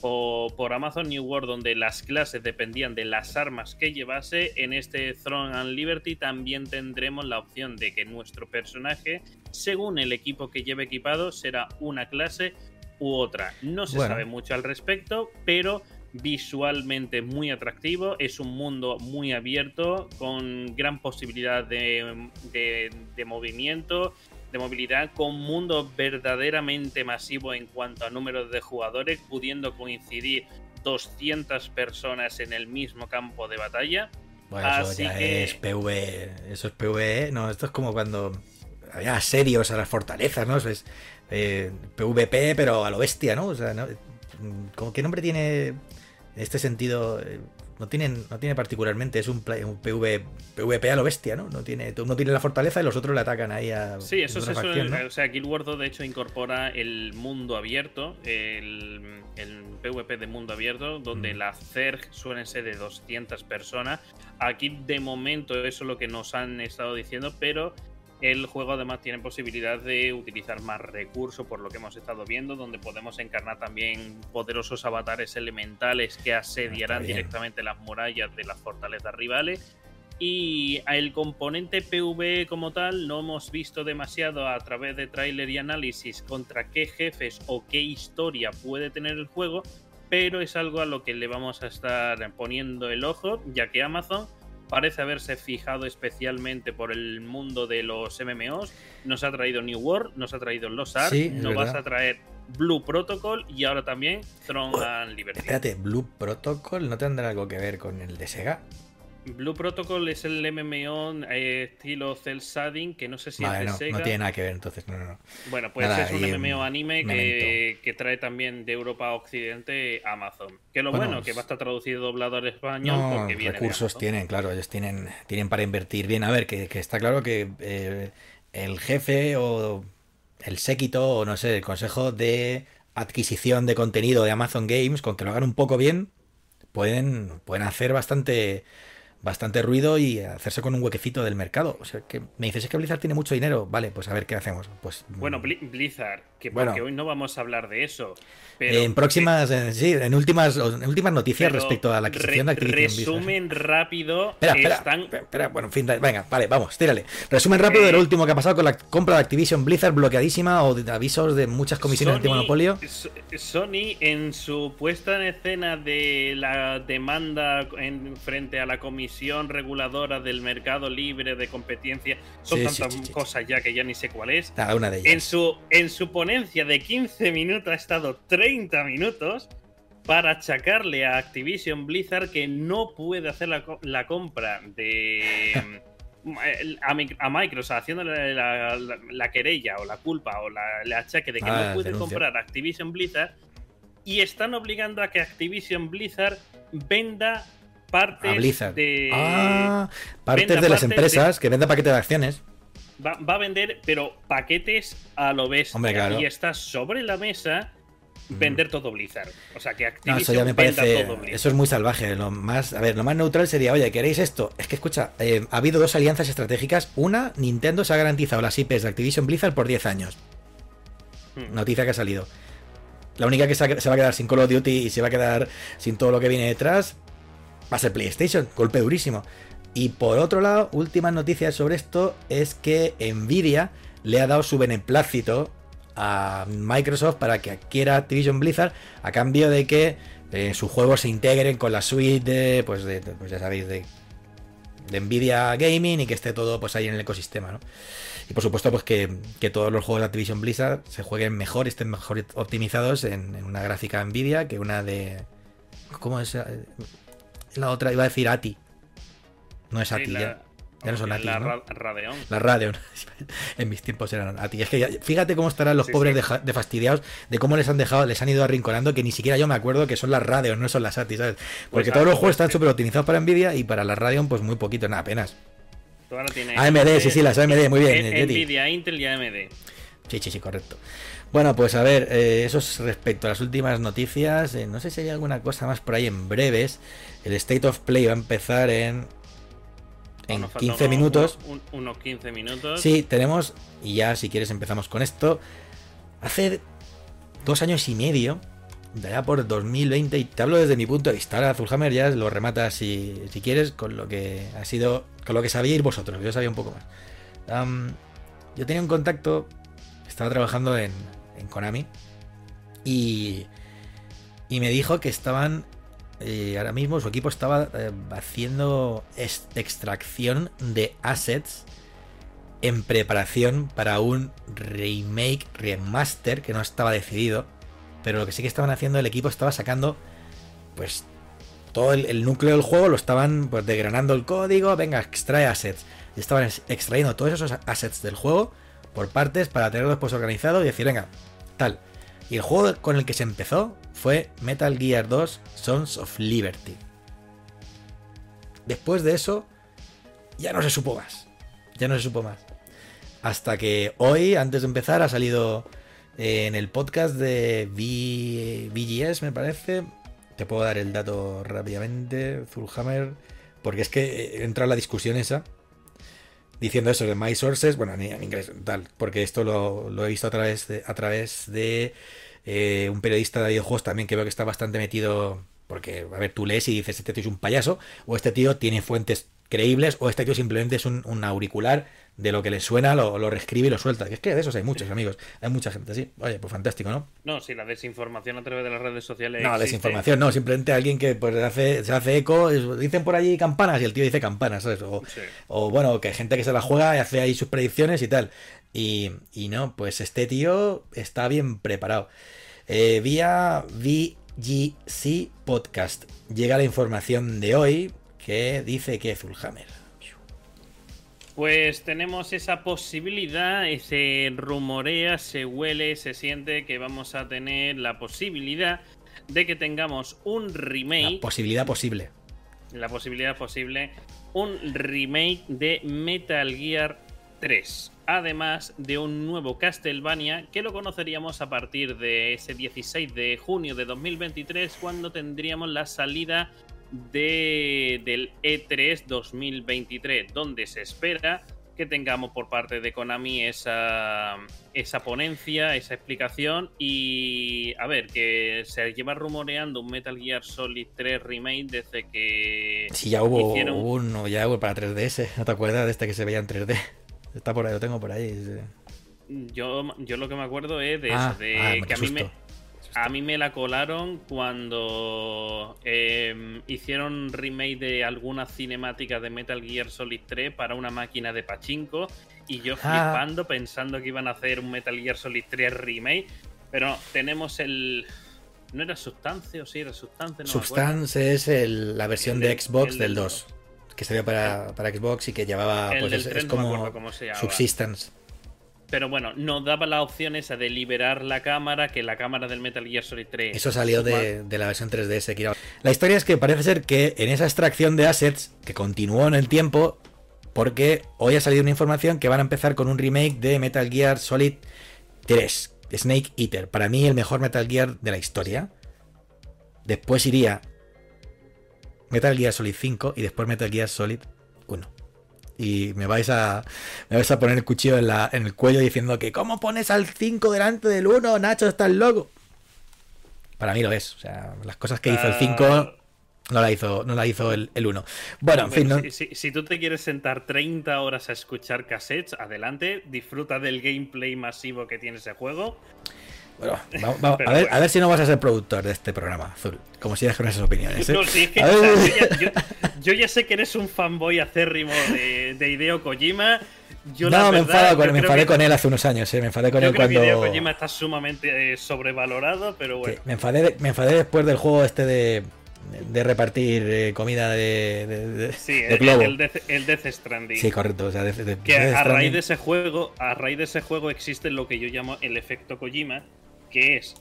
por, por, Amazon New World, donde las clases dependían de las armas que llevase, en este Throne and Liberty también tendremos la opción de que nuestro personaje, según el equipo que lleve equipado, será una clase u otra. No se sabe mucho al respecto, pero visualmente muy atractivo, es un mundo muy abierto, con gran posibilidad de, de, movimiento, de movilidad, con un mundo verdaderamente masivo en cuanto a números de jugadores, pudiendo coincidir 200 personas en el mismo campo de batalla. Bueno, eso ya es PV, eso es PV, no, esto es como cuando había asedios a las fortalezas, ¿no? Es, eh, PvP, pero a lo bestia, ¿no? O sea, ¿no? ¿Cómo, ¿qué nombre tiene en este sentido? No tiene, no tiene particularmente, es un, un PvP a lo bestia, ¿no? No tiene, uno tiene la fortaleza y los otros le atacan ahí a. Sí, eso es eso. O sea, Guild Wars 2 de hecho incorpora el mundo abierto, el, PvP de mundo abierto, donde mm. las CERG suelen ser de 200 personas. Aquí de momento eso es lo que nos han estado diciendo, pero el juego además tiene posibilidad de utilizar más recursos por lo que hemos estado viendo, donde podemos encarnar también poderosos avatares elementales que asediarán directamente las murallas de las fortalezas rivales. Y el componente PV como tal no hemos visto demasiado a través de tráiler y análisis contra qué jefes o qué historia puede tener el juego, pero es algo a lo que le vamos a estar poniendo el ojo, ya que Amazon parece haberse fijado especialmente por el mundo de los MMOs. Nos ha traído New World, nos ha traído Los Ark, nos vas a traer Blue Protocol y ahora también Throne oh, and Liberty. Espérate, Blue Protocol no tendrá algo que ver con el de Sega. Blue Protocol es el MMO eh, estilo Cell Shading, que no sé si es de no, Sega. No tiene nada que ver, entonces no, no. Bueno, pues es un MMO anime que, trae también de Europa a Occidente Amazon. Que lo bueno, que va a estar traducido doblado al español porque viene recursos tienen, claro, ellos tienen, tienen para invertir bien. A ver, que, está claro que eh, el jefe o el séquito o no sé, el consejo de adquisición de contenido de Amazon Games, con que lo hagan un poco bien, pueden, pueden hacer bastante bastante ruido y hacerse con un huequecito del mercado. O sea, que me dices es que Blizzard tiene mucho dinero. Vale, pues a ver qué hacemos. Pues bueno, mm. Blizzard, que porque hoy no vamos a hablar de eso. en próximas, en, sí, en últimas, en últimas noticias respecto a la adquisición de Activision Resumen rápido. Espera, espera, espera, bueno, en fin, venga, vale, vamos, tírale. Resumen rápido de lo último que ha pasado con la compra de Activision Blizzard bloqueadísima o de avisos de muchas comisiones antimonopolio. Sony en su puesta en escena de la demanda en frente a la comisión reguladora del mercado libre de competencia, son tantas cosas ya que ya ni sé cuál es. Cada una de ellas. En su en su ponencia de 15 minutos ha estado 30 minutos para achacarle a Activision Blizzard que no puede hacer la, compra de <laughs> a, Microsoft haciéndole la, querella o la culpa o la, el achaque de que no ah, puede comprar Activision Blizzard y están obligando a que Activision Blizzard venda partes de ah, partes de las empresas que venda paquetes de acciones va, a vender pero paquetes a lo bestia y está sobre la mesa vender todo Blizzard. O sea, que Activision eso ya me parece, Eso es muy salvaje. Lo más, a ver, lo más neutral sería, oye, ¿queréis esto? Es que escucha, eh, ha habido dos alianzas estratégicas. Una, Nintendo se ha garantizado las IPs de Activision Blizzard por 10 años. Hmm. Noticia que ha salido. La única que se va a quedar sin Call of Duty y se va a quedar sin todo lo que viene detrás va a ser PlayStation. Golpe durísimo. Y por otro lado, últimas noticias sobre esto es que Nvidia le ha dado su beneplácito a Microsoft para que adquiera Activision Blizzard a cambio de que eh, sus juegos se integren con la suite de, pues, de, pues ya sabéis, de, de Nvidia Gaming y que esté todo pues ahí en el ecosistema, ¿no? Y por supuesto, pues que, todos los juegos de Activision Blizzard se jueguen mejor, estén mejor optimizados en, una gráfica Nvidia que una de. ¿Cómo es? La otra, iba a decir ATI. No es ATI ya. Ya no son ATI. La Radeon. La Radeon. <laughs> en mis tiempos eran ATI. Es que fíjate cómo estarán los pobres De, fastidiados de cómo les han dejado, les han ido arrinconando, que ni siquiera yo me acuerdo que son las Radeon, no son las ATI, ¿sabes? Porque pues todos los juegos están súper optimizados para Nvidia y para la Radeon, pues muy poquito, nada, apenas. AMD, sí, sí, las AMD, muy bien. Nvidia, Intel y AMD. Sí, sí, sí, correcto. Bueno, pues a ver, eh, eso es respecto a las últimas noticias. Eh, no sé si hay alguna cosa más por ahí en breves. El State of Play va a empezar en en 15 minutos. unos 15 minutos. Sí, tenemos, y ya si quieres empezamos con esto. Hace dos años y medio, de allá por 2020, y te hablo desde mi punto de vista. Ahora Zulhammer ya lo rematas si, si quieres con lo que ha sido, con lo que sabíais vosotros. Yo sabía un poco más. yo tenía un contacto, estaba trabajando en, en Konami, y, y me dijo que estaban eh, ahora mismo su equipo estaba eh, haciendo extracción de assets en preparación para un remake, remaster que no estaba decidido. Pero lo que sí que estaban haciendo, el equipo estaba sacando, pues, todo el, núcleo del juego, lo estaban pues, degranando el código, venga, extrae assets. Y estaban extrayendo todos esos assets del juego por partes para tenerlos después organizado y decir, venga, Y el juego con el que se empezó fue Metal Gear 2 Sons of Liberty. Después de eso, ya no se supo más. Ya no se supo más. Hasta que hoy, antes de empezar, ha salido eh, en el podcast de VGS, me parece. Te puedo dar el dato rápidamente, Zulhammer, porque es que entra la discusión esa, diciendo eso de My Sources, bueno, en inglés, tal, porque esto lo, he visto a través de, a través de eh, un periodista de videojuegos también que veo que está bastante metido, porque, a ver, tú lees y dices, este tío es un payaso, o este tío tiene fuentes creíbles, o este tío simplemente es un, auricular de lo que le suena, lo, lo, reescribe y lo suelta. Es que de esos hay muchos, amigos. Hay mucha gente así. Oye, pues fantástico, ¿no? No, sí, la desinformación a través de las redes sociales. No, desinformación, no. Simplemente alguien que pues hace, se hace eco. Dicen por allí campanas y el tío dice campanas, ¿sabes? O, o bueno, que hay gente que se la juega y hace ahí sus predicciones y tal. Y, y no, pues este tío está bien preparado. Eh, vía VGC Podcast llega la información de hoy que dice que Zulhammer. Pues tenemos esa posibilidad, se rumorea, se huele, se siente que vamos a tener la posibilidad de que tengamos un remake. La posibilidad posible. La posibilidad posible. Un remake de Metal Gear 3 además de un nuevo Castlevania que lo conoceríamos a partir de ese 16 de junio de 2023 cuando tendríamos la salida de, del E3 2023 donde se espera que tengamos por parte de Konami esa, esa ponencia, esa explicación y a ver, que se lleva rumoreando un Metal Gear Solid 3 remake desde que... Sí, ya hubo uno, ya hubo para 3DS, ¿no te acuerdas de este que se veía en 3D? Está por ahí, lo tengo por ahí. Yo, yo lo que me acuerdo es de ah, eso, de ah, que a mí, me, a mí me la colaron cuando em, hicieron remake de algunas cinemáticas de Metal Gear Solid 3 para una máquina de pachinko y yo ah. flipando pensando que iban a hacer un Metal Gear Solid 3 remake, pero tenemos el ¿No era Substance o sí era Substance? No Substance es la versión de Xbox del 2, que salió para, para, Xbox y que llevaba. pues es, como Subsistence. Pero bueno, nos daba la opción esa de liberar la cámara, que la cámara del Metal Gear Solid 3. Eso salió de, de la versión 3DS. La historia es que parece ser que en esa extracción de assets, que continuó en el tiempo, porque hoy ha salido una información que van a empezar con un remake de Metal Gear Solid 3, Snake Eater. Para mí el mejor Metal Gear de la historia. Después iría Metal Gear Solid 5 y después Metal Gear Solid 1 y me vais a me vais a poner el cuchillo en, la, en el cuello diciendo que ¿cómo pones al 5 delante del 1? Nacho, estás loco. Para mí lo es. O sea, las cosas que hizo el 5 ah. no la hizo, no la hizo el, 1. Bueno, en fin. Si, si, tú te quieres sentar 30 horas a escuchar cassettes, adelante, disfruta del gameplay masivo que tiene ese juego. Bueno, <laughs> a, ver, a ver si no vas a ser productor de este programa, Azul. Como si con esas opiniones. ¿eh? No, sí, es que, yo, ya, sé que eres un fanboy acérrimo de, de Hideo Kojima. Yo, no, me, con, me enfadé con él hace unos años, ¿eh? me enfadé con él cuando. Que Hideo Kojima está sumamente eh, sobrevalorado, pero bueno. me, enfadé, me enfadé después del juego este de, de repartir eh, comida de, de, sí, el, Death, Stranding. Sí, correcto. O sea, que a raíz de ese juego, a raíz de ese juego existe lo que yo llamo el efecto Kojima, que es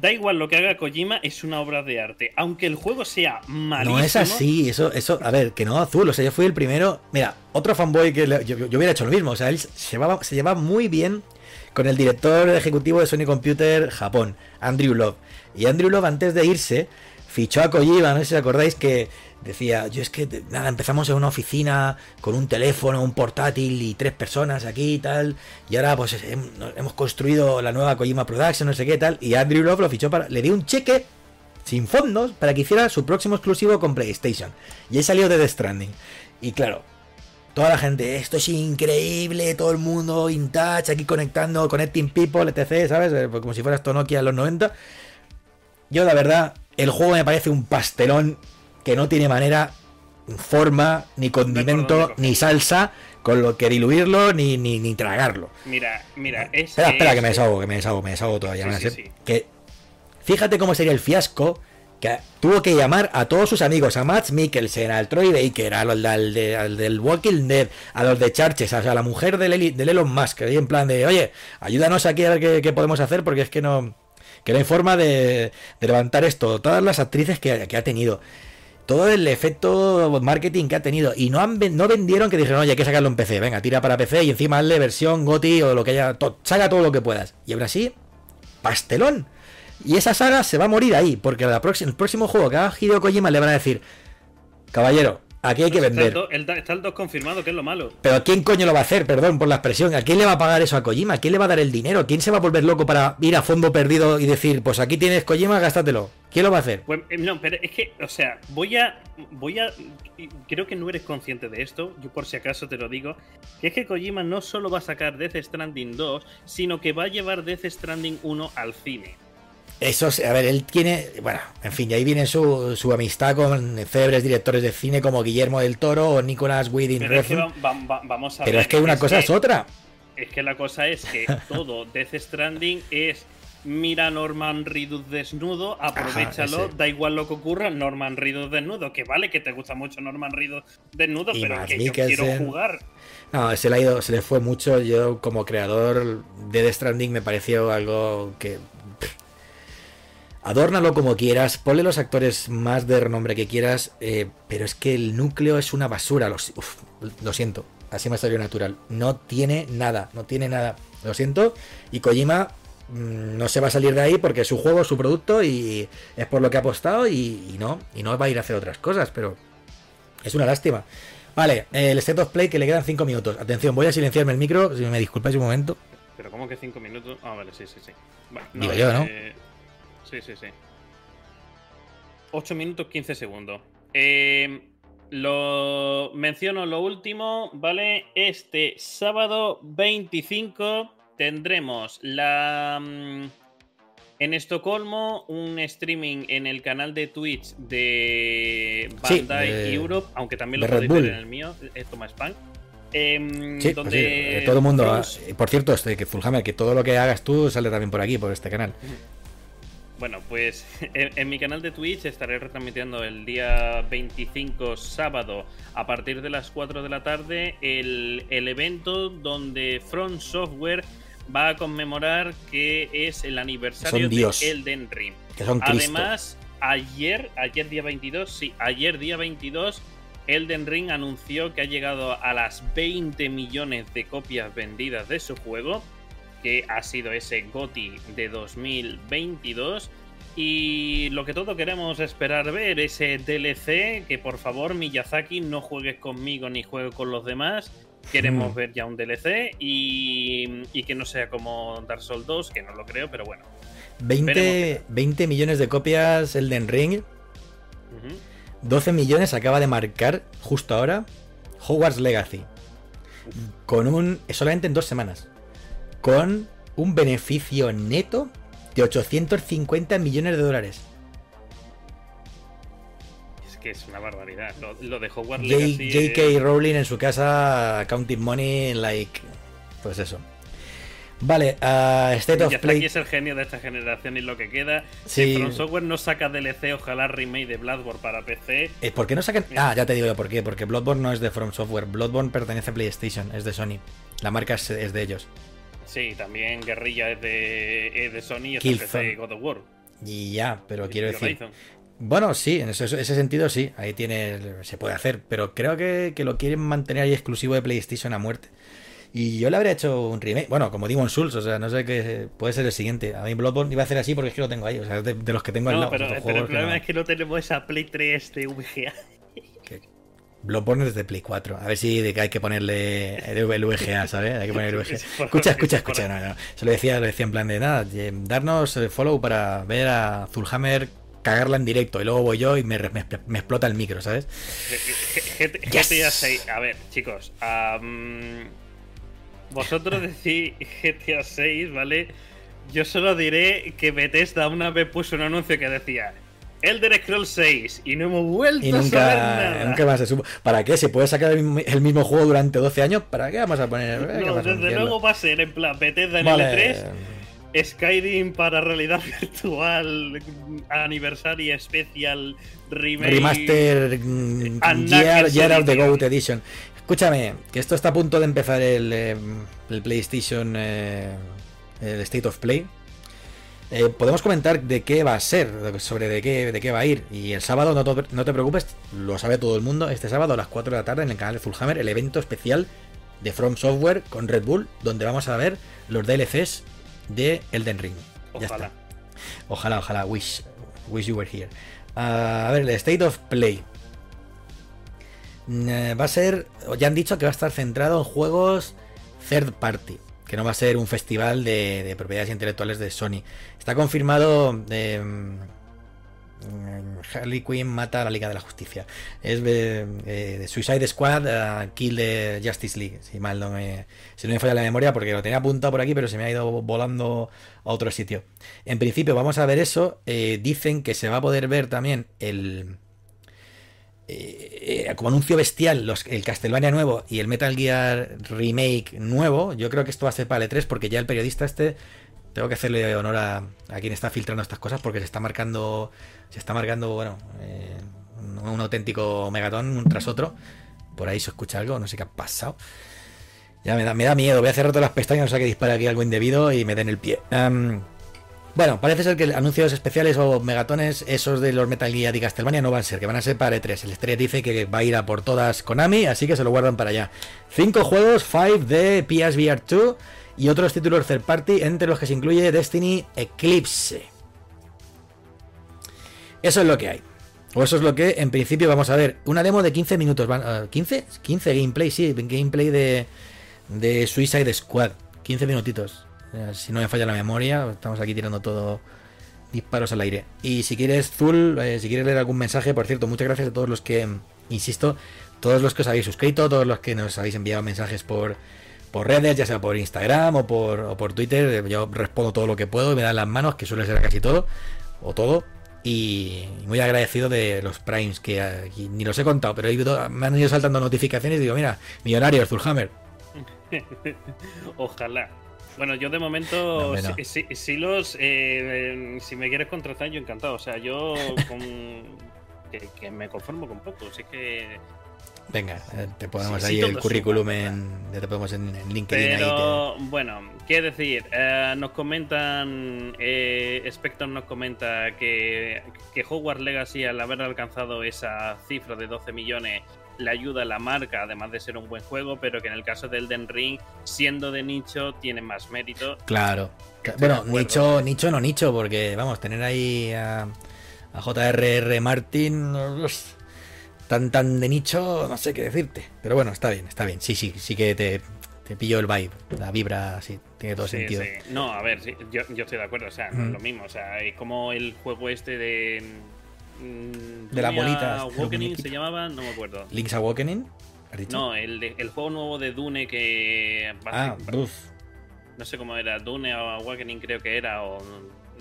da igual lo que haga Kojima, es una obra de arte. Aunque el juego sea malísimo. No es así, eso, eso, a ver, que no, azul. O sea, yo fui el primero. Mira, otro fanboy que yo, hubiera hecho lo mismo. O sea, él se llevaba, se llevaba muy bien con el director ejecutivo de Sony Computer Japón, Andrew Love. Y Andrew Love, antes de irse, fichó a Kojima, no sé si os acordáis que decía, yo es que nada, empezamos en una oficina con un teléfono, un portátil y tres personas aquí y tal, y ahora pues hemos construido la nueva Kojima Production, no sé qué tal, y Andrew Love lo fichó para, le dio un cheque sin fondos para que hiciera su próximo exclusivo con PlayStation. Y ahí salió de The Stranding. Y claro, toda la gente, esto es increíble, todo el mundo in touch, aquí conectando, connecting people, etc., ¿sabes? Eh, como si fuera esto Nokia en los 90. Yo la verdad el juego me parece un pastelón que no tiene manera, forma, ni condimento, ni salsa con lo que diluirlo ni, ni, tragarlo. Mira, mira, es, espera, espera, que me deshago, que me deshago, me deshago todavía. Que fíjate cómo sería el fiasco que tuvo que llamar a todos sus amigos, a Matt Mikkelsen, al Troy Baker, al, al, del Walking Dead, a los de Charches, a la mujer del, del Elon Musk, ahí en plan de, oye, ayúdanos aquí a ver qué, qué podemos hacer porque es que no, que no hay forma de, levantar esto. Todas las actrices que, ha tenido. Todo el efecto marketing que ha tenido. Y no, han, no vendieron que dijeron, oye, hay que sacarlo en PC. Venga, tira para PC y encima hazle versión GOTI o lo que haya. saca todo lo que puedas. Y ahora sí, pastelón. Y esa saga se va a morir ahí. Porque la el próximo juego que haga Hideo Kojima le van a decir, caballero, Aquí hay que vender. Está el, 2 confirmado, que es lo malo. Pero ¿a quién coño lo va a hacer? Perdón por la expresión. ¿A quién le va a pagar eso a Kojima? ¿A quién le va a dar el dinero? ¿Quién se va a volver loco para ir a fondo perdido y decir, pues aquí tienes Kojima, gástatelo? ¿Quién lo va a hacer? Pues, eh, no, pero es que, o sea, voy a. Voy a. Creo que no eres consciente de esto. Yo por si acaso te lo digo. Que es que Kojima no solo va a sacar Death Stranding 2, sino que va a llevar Death Stranding 1 al cine. Eso, a ver, él tiene, bueno, en fin, y ahí viene su, su amistad con célebres directores de cine como Guillermo del Toro o Nicolas Winding Pero es que vamos a Pero es que una cosa es, otra. Es que la cosa es que <laughs> todo Death Stranding es mira a Norman Reedus desnudo, aprovechalo, da igual lo que ocurra, Norman Reedus desnudo, que vale que te gusta mucho Norman Reedus desnudo, pero que yo quiero jugar. No, se le, ha ido, se le fue mucho. Yo, como creador de Death Stranding, me pareció algo que Adórnalo como quieras, ponle los actores más de renombre que quieras, eh, pero es que el núcleo es una basura. lo siento, así me salió natural. No tiene nada, no tiene nada. Lo siento. Y Kojima mm, no se va a salir de ahí porque es su juego, es su producto y es por lo que ha apostado y, no, y no va a ir a hacer otras cosas, pero es una lástima. Vale, el set of play que le quedan 5 minutos. Atención, voy a silenciarme el micro, si me disculpáis un momento. Pero ¿cómo que 5 minutos? Ah, vale, sí, sí, sí. Digo yo, ¿no? Eh, Sí, sí, sí. 8 minutos 15 segundos. Eh, lo menciono lo último, ¿vale? Este sábado 25 tendremos la mm, en Estocolmo un streaming en el canal de Twitch de Bandai Europe, aunque también lo podéis ver en el mío, es Thomas Punk. Em, sí, pues eh, todo el mundo. por cierto, este, que Zulhammer, que todo lo que hagas tú sale también por aquí, por este canal. Bueno, pues <laughs> en, mi canal de Twitch estaré retransmitiendo el día 25 sábado a partir de las 4 de la tarde el, evento donde Front Software va a conmemorar que es el aniversario de Elden Ring. Además, ayer, ayer día 22, sí, ayer día 22 Elden Ring anunció que ha llegado a las 20 millones de copias vendidas de su juego que ha sido ese GOTI de 2022. Y lo que todos queremos esperar ver, ese DLC, que por favor Miyazaki no juegues conmigo ni juegue con los demás. Queremos hmm. ver ya un DLC y, que no sea como Dark Souls 2, que no lo creo, pero bueno. 20, 20 millones de copias Elden Ring. 12 millones acaba de marcar justo ahora Hogwarts Legacy. Con un. solamente en dos semanas con un beneficio neto de 850 millones de dólares. Es que es una barbaridad. Lo, de Hogwarts J.K. Rowling en su casa, counting money, like. Pues eso. Vale, uh, State of Play. Aquí es el genio de esta generación y lo que queda. Si From Software no saca DLC, ojalá remake de Bloodborne para PC. Eh, ¿Por qué no sacan.? Ah, ya te digo yo por qué. Porque Bloodborne no es de From Software. Bloodborne pertenece a PlayStation, es de Sony. La marca es de ellos. Sí, también Guerrilla es de, es de Sony y es de God of War. Y ya, pero quiero decir. Bueno, sí, en ese, sentido sí, ahí tiene, se puede hacer, pero creo que, lo quieren mantener ahí exclusivo de PlayStation a muerte. Y yo le habría hecho un remake, bueno, como digo en Souls, o sea, no sé qué puede ser el siguiente. A mí Bloodborne iba a hacer así porque es que lo tengo ahí, o sea, de, los que tengo al lado. Pero, pero el problema es que no tenemos esa Play 3 de VGA. Bloodborne desde Play 4. A ver si hay que ponerle el VGA, ¿sabes? Hay que poner el VGA. <laughs> Escucha, escucha, escucha. No, no. Se lo decía, lo decía en plan de nada. Darnos follow para ver a Zulhammer cagarla en directo. Y luego voy yo y me, explota el micro, ¿sabes? GTA 6. A ver, chicos. vosotros decís GTA 6, ¿vale? Yo solo diré que Bethesda una vez puso un anuncio que decía Elder Scrolls 6 y no hemos vuelto a saber nada. Nunca más se supo. ¿Para qué? ¿Se puede sacar el mismo juego durante 12 años? ¿Para qué vamos a poner? No, desde luego va a ser en plan Bethesda en L3, Skyrim para realidad <laughs> virtual, aniversario especial, remake, remaster, mm, Year, of the Goat Edition. Escúchame, que esto está a punto de empezar el, eh, el PlayStation eh, el State of Play eh, podemos comentar de qué va a ser, sobre de qué, de qué va a ir. Y el sábado, no, te preocupes, lo sabe todo el mundo, este sábado a las 4 de la tarde en el canal de Fullhammer, el evento especial de From Software con Red Bull, donde vamos a ver los DLCs de Elden Ring. Ojalá. Ojalá, ojalá, wish, wish you were here. Ah, a ver, el State of Play. Mm, eh, va a ser, ya han dicho que va a estar centrado en juegos third party que no va a ser un festival de, propiedades intelectuales de Sony. Está confirmado de, mm, Harley Quinn mata a la Liga de la Justicia. Es de, eh, Suicide Squad Kill the Justice League. Si mal no me, si no falla la memoria, porque lo tenía apuntado por aquí, pero se me ha ido volando a otro sitio. En principio, vamos a ver eso. Eh, dicen que se va a poder ver también el eh, como anuncio bestial los, el Castlevania nuevo y el Metal Gear Remake nuevo, yo creo que esto va a ser para el 3 porque ya el periodista este, tengo que hacerle honor a, quien está filtrando estas cosas porque se está marcando, se está marcando, bueno, eh, un, auténtico megatón tras otro. Por ahí se escucha algo, no sé qué ha pasado. Ya me da, me da miedo, voy a cerrar todas las pestañas, no sé que dispara aquí algo indebido y me den el pie. Bueno, parece ser que anuncios especiales o megatones, esos de los Metal Gear y Castlevania, no van a ser, que van a ser para E3. El Estrella dice que va a ir a por todas Konami, así que se lo guardan para allá. Cinco juegos, 5 de PSVR 2 y otros títulos third party, entre los que se incluye Destiny Eclipse. Eso es lo que hay. O eso es lo que en principio vamos a ver. Una demo de 15 minutos. ¿15? 15 gameplay, sí. Gameplay de Suicide Squad. 15 minutitos. Eh, si no me falla la memoria, estamos aquí tirando todo disparos al aire. Y si quieres, Zul, eh, si quieres leer algún mensaje, por cierto, muchas gracias a todos los que, insisto, todos los que os habéis suscrito, todos los que nos habéis enviado mensajes por, por redes, ya sea por Instagram o por, Twitter. Yo respondo todo lo que puedo y me dan las manos, que suele ser casi todo, o todo. Y muy agradecido de los primes, que ni los he contado, pero me han ido saltando notificaciones y digo, mira, millonarios, Zulhammer. <laughs> Ojalá. Bueno, yo de momento, No, si, si- si los, eh, si me quieres contratar, yo encantado. O sea, yo con, <laughs> que, que me conformo con poco. Así que. Venga, eh, te ponemos Sí, ahí sí, el currículum suma, en. Ya te ponemos en, en LinkedIn ahí. Pero bueno, qué decir, Eh, nos comentan, eh, Spector nos comenta que, que Hogwarts Legacy al haber alcanzado esa cifra de 12 millones le ayuda a la marca, además de ser un buen juego, pero que en el caso del Den Ring, siendo de nicho, tiene más mérito. Claro. Bueno, nicho, nicho no nicho, porque vamos, tener ahí a, a J.R.R. Martin tan tan de nicho, no sé qué decirte. Pero bueno, está bien, está bien. Sí, sí, sí que te, te pillo el vibe, la vibra, sí, tiene todo Sí, sentido. sí. No, a ver, sí, yo, yo estoy de acuerdo, o sea, no es lo mismo, o sea, es como el juego este de... mm, De las bolitas, Awakening se llamaba, no me acuerdo. Link's Awakening, ¿has dicho? No, el, el juego nuevo de Dune que... Ah, uf. no sé cómo era, Dune o Awakening creo que era, o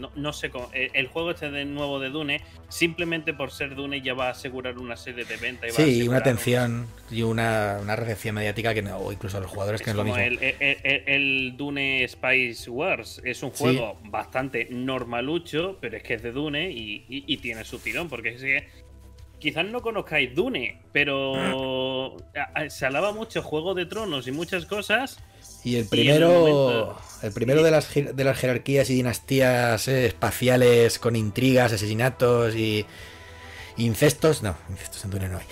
no, no sé cómo. El, el juego este de nuevo de Dune, simplemente por ser Dune ya va a asegurar una serie de ventas. Sí, y una atención y una, una recepción mediática que no, o incluso a los jugadores que es no es lo mismo. el, el- el- el Dune Spice Wars es un Sí. juego bastante normalucho, pero es que es de Dune y, y- y tiene su tirón, porque es que quizás no conozcáis Dune, pero <clears throat> se alaba mucho Juego de Tronos y muchas cosas. Y el y primero, momento- el primero de las, de las jerarquías y dinastías eh, espaciales con intrigas, asesinatos y incestos, no, incestos en Dune no hay.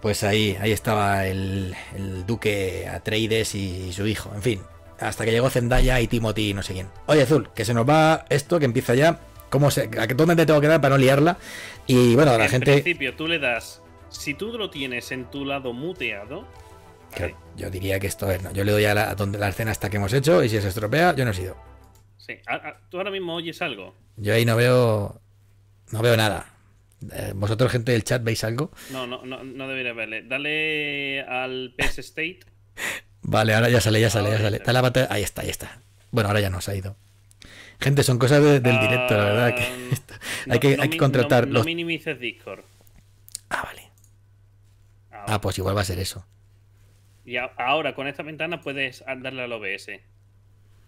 Pues ahí, ahí estaba el, el duque Atreides y su hijo, en fin, hasta que llegó Zendaya y Timothy y no sé quién. Oye, Azul, que se nos va esto, que empieza ya. ¿Cómo se, ¿A qué- dónde te tengo que dar para no liarla? Y bueno, la en gente... principio, tú le das. Si tú lo tienes en tu lado muteado, que yo diría que esto es, no, yo le doy a la, a donde la escena hasta que hemos hecho y si se estropea, yo no he sido. sí. a- a- tú ahora mismo oyes algo. Yo ahí no veo. No veo nada. Eh, ¿Vosotros, gente del chat, veis algo? No, no, no, no debería verle. Dale al PS State. <laughs> Vale, ahora ya sale, ya sale, ya Ahora ya sale. sale. Está la batalla. Ahí está, ahí está. Bueno, ahora ya nos ha ido. Gente, son cosas de- del directo, la verdad. Que Ah, <laughs> esto- no- hay que, no hay que contratar no- los. No minimices Discord. Ah, vale. Ah, Ah, pues igual va a ser eso. Y a- ahora con esta ventana puedes darle al OBS.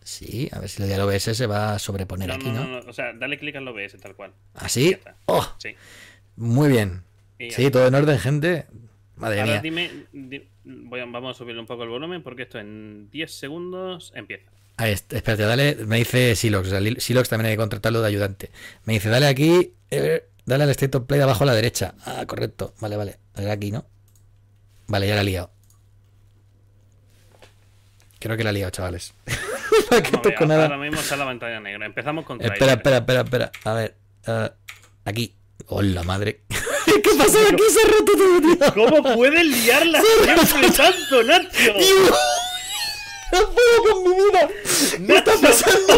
Sí, a ver si le doy al OBS se va a sobreponer No, aquí, no, ¿no? no, no, O sea, dale clic al OBS tal cual. ¿Así? Está. ¡Oh! Sí. Muy bien. Sí, todo en orden, gente. Madre Ahora mía. dime, di- voy a- vamos a subirle un poco el volumen porque esto en 10 segundos empieza. Ahí está, espérate, dale, me dice Silox, o sea, Lil- Silox también hay que contratarlo de ayudante. Me dice, dale aquí, eh, dale al State of Play de abajo a la derecha. Ah, correcto, vale, vale. Dale aquí, ¿no? Vale, ya la he liado. Creo que la he liado, chavales. <laughs> No ver, toco nada. ahora mismo está la pantalla negra. Empezamos con Espera, trailer. espera, espera, espera. A ver, aquí. ¡Hola, madre! <laughs> ¿Qué pasa aquí? Se ha roto todo, tío. <laughs> ¿Cómo puedes liarla siempre tanto, Nacho? ¡No puedo con mi vida! ¿Qué está pasando?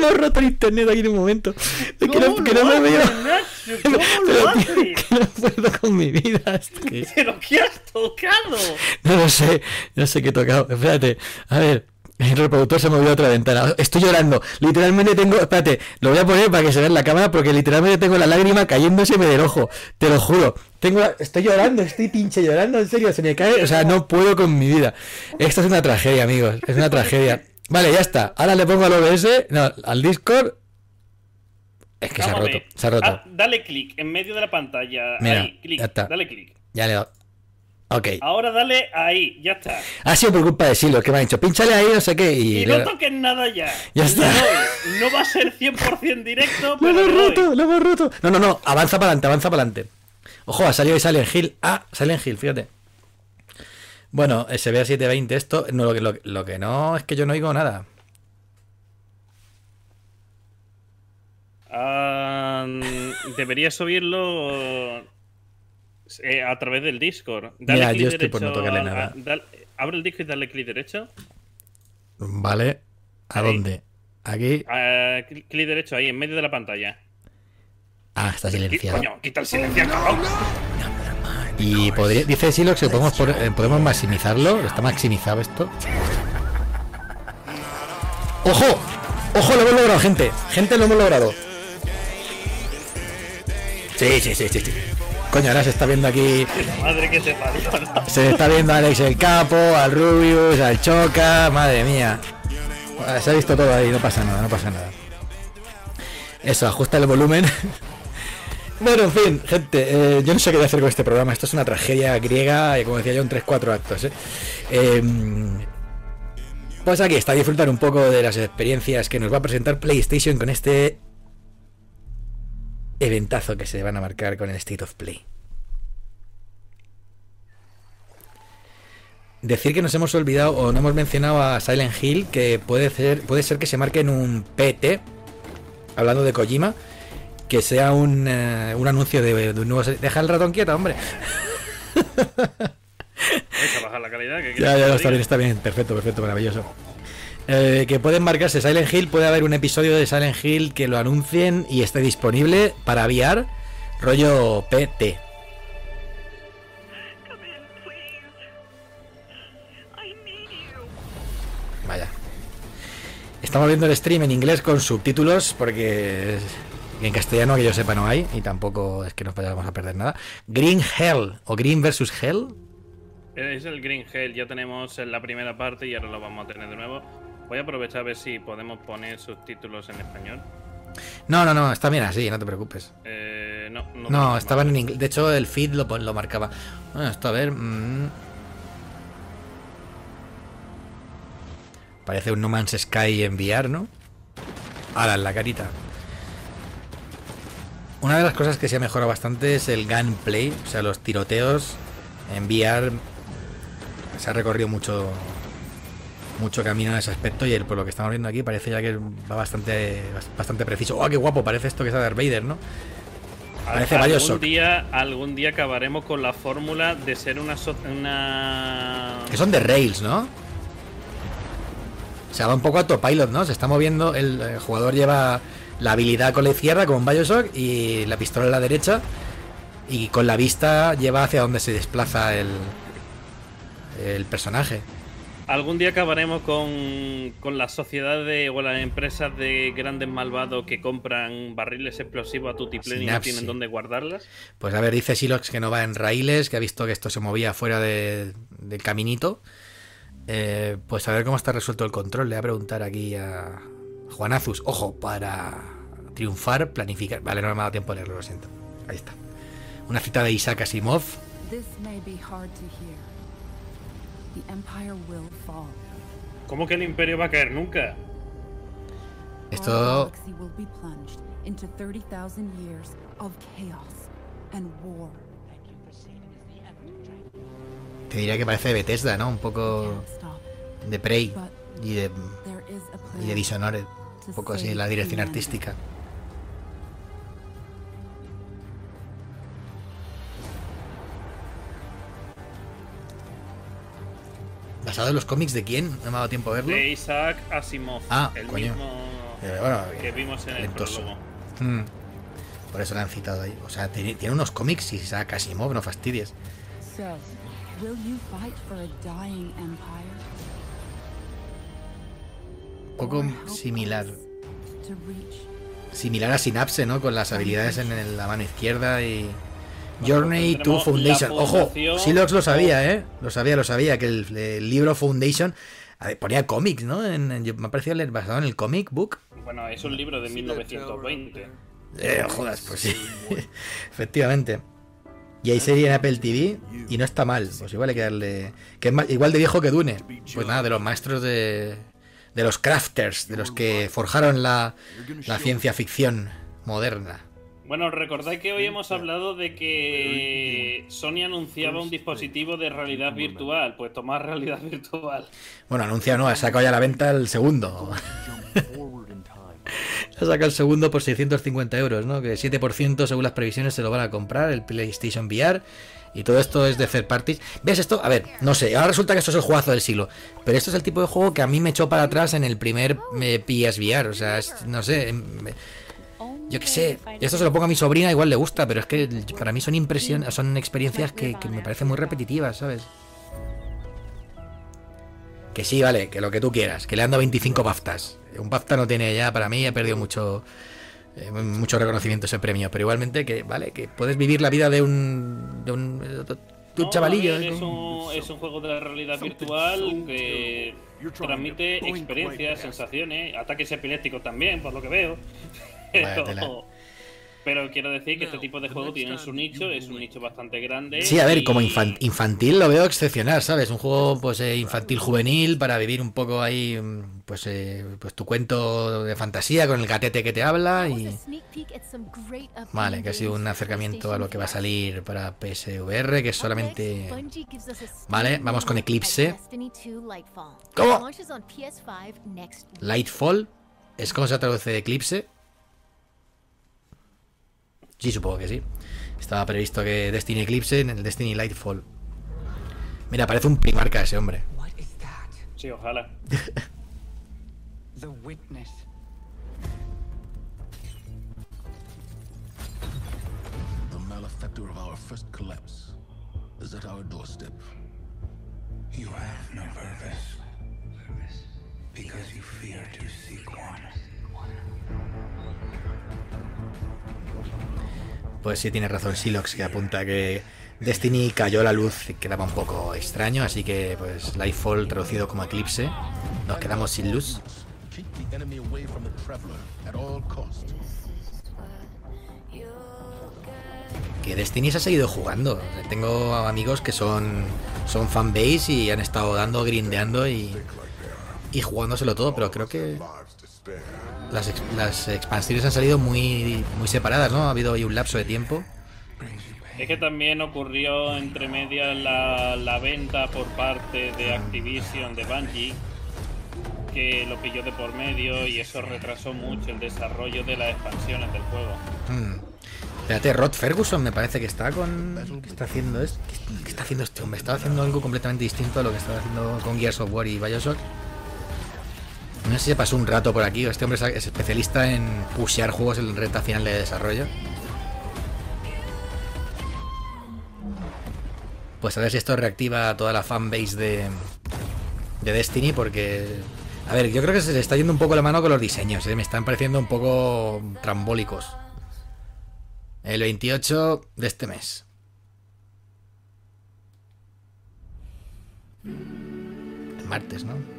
Me he roto el internet aquí en un momento. Es que no, ¿Cómo que lo no me veo. <laughs> ¿Cómo lo haces? que no puedo con mi vida. que- <laughs> ¿Pero qué has tocado? No lo sé, no sé qué he tocado. Espérate, a ver. El reproductor se movió a otra ventana. Estoy llorando. Literalmente tengo. Espérate, lo voy a poner para que se vea en la cámara porque literalmente tengo la lágrima cayéndoseme del ojo. Te lo juro. Tengo la- Estoy llorando, estoy pinche llorando. En serio, se me cae. O sea, no puedo con mi vida. Esto es una tragedia, amigos. Es una tragedia. Vale, ya está. Ahora le pongo al OBS. No, al Discord. Es que se ha roto. Se ha roto. Ah, dale clic en medio de la pantalla. Mira, ahí, clic. ya está. Dale clic. Ya le dado. Ok. Ahora dale ahí, ya está. Ha sido por culpa de Silo, que me ha dicho, pínchale ahí, no sé qué. Y, Y le- no toques nada ya. Ya está. doy. No va a ser 100% directo, <laughs> Lo hemos doy. roto, lo hemos roto. No, no, no, avanza para adelante, avanza para adelante. Ojo, ha salido ahí Silent Hill. Ah, Silent Hill, fíjate. Bueno, eh, se ve a 720 esto. No, lo, que- lo, lo que no es que yo no oigo nada. Ah, deberías subirlo eh, a través del Discord. Dale Mira, clic yo estoy por no tocarle a- nada. a- dale- abre el disco y dale clic derecho. Vale. ¿A Ahí. dónde? Aquí. Ah, cl- clic derecho ahí, en medio de la pantalla. Ah, está silenciado. Coño, quita el silencio, cabrón. Y podría, dice Silox que podemos, eh, podemos maximizarlo. Está maximizado esto. ¡Ojo! ¡Ojo! Lo hemos logrado, gente. Gente, lo hemos logrado. Sí, sí, sí, sí. sí. coño, ahora se está viendo aquí. madre que te parió. Se está viendo a Alex el Capo, al Rubius, al Choca, madre mía. Se ha visto todo ahí, no pasa nada, no pasa nada. Eso, ajusta el volumen. Bueno, en fin, gente, eh, yo no sé qué voy a hacer con este programa. Esto es una tragedia griega, como decía yo, en 3-4 actos. ¿eh? Em, pues aquí está, disfrutar un poco de las experiencias que nos va a presentar PlayStation con este eventazo que se van a marcar con el State of Play. Decir que nos hemos olvidado o no hemos mencionado a Silent Hill, que puede ser, puede ser que se marque en un PT, hablando de Kojima, que sea un, eh, un anuncio de, de un nuevo... Deja el ratón quieto, hombre. Deja bajar la calidad. <laughs> que Ya, ya, está bien, está bien, perfecto, perfecto, maravilloso. Eh, que pueden marcarse Silent Hill, puede haber un episodio de Silent Hill que lo anuncien y esté disponible para VR, rollo PT. Vaya. Estamos viendo el stream en inglés con subtítulos porque en castellano que yo sepa no hay y tampoco es que nos vayamos a perder nada. Green Hell o Green versus Hell. Es el Green Hell, ya tenemos en la primera parte y ahora lo vamos a tener de nuevo. Voy a aprovechar a ver si podemos poner subtítulos en español. No, no, no, está bien así, no te preocupes. Eh, no, no, No, estaban en inglés. De hecho, el feed lo, marcaba. Bueno, esto a ver. mm. Parece un No Man's Sky en VR, ¿no? Ahora, en la carita. Una de las cosas que se ha mejorado bastante es el gunplay, o sea, los tiroteos en VR. Se ha recorrido mucho mucho camino en ese aspecto y el, por lo que estamos viendo aquí parece ya que va bastante bastante preciso. ¡Oh, qué guapo! Parece esto que es Darth Vader, ¿no? Parece algún Bioshock. día, algún día acabaremos con la fórmula de ser una, so- una... Que son de Rails, ¿no? Se va un poco autopilot, ¿no? Se está moviendo, el, eh, jugador lleva la habilidad con la izquierda, como en Bioshock, y la pistola en la derecha, y con la vista lleva hacia donde se desplaza el, el personaje. Algún día acabaremos con, con las sociedades o las empresas de grandes malvados que compran barriles explosivos a tutiplén y no tienen dónde guardarlas. Pues a ver, dice Silox que no va en raíles, que ha visto que esto se movía fuera de- del caminito. Eh, pues a ver cómo está resuelto el control. Le voy a preguntar aquí a Juan Azus. Ojo, para triunfar, planificar. Vale, no me ha dado tiempo de leerlo, lo siento. Ahí está. Una cita de Isaac Asimov. This may be hard to hear. The Empire will fall. ¿Cómo que el imperio va a caer nunca? Esto galaxy will be plunged into 30,000 years of chaos and war. te diría que parece de Bethesda, ¿no? Un poco de Prey y de, y de Dishonored. Un poco así la dirección artística. ¿Basado en los cómics de quién? No me ha dado tiempo a verlo. De Isaac Asimov. Ah, el coño. mismo Eh, bueno, que vimos en el prólogo. Mm. Por eso la han citado ahí. O sea, tiene, tiene unos cómics y Isaac Asimov, no fastidies. So, will you fight for a dying empire? Un poco similar. us To reach Similar a Synapse, ¿no? Con las habilidades en la mano izquierda y. Journey to Foundation. Ojo, Silox lo sabía, ¿eh? Lo sabía, lo sabía, que el, el libro Foundation a ver, ponía cómics, ¿no? En- en- yo- me ha parecido leer basado en el comic book. Bueno, es un libro de 1920. Eh, jodas, pues sí. <laughs> Efectivamente. Y hay serie en Apple TV y no está mal. Pues igual hay que darle. Que es más- igual de viejo que Dune. Pues nada, de los maestros de. De los crafters, de los que forjaron la, la ciencia ficción moderna. Bueno, recordáis que hoy hemos hablado de que Sony anunciaba un dispositivo de realidad virtual. Pues tomar realidad virtual. Bueno, anuncia no, ha sacado ya a la venta el segundo. <laughs> ha sacado el segundo por 650 euros, ¿no? Que 7% según las previsiones se lo van a comprar, el PlayStation VR. Y todo esto es de third parties. ¿Ves esto? A ver, no sé, ahora resulta que esto es el juegazo del siglo. Pero esto es el tipo de juego que a mí me echó para atrás en el primer eh, PSVR. O sea, es- no sé. em, Yo qué sé, esto se lo pongo a mi sobrina, igual le gusta, pero es que para mí son impresiones, son experiencias que, me parecen muy repetitivas, ¿sabes? Que sí, vale, que lo que tú quieras, que le han dado 25 BAFTAs. Un BAFTA no tiene ya, para mí, ha perdido mucho eh, mucho reconocimiento ese premio, pero igualmente que, vale, que puedes vivir la vida de un, de un, de un No, chavalillo. ver, ¿eh? es, un, es un juego de la realidad virtual que transmite experiencias, sensaciones, ataques epilépticos también, por lo que veo. <laughs> Pero, quiero decir que este tipo de juego tiene su nicho, es un nicho bastante grande. Sí, a ver, y- como infan- infantil lo veo excepcional, ¿sabes? Un juego pues eh, infantil juvenil para vivir un poco ahí mm, pues eh, pues tu cuento de fantasía con el gatete que te habla y vale, que ha sido un acercamiento a lo que va a salir para PSVR, que es solamente Vale, vamos con Eclipse. ¿Cómo? Lightfall. ¿Es cómo se traduce Eclipse? Sí, supongo que sí. Estaba previsto que Destiny Eclipse en el Destiny Lightfall. Mira, parece un primarca ese hombre. What is that? Sí, ojalá. <laughs> The witness. The malefactor of our first collapse is at our doorstep. You have no purpose. Because you fear to seek one. Pues sí, tiene razón Silox, que apunta que Destiny cayó la luz y quedaba un poco extraño, así que pues Lightfall traducido como Eclipse. Nos quedamos sin luz. Que Destiny se ha seguido jugando. Tengo amigos que son, son fanbase y han estado dando, grindeando y, y jugándoselo todo, pero creo que las, las expansiones han salido muy, muy separadas, ¿no? Ha habido ahí un lapso de tiempo. Es que también ocurrió entre medias la, la venta por parte de Activision de Bungie, que lo pilló de por medio y eso retrasó mucho el desarrollo de las expansiones del juego. Hmm. Espérate, Rod Ferguson me parece que está con. ¿Qué está haciendo esto? ¿Qué, qué está haciendo este hombre? Estaba haciendo algo completamente distinto a lo que estaba haciendo con Gears of War y Bioshock. No sé si se pasó un rato por aquí. Este hombre es especialista en pushear juegos en recta final de desarrollo. Pues a ver si esto reactiva toda la fanbase de, de Destiny, porque. A ver, yo creo que se está yendo un poco la mano con los diseños, ¿eh? me están pareciendo un poco trambólicos. El 28 de este mes. El martes, ¿no?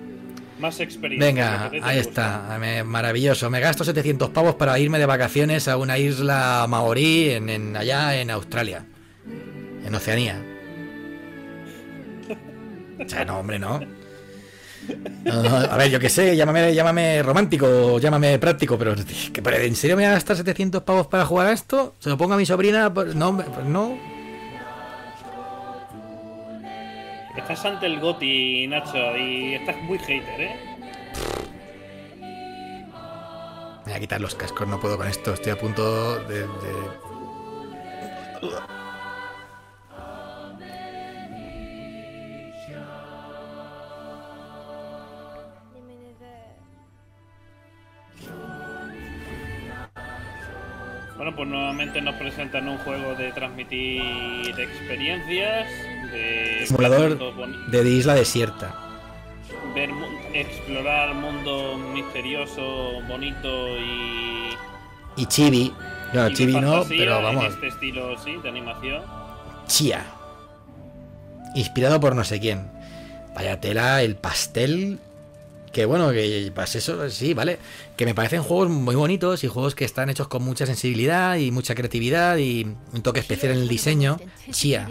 Más experiencia. Venga, ahí está. Me- maravilloso. Me gasto 700 pavos para irme de vacaciones a una isla maorí en, en- allá en Australia. En Oceanía. O sea, no, hombre, no. No, no, a ver, yo qué sé, llámame, llámame romántico, llámame práctico, pero, ¿que- pero ¿en serio me voy a gastar 700 pavos para jugar a esto? ¿Se lo pongo a mi sobrina? Pues no, pues no. Estás ante el Goti, Nacho, y estás muy hater, ¿eh? Me voy a quitar los cascos, no puedo con esto. Estoy a punto de. de- Bueno, pues nuevamente nos presentan un juego de transmitir experiencias, de Simulador ver mundos boni- de isla desierta. ver explorar mundo misterioso, bonito y, Y Chibi. Y de Chibi no, pero en vamos. este estilo, sí, de animación. Chía. Inspirado por no sé quién. Vaya tela, el pastel. Que bueno, que pues eso, sí, vale. Que me parecen juegos muy bonitos y juegos que están hechos con mucha sensibilidad y mucha creatividad y un toque especial en el diseño. Chía.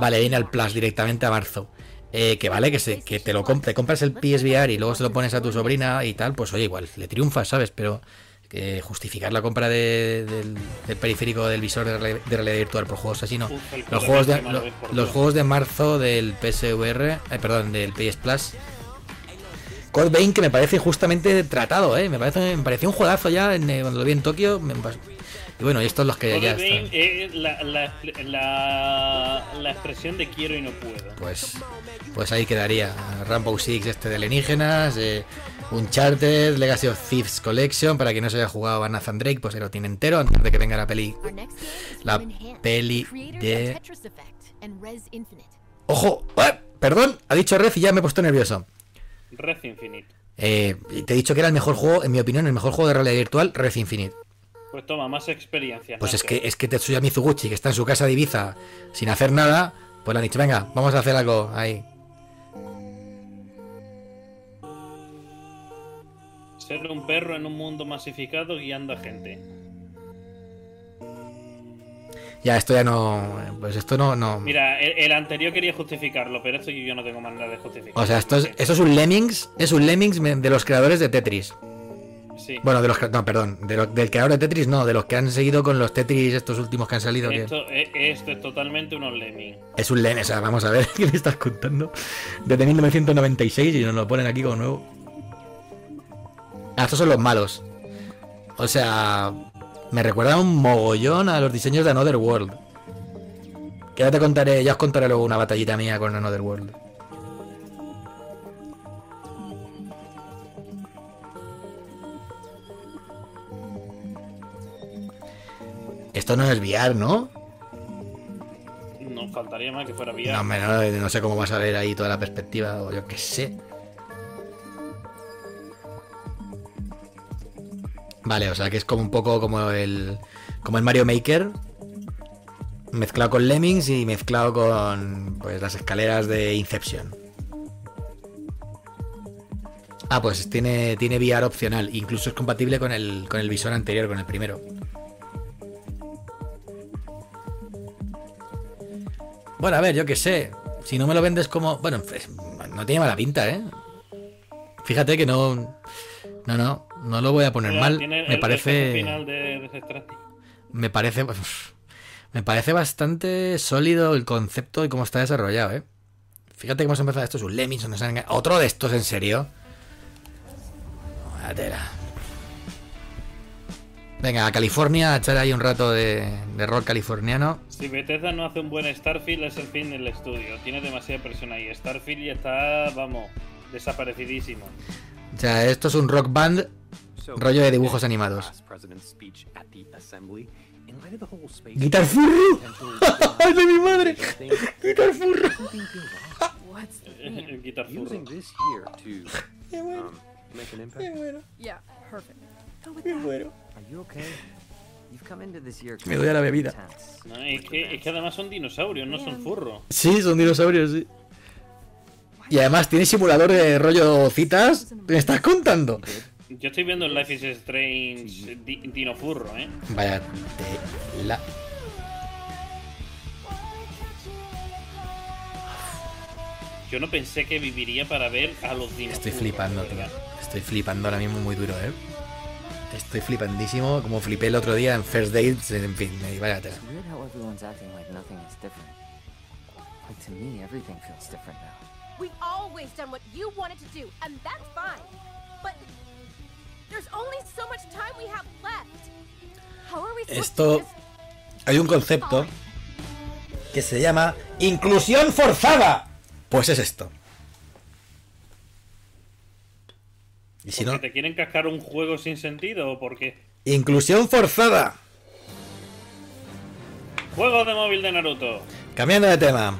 Vale, viene al Plus directamente a marzo. Eh, que vale, que, se, que te lo comp- te compras el PSVR y luego se lo pones a tu sobrina y tal, pues oye, igual, le triunfas, ¿sabes? Pero que justificar la compra de- del, del periférico del visor de realidad, de realidad virtual por juegos así, no. El Los juegos, de, lo- los juegos de marzo del PSVR, eh, perdón, del PS Plus. Code Vein que me parece justamente tratado, ¿eh? Me parece me pareció un juegazo ya en, eh, cuando lo vi en Tokio. me y bueno, y estos los que ya están. es la, la, la, la expresión de quiero y no puedo. Pues, pues ahí quedaría. Rainbow Six este de alienígenas, eh, Uncharted, Legacy of Thieves Collection, para quien no se haya jugado a Nathan Drake, pues ahí lo tiene entero antes de que venga la peli. La peli de... ¡Ojo! ¡Ah! Perdón, ha dicho Red y ya me he puesto nervioso. Red Infinite. Eh, te he dicho que era el mejor juego, en mi opinión, el mejor juego de realidad virtual, Red Infinite. Pues toma, más experiencia. Pues es que, es que Tetsuya Mizuguchi, que está en su casa de Ibiza sin hacer nada, pues le han dicho, venga, vamos a hacer algo ahí. Ser un perro en un mundo masificado guiando a gente. Ya, esto ya no. Pues esto no. no. Mira, el, el anterior quería justificarlo, pero esto yo no tengo manera de justificarlo. O sea, esto es, esto es un Lemmings. Es un Lemmings de los creadores de Tetris. Sí. Bueno, de los cre- no, perdón, de lo- del creador de Tetris, no, de los que han seguido con los Tetris estos últimos que han salido. que- Esto, e- esto es totalmente unos lemmings. Es un Lemmings, o sea, vamos a ver <laughs> qué me estás contando. Desde 1996 y nos lo ponen aquí como nuevo. Ah, estos son los malos. O sea, me recuerda un mogollón a los diseños de Another World. Que ya te contaré, ya os contaré luego una batallita mía con Another World. Esto no es VR, ¿no? No faltaría más que fuera VR. No, no, no sé cómo vas a ver ahí toda la perspectiva, o yo qué sé. Vale, o sea que es como un poco como el. como el Mario Maker. Mezclado con Lemmings y mezclado con. pues las escaleras de Inception. Ah, pues tiene, tiene VR opcional. Incluso es compatible con el, con el visor anterior, con el primero. Bueno, a ver, yo qué sé. Si no me lo vendes como. Bueno, no tiene mala pinta, ¿eh? Fíjate que no. No, no, no lo voy a poner Mira, mal. el- Me el parece. final de. Me parece. <laughs> Me parece bastante sólido el concepto y cómo está desarrollado, ¿eh? Fíjate cómo se empezado esto. Es un Lemmings, Otro de estos, ¿en serio? Tela. Venga, a California, a echar ahí un rato de, de rock californiano. Si Bethesda no hace un buen Starfield es el fin del estudio. Tiene demasiada presión ahí. Starfield ya está, vamos, desaparecidísimo. O sea, esto es un rock band rollo de dibujos animados. ¡Guitar Furro! <laughs> <laughs> ¡Ay, de mi madre! <laughs> ¡Guitar Furro! Guitar Furro. Using this year to um, make Me doy a la bebida. No, es, que, es que además son dinosaurios, no son furros. Sí, son dinosaurios, sí. Y además tiene simulador de rollo citas. ¿Me estás contando? Yo estoy viendo el Life is Strange di- Dino Furro, ¿eh? Vaya la. Yo no pensé que viviría para ver a los dinosaurios. Estoy flipando, tío. Estoy flipando ahora mismo muy duro, eh. Estoy flipandísimo, como flipé el otro día en First Dates, en fin, tela. Me, everything feels different now. We've always done what you wanted to do, and that's fine. But there's only so much time we have left. How are we Esto- Hay un concepto que se llama inclusión forzada. Pues es esto. Y si no, ¿Porque te quieren cascar un juego sin sentido o porque inclusión forzada. Juego de móvil de Naruto. Cambiando de tema.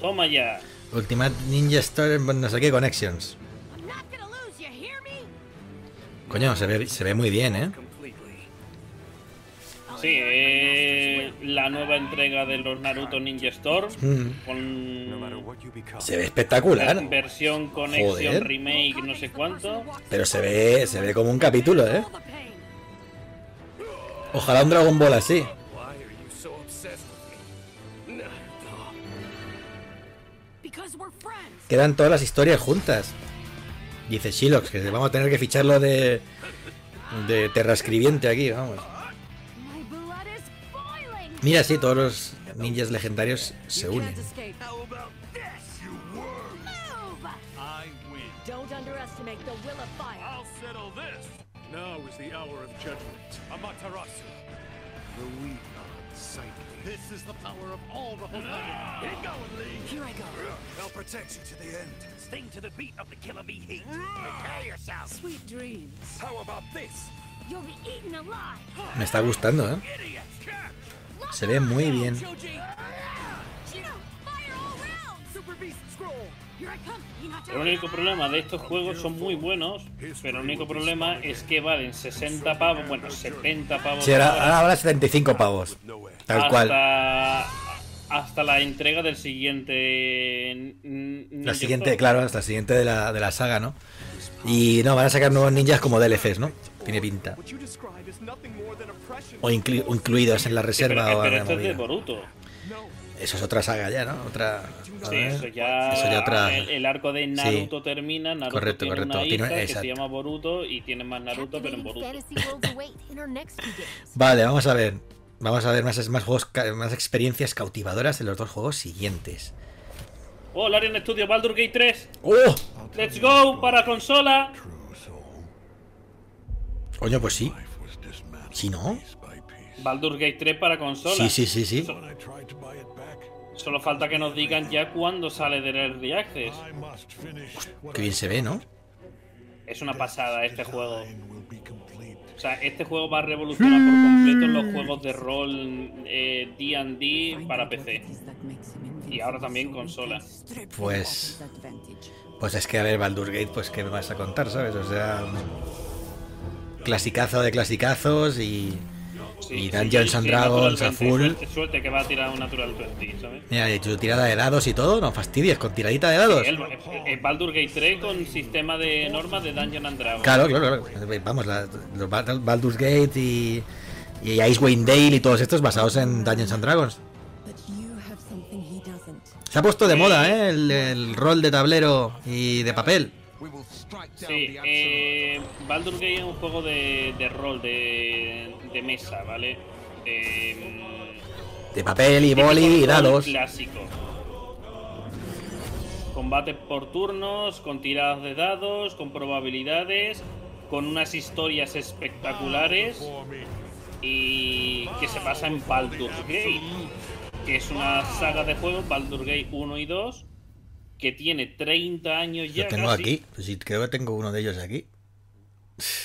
Toma ya. Ultimate Ninja Storm, no sé qué, Connections. Coño, se ve, se ve muy bien, ¿eh? Sí, eh, la nueva entrega de los Naruto Ninja Storm Mm. con Se ve espectacular. versión conexión Joder. remake no sé cuánto. Pero se ve, se ve como un capítulo, ¿eh? Ojalá un Dragon Ball así. Quedan todas las historias juntas. Dice Shilox que vamos a tener que ficharlo de. de terrascribiente aquí, vamos. Mira, sí, todos los ninjas legendarios se unen. escape. Move! I win. Don't underestimate the will of fire. I'll settle this. Now is the hour of judgment. Amaterasu. The weak are sighted. This is the power of all the Hokage. Get going, Lee. Here I go. I'll protect you to the end. Sting to the beat of the killer bee heat. Prepare yourself. Sweet dreams. How about this? You'll be eaten alive. Me está gustando, ¿eh? Se ve muy bien. El único problema de estos juegos son muy buenos, pero el único problema es que valen 60 pavos, bueno, 70 pavos. Sí, ahora, ahora, ahora 75 pavos. Tal hasta, cual. Hasta la entrega del siguiente. La siguiente, claro, hasta la siguiente de la, de la saga, ¿no? Y no, van a sacar nuevos ninjas como DLCs, ¿no? Tiene pinta. O, inclu- o incluidos en la Sí, reserva pero, o pero esto es de. Boruto. Eso es otra saga ya, ¿no? Otra. Sí, eso ya. Eso ya otra- el, el arco de Naruto termina. Naruto Correcto, tiene correcto. una Tiene- hija que exacto. se llama Boruto y tiene más Naruto, pero en Boruto. Vale, vamos a ver. Vamos a ver más, más juegos, más experiencias cautivadoras en los dos juegos siguientes. Oh, Larian Studio Baldur Gate 3. ¡Oh! Let's go para consola. Coño, pues sí. ¿Sí, no? Baldur Gate 3 para consola. Sí, sí, sí, sí. So- Solo falta que nos digan ya cuándo sale del Early Access. Qué bien se ve, ¿no? Es una pasada este juego. O sea, este juego va a revolucionar por completo los juegos de rol eh, D&D para PC. Y ahora también consola. Pues. Pues es que a ver, Baldur's Gate, pues qué me vas a contar, ¿sabes? O sea. Clasicazo de clasicazos y. Sí, y Dungeons sí, and sí, Dragons a Natural 20. full. Suerte, suerte que va a tirar un Natural 20, ¿sabes? Mira, y tu tirada de dados y todo, no fastidies, con tiradita de dados. El, el- el Baldur Gate 3 con sistema de normas de Dungeon and Dragons. Claro, claro, claro. Vamos, la- los Bal- Baldur's Gate y. Y Icewind Dale y todos estos basados en Dungeons and Dragons. Se ha puesto de moda, ¿eh? El, el rol de tablero y de papel. Sí, eh, Baldur Gate es un juego de, de rol, de, de mesa, ¿vale? De, De papel y típico boli y dados. Clásico. Combate por turnos, con tiradas de dados, con probabilidades, con unas historias espectaculares y que se basa en Baldur's Gate, que es una saga de juegos, Baldur's Gate 1 y 2, que tiene 30 años ya. Lo tengo casi. aquí. Pues sí, creo que tengo uno de ellos aquí.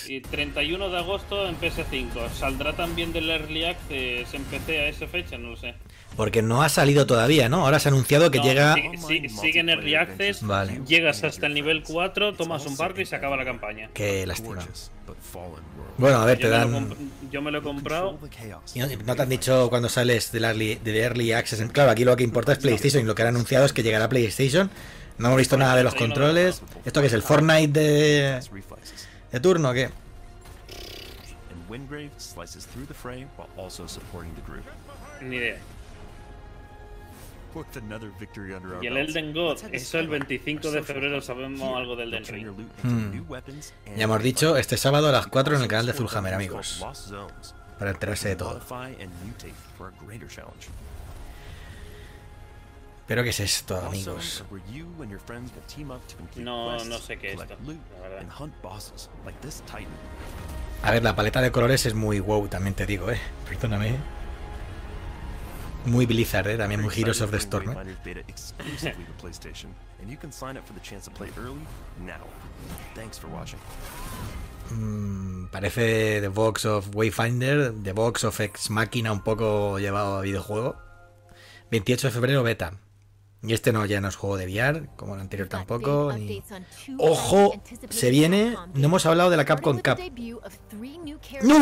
Y 31 de agosto en PS5. ¿Saldrá también del Early Access en PC a esa fecha? No lo sé. Porque no ha salido todavía, ¿no? Ahora se ha anunciado que No, llega. Sigue, sigue- sigue en Early Access. Vale. Llegas hasta el nivel 4, tomas un barco y se acaba la campaña. Qué lástima. Bueno, a ver, te Yo dan. Yo me lo he comprado. ¿Y no, te han dicho cuando sales del early, de Early Access? Claro, aquí lo que importa es PlayStation y lo que han anunciado es que llegará a PlayStation. No hemos visto nada de los controles. ¿Esto qué es? ¿El Fortnite de, de turno o qué? And Wingrave slices through the fray while also supporting the group. Ni idea. Y el Elden God, eso el Skyrim, 25 our de febrero sabemos algo del Elden Ring. Hmm. Ya hemos dicho, este sábado a las 4 en el canal de Zulhammer, amigos. Para enterarse de todo. ¿Pero qué es esto, amigos? No, no sé qué es esto, la verdad. A ver, la paleta de colores es muy wow, también te digo, eh. Perdóname. Muy Blizzard, eh. También muy Heroes of the Storm, eh. Wayfinders beta exclusively to PlayStation, and you can sign up for the chance to play early now. Thanks for watching. Mm, parece The Box of Wayfinder, The Box of Ex Machina un poco llevado a videojuego. 28 de febrero beta. Y este no, ya no es juego de VR, como el anterior tampoco. ni- Ojo, se viene. No hemos hablado de la Capcom Cup. ¡No!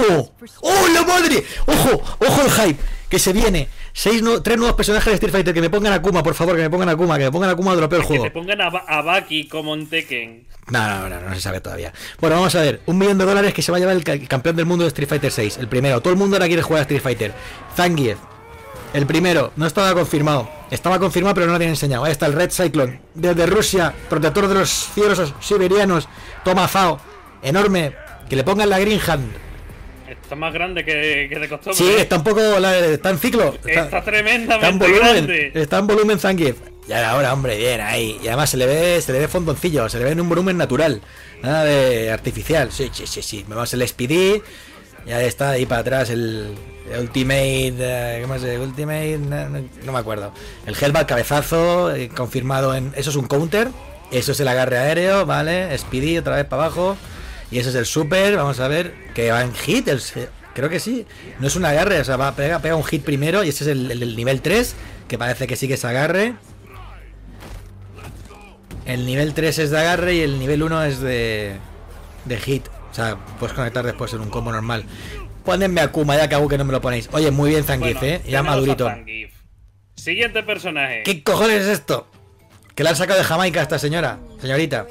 ¡Oh, la madre! ¡Ojo! ¡Ojo el hype! Que se viene. Seis nu- tres nuevos personajes de Street Fighter. Que me pongan a Kuma, por favor, que me pongan a Kuma, que me pongan a Kuma, dropeo el Que juego. te pongan a, Ba- a Baki como en Tekken. No, no, no, no se sabe todavía. Bueno, vamos a ver. Un millón de dólares que se va a llevar el, ca- el campeón del mundo de Street Fighter 6. El primero. Todo el mundo ahora quiere jugar a Street Fighter. Zangief. El primero. No estaba confirmado. Estaba confirmado, pero no lo habían enseñado. Ahí está el Red Cyclone. Desde Rusia. Protector de los cielos siberianos. Toma Fao. Enorme. Que le pongan la Green Hand. Está más grande que, que de costumbre. Sí, ¿eh? está un poco. la- está en ciclo. Está, Está, tremendamente está en volumen. grande. Está en volumen Zangief. Ya ahora, hombre, bien, ahí. Y además se le ve, se le ve fondoncillo, se le ve en un volumen natural. Nada de artificial. Sí, sí, sí, sí. Vemos el Speedy. Ya está ahí para atrás el, Ultimate. eh, ¿Qué más? El Ultimate. No, me acuerdo. El Hellbat cabezazo. eh, confirmado en. Eso es un counter. Eso es el agarre aéreo, ¿vale? Speedy otra vez para abajo. Y eso es el super. Vamos a ver. Que va en hit. el creo que sí. No es un agarre, o sea, va, pega, pega un hit primero. Y ese es el, el- el nivel 3. Que parece que sí que es agarre. El nivel 3 es de agarre y el nivel 1 es de, de hit. O sea, puedes conectar después en un combo normal. Pónenme a Kuma, ya que hago que no me lo ponéis. Oye, muy bien Zangief, Bueno, ¿eh? Ya madurito. Siguiente personaje. ¿Qué cojones es esto? Que la han sacado de Jamaica esta señora, señorita.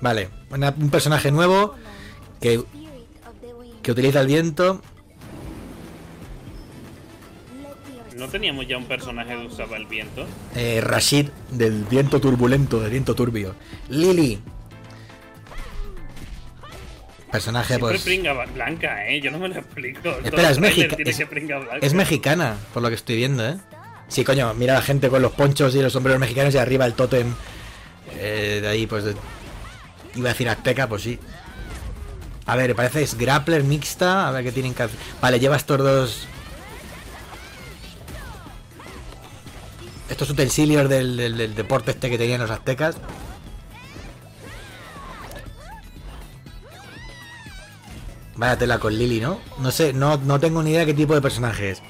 Vale, una- un personaje nuevo que, que utiliza el viento. ¿No teníamos ya un personaje que usaba el viento? Eh, Rashid, del viento turbulento, del viento turbio. Lily. Personaje, Siempre pues. pringa blanca, ¿eh? Yo no me lo explico. Espera, es, mexica- es, mexicana, por lo que estoy viendo, ¿eh? Sí, coño, mira a la gente con los ponchos y los sombreros mexicanos y arriba el tótem. eh, de ahí, pues. de- iba a decir azteca, pues sí. A ver, parece es grappler mixta. A ver qué tienen que hacer. Vale, lleva estos dos. Estos utensilios del, del- del deporte este que tenían los aztecas. Vaya tela con Lily, ¿no? No sé, no, no tengo ni idea qué tipo de personaje es.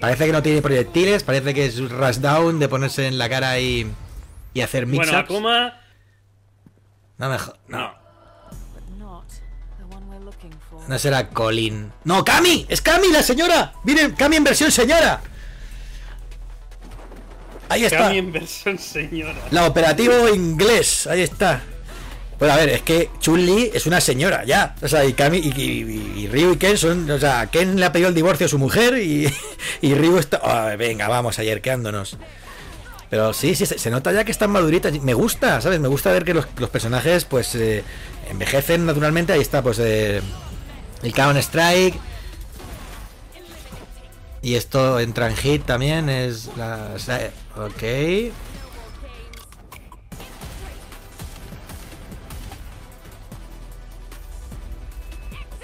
Parece que no tiene proyectiles, parece que es un rush down de ponerse en la cara y, y hacer mix Bueno, Akuma. No me no. No será Colin. ¡No, Cami! ¡Es Cami, la señora! ¡Miren, Cami en versión señora! Ahí está. Cami en versión señora. La operativo inglés, ahí está. Bueno, a ver, es que Chun-Li es una señora, ya. O sea, y Kami y, y- y Ryu y Ken son. O sea, Ken le ha pedido el divorcio a su mujer y, <laughs> y Ryu está. venga, vamos, ayer quedándonos. Pero sí, sí, se, nota ya que están maduritas. Me gusta, ¿sabes? Me gusta ver que los, los personajes, pues, eh, envejecen naturalmente. Ahí está, pues, eh, el Counter Strike. Y esto en hit también, es la... Ok.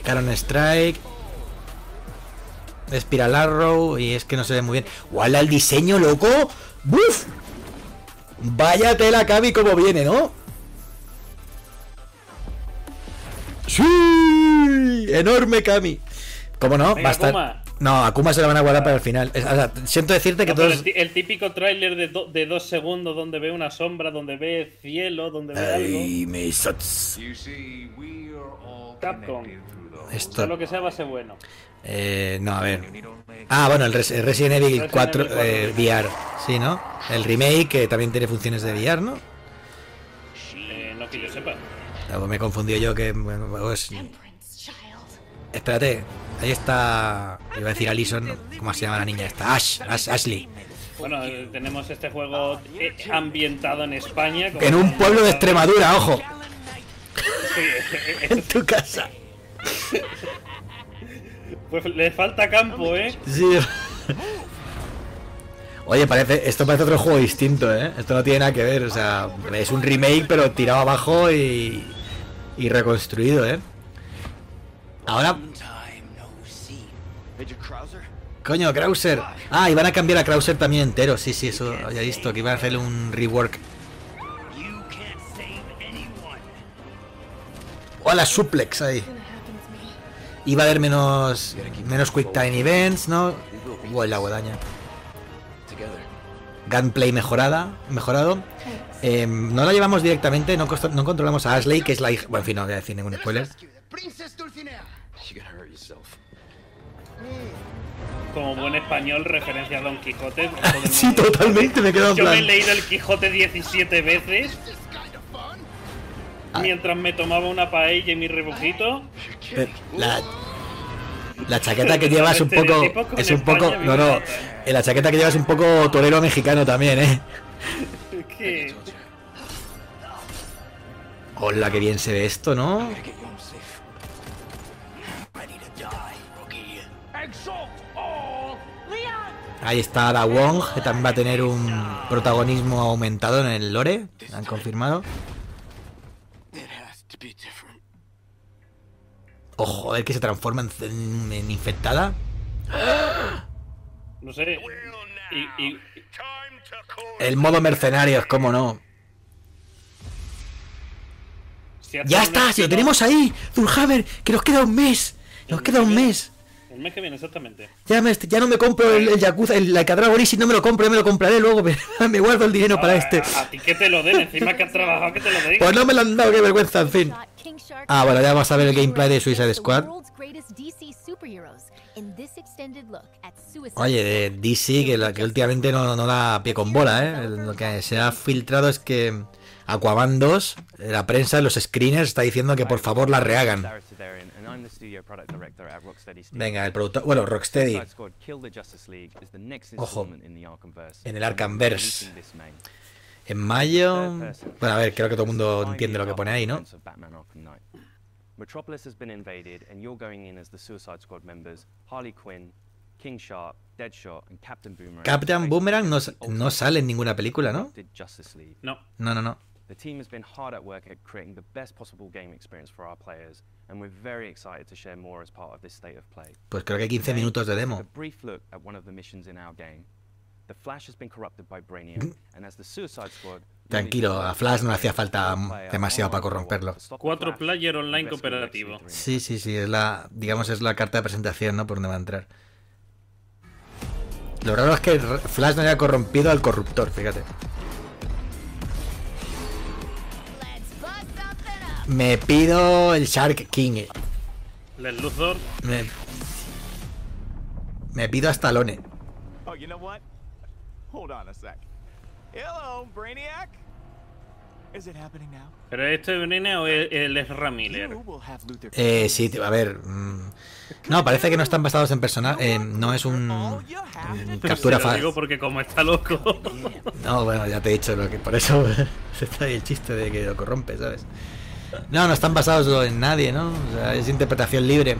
Caron Strike. Spiral Arrow. Y es que no se ve muy bien. ¡Wala el diseño, loco! ¡Buf! Vaya tela, Cami, como viene, ¿no? ¡Sí! ¡Enorme, Kami! ¿Cómo no? Venga, Va a estar. Akuma. No, Akuma se lo van a guardar para el final. Es- o sea, siento decirte que No, todos. el, típico tráiler de, do- de dos segundos donde ve una sombra, donde ve cielo, donde ve Ay, me algo. Capcom. Esto. Sea lo que sea va a ser bueno. Eh, no, a ver. Ah, bueno, el, Res- el Resident Evil Resident 4 Evil 4 eh, VR. Sí, ¿no? El remake que también tiene funciones de VR, ¿no? Eh, no que yo sepa. Pues me he confundido yo que. Bueno, pues- Espérate, ahí está. Iba a decir Alison. ¿cómo se llama la niña esta? Ash, Ash- Ashley. Bueno, eh, tenemos este juego ambientado en España. como En un pueblo de Extremadura, ojo. Sí, <laughs> En tu casa. Pues le falta campo, ¿eh? Sí. Oye, parece, esto parece otro juego distinto, ¿eh? Esto no tiene nada que ver, o sea, es un remake pero tirado abajo y, y reconstruido, ¿eh? Ahora, coño, Krauser. Ah, y van a cambiar a Krauser también entero, sí, sí, eso había visto, que iban a hacerle un rework. Hola, suplex ahí. Iba a haber menos, menos quick time events, ¿no? Igual la guadaña. Gunplay mejorada, mejorado. Eh, no la llevamos directamente, no, no controlamos a Ashley, que es la hija. Bueno, en fin, no voy a decir ningún spoiler. Como buen español, referencia a Don Quijote. <laughs> Sí, totalmente, me he quedado en Yo me he plan. leído el Quijote 17 veces. Ah. Mientras me tomaba una paella y mi rebujito. La, la chaqueta que llevas es un poco. Es un poco. No, no. eh, La chaqueta que llevas es un poco torero mexicano también, ¿eh? <laughs> Que Hola, qué bien se ve esto, ¿no? Ahí está la Wong, que también va a tener un protagonismo aumentado en el lore. Han confirmado. Ojo, el que se transforma en, en- en infectada. <gasps> no sé. Y, y- El modo mercenarios, cómo no. si Ya está, si lo tenemos ahí. Zulhaver, que nos queda un mes. Nos queda un mes. El El mes que viene, exactamente. Ya, me, ya no me compro el, el Yakuza, el Like a Dragon Easy no me lo compro, ya me lo compraré luego, <laughs> pero me guardo el dinero para este. A, a ti que te lo den, encima que has trabajado, que te lo den. Pues no me lo han dado, qué vergüenza, en fin. Ah, bueno, ya vamos a ver el gameplay de Suicide Squad. Oye, de DC, que, la, que últimamente no, no da pie con bola, ¿eh? Lo que se ha filtrado es que Aquaman 2, la prensa, los screeners, está diciendo que por favor la rehagan. Venga, el productor. Bueno, Rocksteady. Ojo. En el Arkhamverse. En mayo. Bueno, a ver, creo que todo el mundo entiende lo que pone ahí, ¿no? Metropolis has been invaded, and you're going in as the Suicide Squad members Harley Quinn, King Shark, Deadshot, and Captain Boomerang. Captain Boomerang no, no sale en ninguna película, ¿no? No. No, no, no. The team has been hard at work at creating the best possible game experience for our players, and we're very excited to share more as part of this state of play. Pues creo que hay 15 minutos de demo. A brief look at one of the missions in our game. The Flash has been corrupted by Brainiac, and as the Suicide Squad. Tranquilo, a Flash no le hacía falta demasiado para corromperlo. Cuatro player online cooperativo. Sí, sí, sí, es la, digamos, es la carta de presentación, ¿no? Por donde va a entrar. Lo raro es que Flash no haya corrompido al corruptor, fíjate. Me pido el Shark King. El Luthor. Me, me pido a Stallone. Oh, you know what? Hold on a sec. Hello, Brainiac. Is it happening now? ¿Pero esto es Brene o él es Ramiller? Eh, sí, a ver. mm, no, parece que no están basados en personajes. no es un. un captura Se fácil. digo porque como está loco. <laughs> No, bueno, ya te he dicho lo que por eso <laughs> está ahí el chiste de que lo corrompe, ¿sabes? No, no están basados en nadie, ¿no? O sea, es interpretación libre.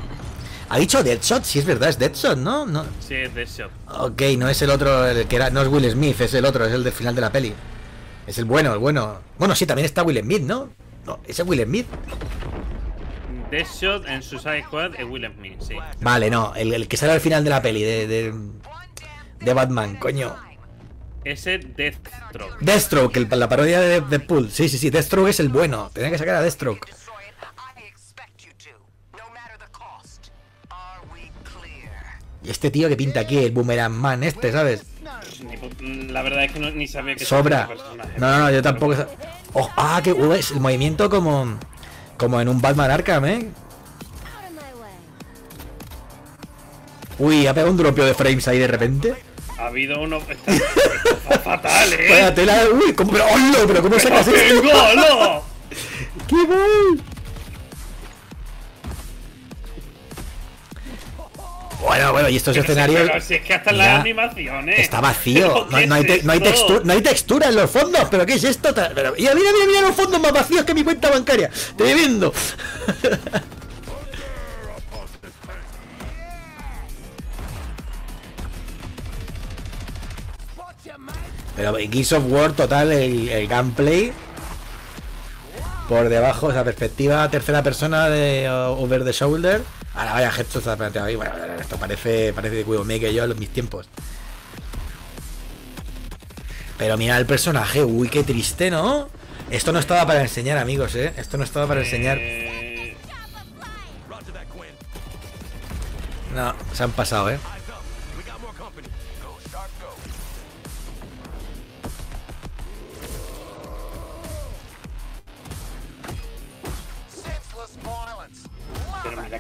Ha dicho Deadshot, sí es verdad, es Deadshot, ¿no? no Sí, es Deadshot. Ok, no es el otro, el que era, no es Will Smith, es el otro, es el del final de la peli. Es el bueno, el bueno. Bueno, sí, también está Will Smith, ¿no? No, ese es Will Smith. Deadshot en Suicide Squad es Will Smith, sí. Vale, no, el, el que sale al final de la peli, de, de, de Batman, coño. Ese Deathstroke. Deathstroke, el- la parodia de Deadpool. Sí, sí, sí, Deathstroke es el bueno. Tenía que sacar a Deathstroke. Y este tío que pinta aquí, el Boomerang Man este, ¿sabes? La verdad es que no- ni sabía que Sobra. No, no, no, yo tampoco. Oh, ah, que uh, es el movimiento como. Como en un Batman Arkham, ¿eh? Uy, ha pegado un dropio de frames ahí de repente. Ha habido uno. <laughs> Está, está fatal, eh. Vaya tela, uy, ¿cómo, pero, ¡hola! pero ¿cómo sacas ¡Qué esto? golo! ¡Qué gol! Bueno, bueno, y estos Pero escenarios. pero si es que hasta en las animaciones. Está vacío. ¿Pero <laughs> No, no hay te- no no textura en los fondos. ¿Pero qué es esto? Pero, mira, mira, mira, mira los fondos más vacíos que mi cuenta bancaria. Estoy viendo. <laughs> Pero Gears of War total, el, el gameplay. Por debajo, o sea, perspectiva tercera persona de uh, over the shoulder. Ahora vaya gestos está planteado ahí. Bueno, esto parece, parece de Cuido que yo en mis tiempos. Pero mira el personaje, uy, qué triste, ¿no? Esto no estaba para enseñar, amigos, ¿eh? Esto no estaba para enseñar. Eh, No, se han pasado, ¿eh?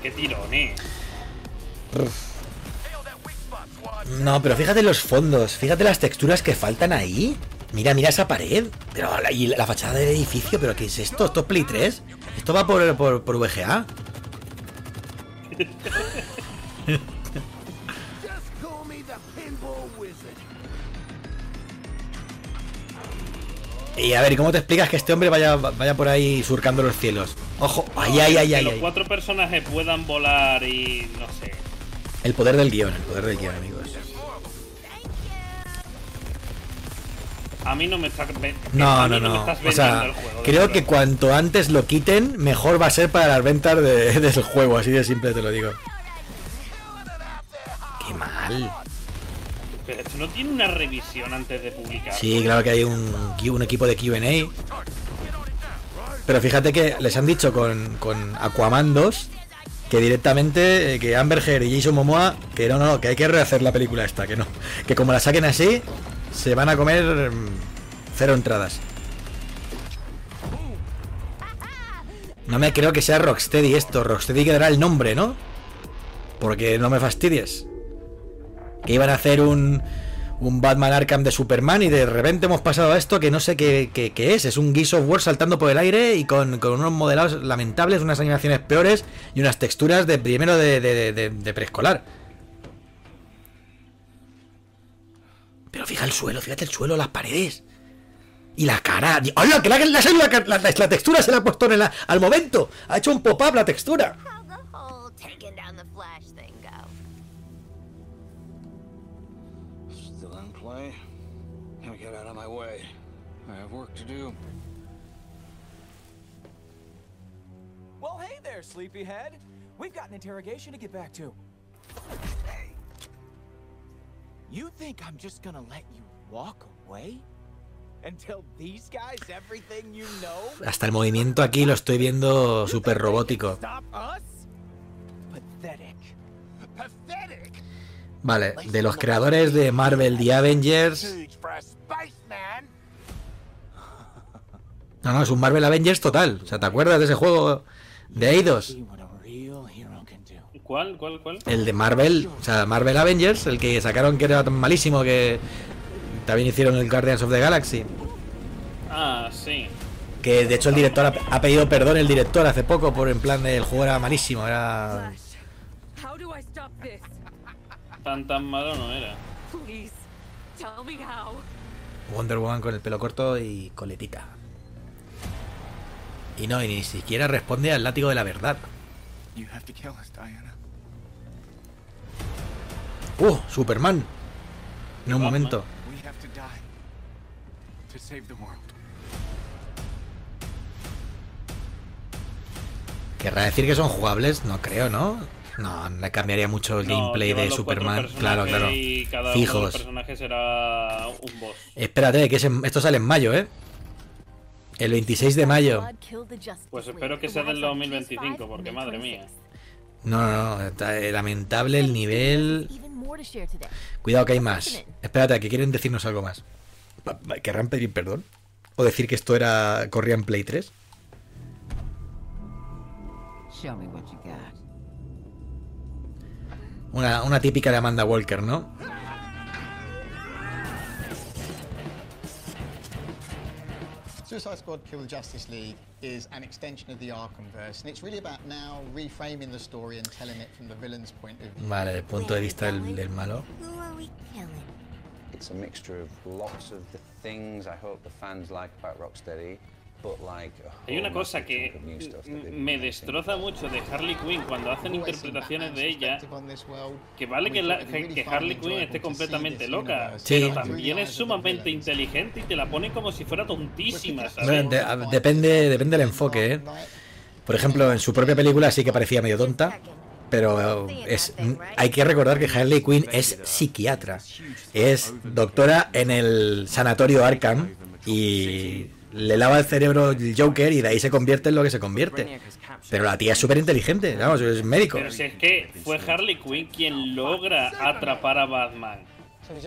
Qué tirones. No, pero fíjate los fondos, fíjate las texturas que faltan ahí. Mira, mira esa pared. Pero la, y la fachada del edificio, ¿pero qué es esto? ¿Esto es Play 3? ¿Esto va por, por, por VGA? <laughs> Y a ver, ¿y cómo te explicas que este hombre vaya, vaya por ahí surcando los cielos? Ojo, ay, ay, ay, que ay, los ay. cuatro personajes puedan volar y no sé. El poder del guion, el poder del guion, amigos. A mí no me está. No, no, me no. estás O sea, el juego, de creo verdad. que cuanto antes lo quiten, mejor va a ser para las ventas de- <laughs> del juego, así de simple te lo digo. Qué mal. No tiene una revisión antes de publicar. Sí, claro que hay un, un equipo de QA. Pero fíjate que les han dicho con, con Aquaman 2 que directamente eh, que Amber Heard y Jason Momoa que no, no, que hay que rehacer la película esta, que no, que como la saquen así se van a comer mm, cero entradas. No me creo que sea Rocksteady esto, Rocksteady quedará el nombre, ¿no? Porque no me fastidies. Que iban a hacer un un Batman Arkham de Superman y de repente hemos pasado a esto que no sé qué, qué- qué es. Es un Gears of saltando por el aire y con, con unos modelados lamentables, unas animaciones peores y unas texturas de primero de, de- de- de preescolar. Pero fija el suelo, fíjate el suelo, las paredes. Y la cara. ¡Hola! Que la, la, la- la- textura se la ha puesto en la- al momento. Ha hecho un pop-up la textura. Way. I have work to do. Well, hey there, sleepyhead. We've got an interrogation to get back to. Hey. You think I'm just gonna let you walk away? And tell these guys everything you know? Hasta el movimiento aquí lo estoy viendo súper robótico. Stop us? Pathetic. Pathetic. Vale, de los creadores de Marvel The Avengers. No, no, es un Marvel Avengers total. O sea, ¿te acuerdas de ese juego de Eidos? ¿Cuál, cuál, cuál? El de Marvel, o sea, Marvel Avengers, el que sacaron que era tan malísimo que también hicieron el Guardians of the Galaxy. Ah, sí. Que de hecho el director ha, ha pedido perdón el director hace poco por en plan de el juego era malísimo, era? Tan tan malo no era. Wonder Woman con el pelo corto y coletita. Y no, y ni siquiera responde al látigo de la verdad. ¡Uh! Superman. En un momento. ¿Querrá decir que son jugables? No creo, ¿no? No, le cambiaría mucho el No, gameplay de Superman. Claro, claro. Y cada uno de los Fijos. personajes será un boss. Espérate, que esto sale en mayo, ¿eh? El 26 de mayo. Pues espero que sea del 2025, porque madre mía. No, no, no. está, eh, lamentable el nivel. Cuidado que hay más. Espérate, que quieren decirnos algo más. ¿Querrán pedir perdón? ¿O decir que esto era corría en Play 3? Show me what you got. Una, una típica de Amanda Walker, ¿no? Suicide Squad Kill the Justice League is an extension of the Arkhamverse, and it's really about now reframing the story and telling it from the villain's point of view. Vale, el punto de vista del, del malo. Who are we killing? It's a mixture of lots of the things I hope the fans like about Rocksteady, Hay una cosa que me destroza mucho de Harley Quinn cuando hacen interpretaciones de ella. Que vale que, la- Harley Quinn esté completamente loca, Sí. pero también es sumamente inteligente y te la pone como si fuera tontísima, Bueno, ¿sabes? de- a- depende, depende del enfoque, ¿eh? Por ejemplo, en su propia película sí que parecía medio tonta. Pero es, hay que recordar que Harley Quinn es psiquiatra. Es doctora en el sanatorio Arkham y le lava el cerebro el Joker y de ahí se convierte en lo que se convierte. Pero la tía es súper inteligente, vamos, es médico. Pero si es que fue Harley Quinn quien logra atrapar a Batman.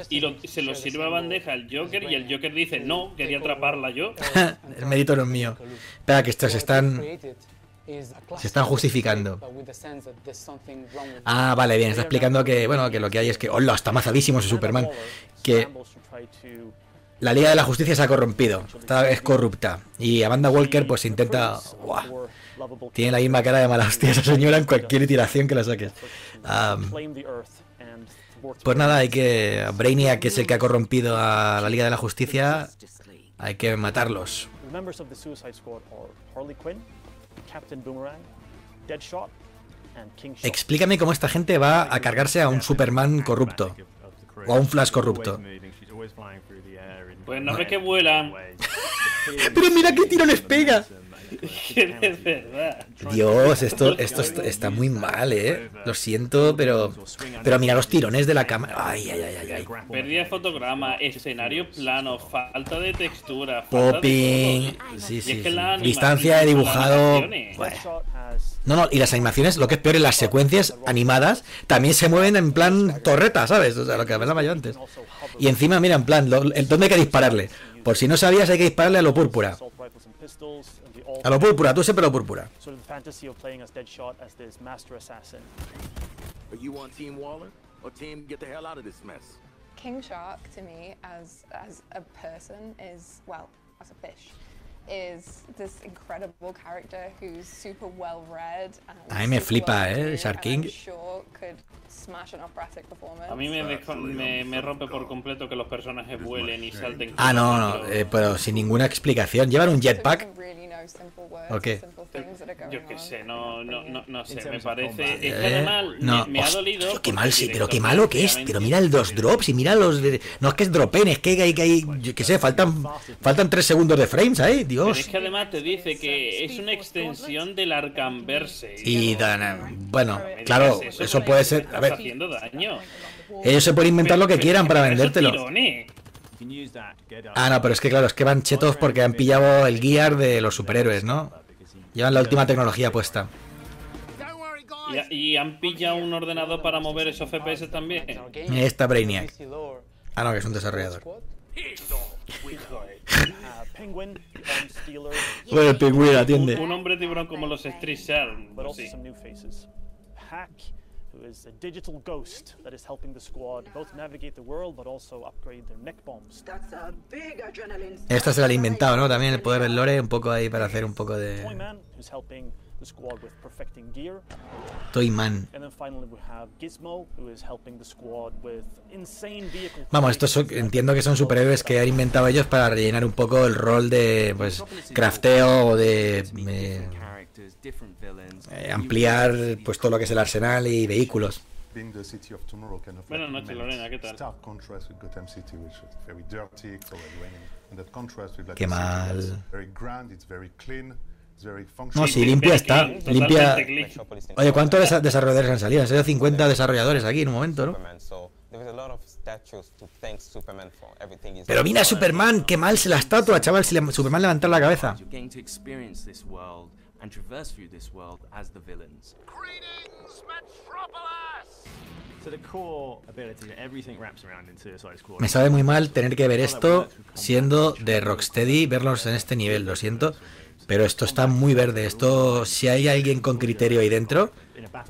Y lo- se lo sirve a bandeja al Joker y el Joker dice, no, quería atraparla yo. <laughs> el mérito no es mío. Espera, que estos están. Se están justificando. Ah, vale, bien, está explicando que, bueno, que lo que hay es que, hola, está mazadísimo ese Superman. Que la Liga de la Justicia se ha corrompido, está, es corrupta. Y Amanda Walker, pues intenta. Tiene la misma cara de mala hostia esa señora en cualquier iteración que la saques. Pues nada, hay que. Brainiac, que es el que ha corrompido a la Liga de la Justicia, hay que matarlos. Explícame cómo esta gente va a cargarse a un Superman corrupto. O a un Flash corrupto. Pues no ves que vuelan. Pero mira qué tirones pega. <laughs> Verdad. Dios, esto, esto est- está muy mal, eh. Lo siento, pero. Pero mira los tirones de la cámara. Ay, ay, ay, ay, ay. Pérdida de fotograma, escenario plano, falta de textura, falta Popping. todo. Sí, Y sí, es que sí. la Distancia de dibujado. Bueno. No, no, y las animaciones, lo que es peor, en las secuencias animadas también se mueven en plan torreta, ¿sabes? O sea, lo que hablaba yo antes. Y encima, mira, en plan, lo- el- ¿dónde hay que dispararle? Por si no sabías, hay que dispararle a lo púrpura. Assault rifles and pistols, and the A lo púrpura, tú siempre a lo púrpura. The fantasy of playing as Deadshot as this master assassin. Are you on Team Waller or Team Get the Hell Out of This Mess? King Shark to me as as a person is well, as a fish, is this incredible character who's super well read A mí me flipa, well eh, Shark King. sure could smash an operatic performance. A mí me, me, me rompe por completo que los personajes vuelen y salten. Ah, no, no, eh, pero sin ninguna explicación. ¿Llevan un jetpack? ¿O qué? Yo qué sé, no, no, no, no sé, me parece. combat. Es que Eh, además no, me, me ha hostia, dolido. Qué mal, el sí, pero qué malo que es. Pero mira los drops y mira los. de- No es que es dropen, es que hay, que hay yo qué sé, faltan faltan 3 segundos de frames ahí, Pero es Dios. que además te dice que es una extensión del Arcanverse. Y dan, bueno, claro, eso puede ser. A ver, haciendo daño. ellos se pueden inventar lo que quieran para vendértelo. Ah, no, pero es que claro, es que van chetos porque han pillado el gear de los superhéroes, ¿no? Llevan la última tecnología puesta. Y, y han pillado un ordenador para mover esos FPS también. Esta Brainiac. Ah, no, que es un desarrollador. Penguin, <laughs> Bueno, el pingüino atiende. Un hombre tiburón como los Street but also Sí. some new faces. Hack, who is a digital ghost that is helping the squad both navigate the world but also upgrade their neck bombs. That's a big adrenaline. Esta se la han inventado, ¿no? También el poder del lore, un poco ahí para hacer un poco de. Toyman, who's helping the squad with perfecting gear. Toyman. And then finally we have Gizmo, who is helping the squad with insane vehicle. Vamos, estos son- entiendo que son superhéroes que han inventado ellos para rellenar un poco el rol de pues crafteo o de eh, eh, ampliar pues todo lo que es el arsenal y vehículos. Being the city of tomorrow kind of Buenas noches, Lorena, ¿qué tal? Stark contrast with Gotham City, which is very dirty, it's already raining, and that contrast with like Qué mal. No, sí, limpia está. Limpia. Oye, ¿cuántos desa- desarrolladores han salido? Han salido 50 desarrolladores aquí en un momento, ¿no? Pero mira a Superman, qué mal se la estatua, chaval, si le- Superman levantar la cabeza. Me sabe muy mal tener que ver esto siendo de Rocksteady, verlos en este nivel, lo siento. Pero esto está muy verde. Esto, si hay alguien con criterio ahí dentro,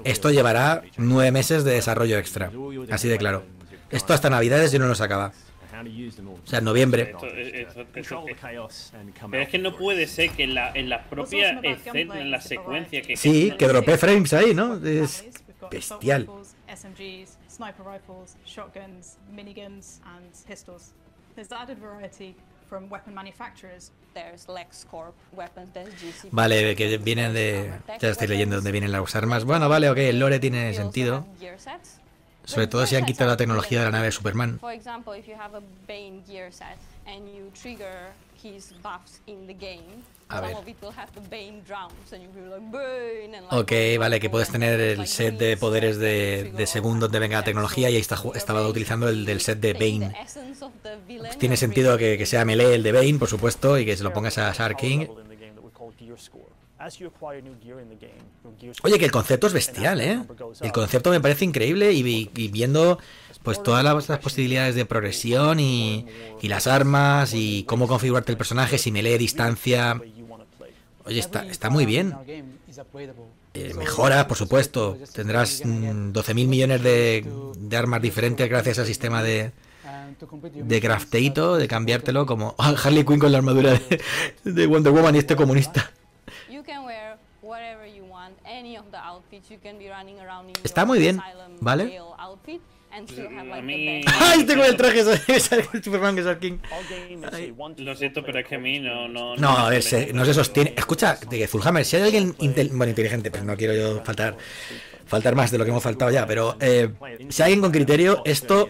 esto llevará nueve meses de desarrollo extra. Así de claro. Esto hasta Navidades yo no them all. O sea, en noviembre. Esto- esto- esto- Pero es que no puede ser que en la, en la propia escena, en la secuencia que Sí, que dropé frames ahí, ¿no? Es bestial. Vale, que vienen de... Ya estoy leyendo dónde vienen las armas. Bueno, vale, ok, el lore tiene sentido. Gear sets. Sobre todo si han quitado la tecnología de la nave de Superman. And you trigger his buffs in the game, A some ver. of it will have the Bane drowns and you'll be like Bane and like Ok, vale, que puedes tener el set de poderes de, de según donde venga la tecnología y ahí está, estaba utilizando el del set de Bane. Tiene sentido que, que sea melee el de Bane, por supuesto, y que se lo pongas a Shark King. Oye, que el concepto es bestial, ¿eh? El concepto me parece increíble y, y viendo pues todas las, las posibilidades de progresión y, y las armas y cómo configurarte el personaje, si melee distancia. Oye, está, está muy bien. Eh, mejora, por supuesto. Tendrás mm, 12.000 millones de, de armas diferentes gracias al sistema de, de crafteito, de cambiártelo como Harley Quinn con la armadura de, de Wonder Woman y este comunista. You can wear whatever you want, any of the outfits. You can be running around in Está muy bien, ¿vale? Mí-. ¡Ay, tengo el traje de <laughs> Superman que King! Lo siento, pero es que a mí no. No, No, a ver, se- no se sostiene. Escucha, de que Zulhammer, si hay alguien intel- bueno, inteligente, pero no quiero yo faltar faltar más de lo que hemos faltado ya, pero eh, si hay alguien con criterio, esto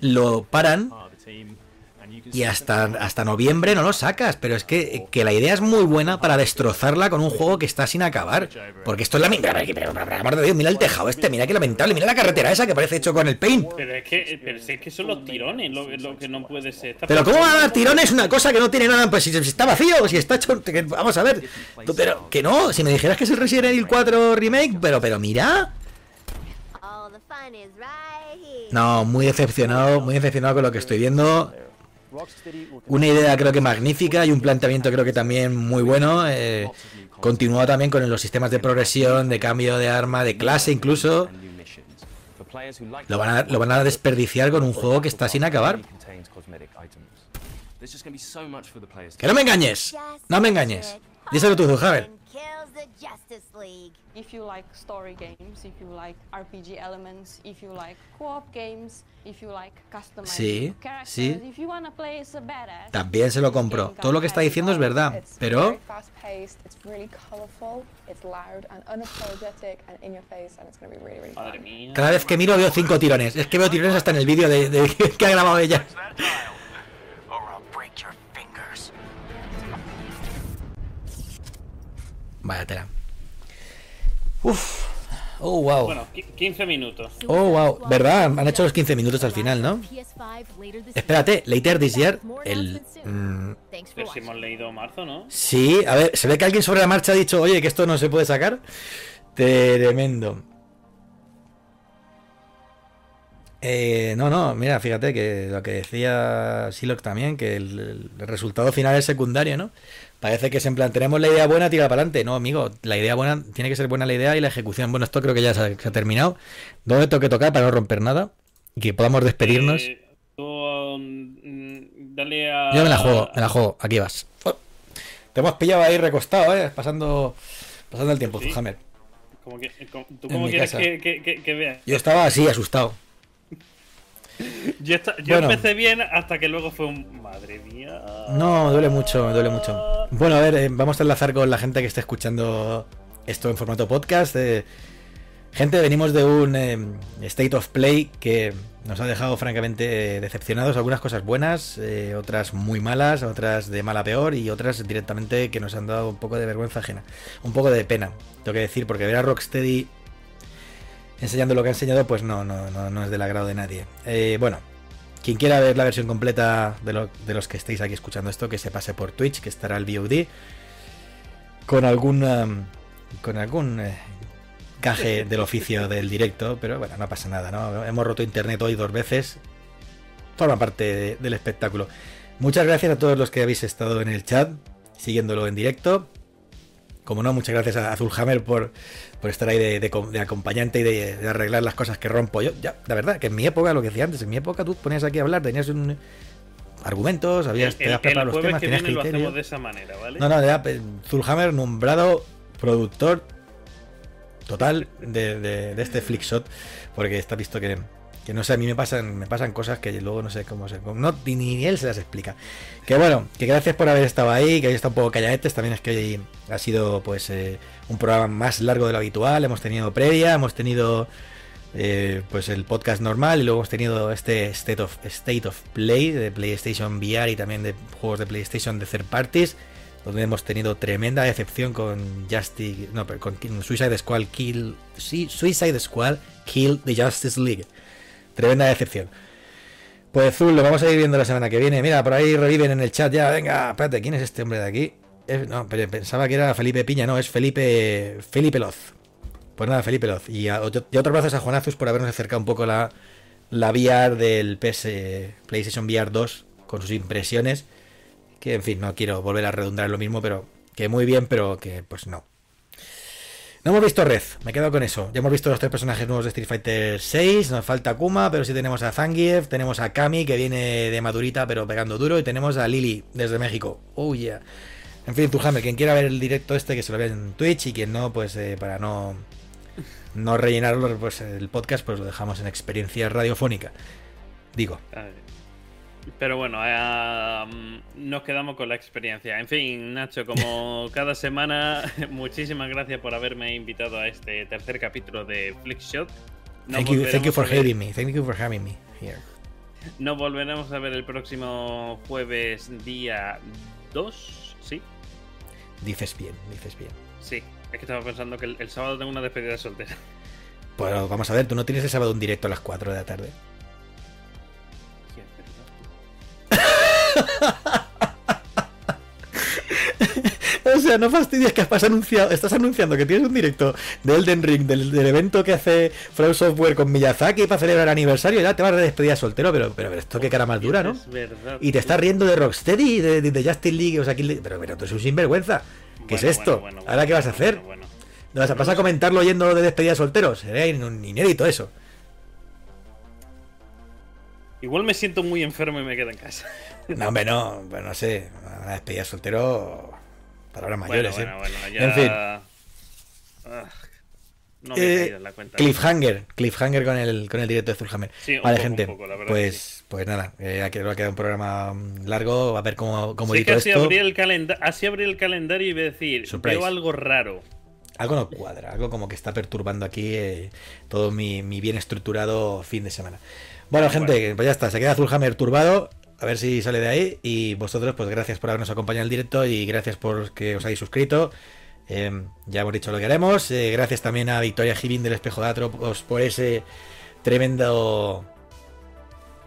lo paran y hasta, hasta noviembre no lo sacas. Pero es que, que la idea es muy buena para destrozarla con un juego que está sin acabar. Porque esto es la mira, amor de Dios, mira el tejado este, mira qué lamentable, mira la carretera esa que parece hecho con el paint. Pero es que, pero es que son los tirones lo, lo que no puede ser. Está Pero ¿cómo va a dar tirones una cosa que no tiene nada? Pues si, si está vacío, si está hecho... que- vamos a ver. Tú, Pero que no, si me dijeras que es el Resident Evil 4 Remake, pero, pero mira... No, muy decepcionado, muy decepcionado con lo que estoy viendo. Una idea creo que magnífica y un planteamiento creo que también muy bueno. Eh, también con los sistemas de progresión, de cambio de arma, de clase incluso. Lo van a, lo van a desperdiciar con un juego que está sin acabar. ¡Que no me engañes! ¡No me engañes! Díselo tú, Zuhaber. If you like story games, if you like RPG elements, if you like co-op games, if you like customizing Sí, characters, sí. if you wanna play as a badass. También se lo compro. Todo lo que está diciendo es verdad. Very Pero fast paced, it's really colourful, it's loud and unapologetic and in your face, and it's going to be really, really Madre fun. mía. cada vez que miro veo cinco tirones. Es que veo tirones hasta en el vídeo de, de- <laughs> que ha grabado ella. Vaya tela. Uf. Oh, wow. Bueno, qui- 15 minutos. Oh, wow. ¿Verdad? Han hecho los 15 minutos al final, ¿no? Espérate, later this year, el... mm, Pero si hemos leído marzo, ¿no? sí, a ver, se ve que alguien sobre la marcha ha dicho, oye, que esto no se puede sacar. Tremendo. Eh, no, no, mira, fíjate que lo que decía Silok también, que el, el resultado final es secundario, ¿no? Parece que es en plan, tenemos la idea buena, tira para adelante. No, amigo, la idea buena, tiene que ser buena la idea y la ejecución. Bueno, esto creo que ya se ha, se ha terminado. ¿Dónde tengo que tocar para no romper nada? Y que podamos despedirnos. Eh, tú, mm, dale a. Yo me la juego, me la juego, aquí vas. Oh. Te hemos pillado ahí recostado, ¿eh? Pasando, pasando el tiempo, Sí. Que- como- ¿Tú cómo quieres que, que, que, que veas? Yo estaba así, asustado. Yo, esta- yo Bueno. empecé bien hasta que luego fue un. Madre mía. No, me duele mucho, me duele mucho. Bueno, a ver, eh, vamos a enlazar con la gente que está escuchando esto en formato podcast. eh. gente, venimos de un eh, State of Play que nos ha dejado francamente decepcionados. Algunas cosas buenas, otras muy malas, otras de mala peor y otras directamente que nos han dado un poco de vergüenza ajena. Un poco de pena, tengo que decir, porque ver a Rocksteady enseñando lo que ha enseñado, pues no, no, no, no es del agrado de nadie. Eh, bueno, quien quiera ver la versión completa de, lo- de los que estéis aquí escuchando esto, que se pase por Twitch, que estará el VOD, con algún, um, con algún eh, gaje <laughs> del oficio del directo, pero bueno, no pasa nada, ¿no? Hemos roto internet hoy dos veces, forma parte de- del espectáculo. Muchas gracias a todos los que habéis estado en el chat, siguiéndolo en directo. Como no, muchas gracias a Azulhammer por, por estar ahí de, de com- de acompañante y de, de arreglar las cosas que rompo yo. Ya, la verdad, que en mi época, lo que decía antes, en mi época tú ponías aquí a hablar, tenías un argumentos, habías, te El, habías preparado el los temas, que tenías viene lo criterio. hacemos de esa manera, ¿vale? No, no, ya, Zulhammer nombrado productor total de, de- de este Flickshot, porque está visto que, que no sé, a mí me pasan, me pasan cosas que luego no sé cómo se. No, ni, él se las explica. Que bueno, que gracias por haber estado ahí, que hoy está un poco calladetes, también es que hoy ha sido pues eh, un programa más largo de lo habitual, hemos tenido previa, hemos tenido eh, pues el podcast normal y luego hemos tenido este State of, State of Play de PlayStation VR y también de juegos de PlayStation de third parties donde hemos tenido tremenda decepción con Justice no, pero con Suicide Squad Kill sí, Suicide Squad Kill the Justice League tremenda decepción pues Zul lo vamos a ir viendo la semana que viene mira por ahí reviven en el chat ya venga espérate quién es este hombre de aquí Es- no pensaba que era Felipe Piña no es Felipe Felipe Loz pues nada, Felipe Loz. Y, a- y otros a Juanazus por habernos acercado un poco la, la VR del PS PlayStation VR 2 con sus impresiones. Que en fin, no quiero volver a redundar en lo mismo, pero que muy bien, pero que pues no. No hemos visto Red, me quedo con eso. Ya hemos visto los tres personajes nuevos de Street Fighter 6. Nos falta Kuma, pero sí tenemos a Zangief. Tenemos a Kami, que viene de Madurita, pero pegando duro. Y tenemos a Lily, desde México. Oh yeah. En fin, Tujame, quien quiera ver el directo este, que se lo vea en Twitch. Y quien no, pues eh, para no, no rellenarlo, pues el podcast, pues lo dejamos en experiencia radiofónica. Digo. Pero bueno, eh, um, nos quedamos con la experiencia. En fin, Nacho, como <laughs> cada semana, <laughs> muchísimas gracias por haberme invitado a este tercer capítulo de Flickshot. Thank you, thank you for ver- having me. Thank you for having me here. Nos volveremos a ver el próximo jueves, día 2, ¿sí? Dices bien, dices bien. Sí, es que estaba pensando que el, el sábado tengo una despedida soltera. Pues vamos a ver, tú no tienes el sábado un directo a las 4 de la tarde. <laughs> O sea, no fastidies que has anunciado, estás anunciando que tienes un directo de Elden Ring, del, del evento que hace From Software con Miyazaki para celebrar el aniversario, y ya te vas a despedir soltero, pero, pero, pero esto qué cara más dura, ¿no? Es verdad. Y te estás riendo de Rocksteady de, de, de Justin League, o sea, aquí- pero, pero tú eres un sinvergüenza. ¿Qué es Bueno, esto? bueno, bueno, ¿Ahora qué vas a hacer? ¿No vas a pasar a comentarlo oyendo de despedida soltero? Sería in- inédito eso. Igual me siento muy enfermo y me quedo en casa. No, hombre, no, pues no sé. Una despedida soltero. Palabras mayores, bueno, ¿eh? bueno, ya... En fin. Ah, no me he Eh, caído en la cuenta. cliffhanger, cliffhanger con el, con el directo de Zulhammer. Sí, vale, poco, gente, poco, pues, pues nada, eh, aquí va a quedar un programa mm, largo, a ver cómo, cómo Sí, que edito así esto. abrí, el calenda- así abrí el calendario y voy a decir, Surprise. veo algo raro. Algo no cuadra, algo como que está perturbando aquí eh, todo mi, mi bien estructurado fin de semana. Bueno, gente, pues ya está, se queda Zulhammer turbado, a ver si sale de ahí. Y vosotros, pues gracias por habernos acompañado en el directo y gracias por que os hayáis suscrito. Eh, ya hemos dicho lo que haremos. Eh, gracias también a Victoria Givin del Espejo de Atropos por ese tremendo.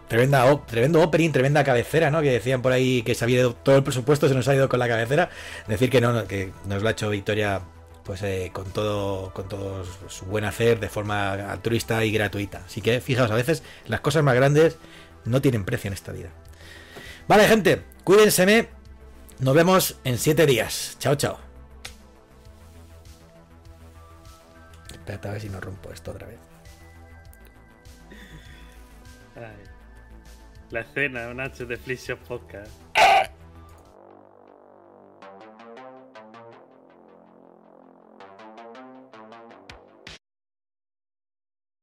Tremenda, op- tremendo opening, tremenda cabecera, ¿no? Que decían por ahí que se había ido todo el presupuesto, se nos ha ido con la cabecera. Decir que no, que nos lo ha hecho Victoria pues eh, con todo con todo su buen hacer de forma altruista y gratuita. Así que fijaos, a veces las cosas más grandes no tienen precio en esta vida. Vale, gente, cuídense. Nos vemos en siete días. Chao, chao. Espérate a ver si no rompo esto otra vez. Ay. La escena, Nacho, de Flix Shop Podcast.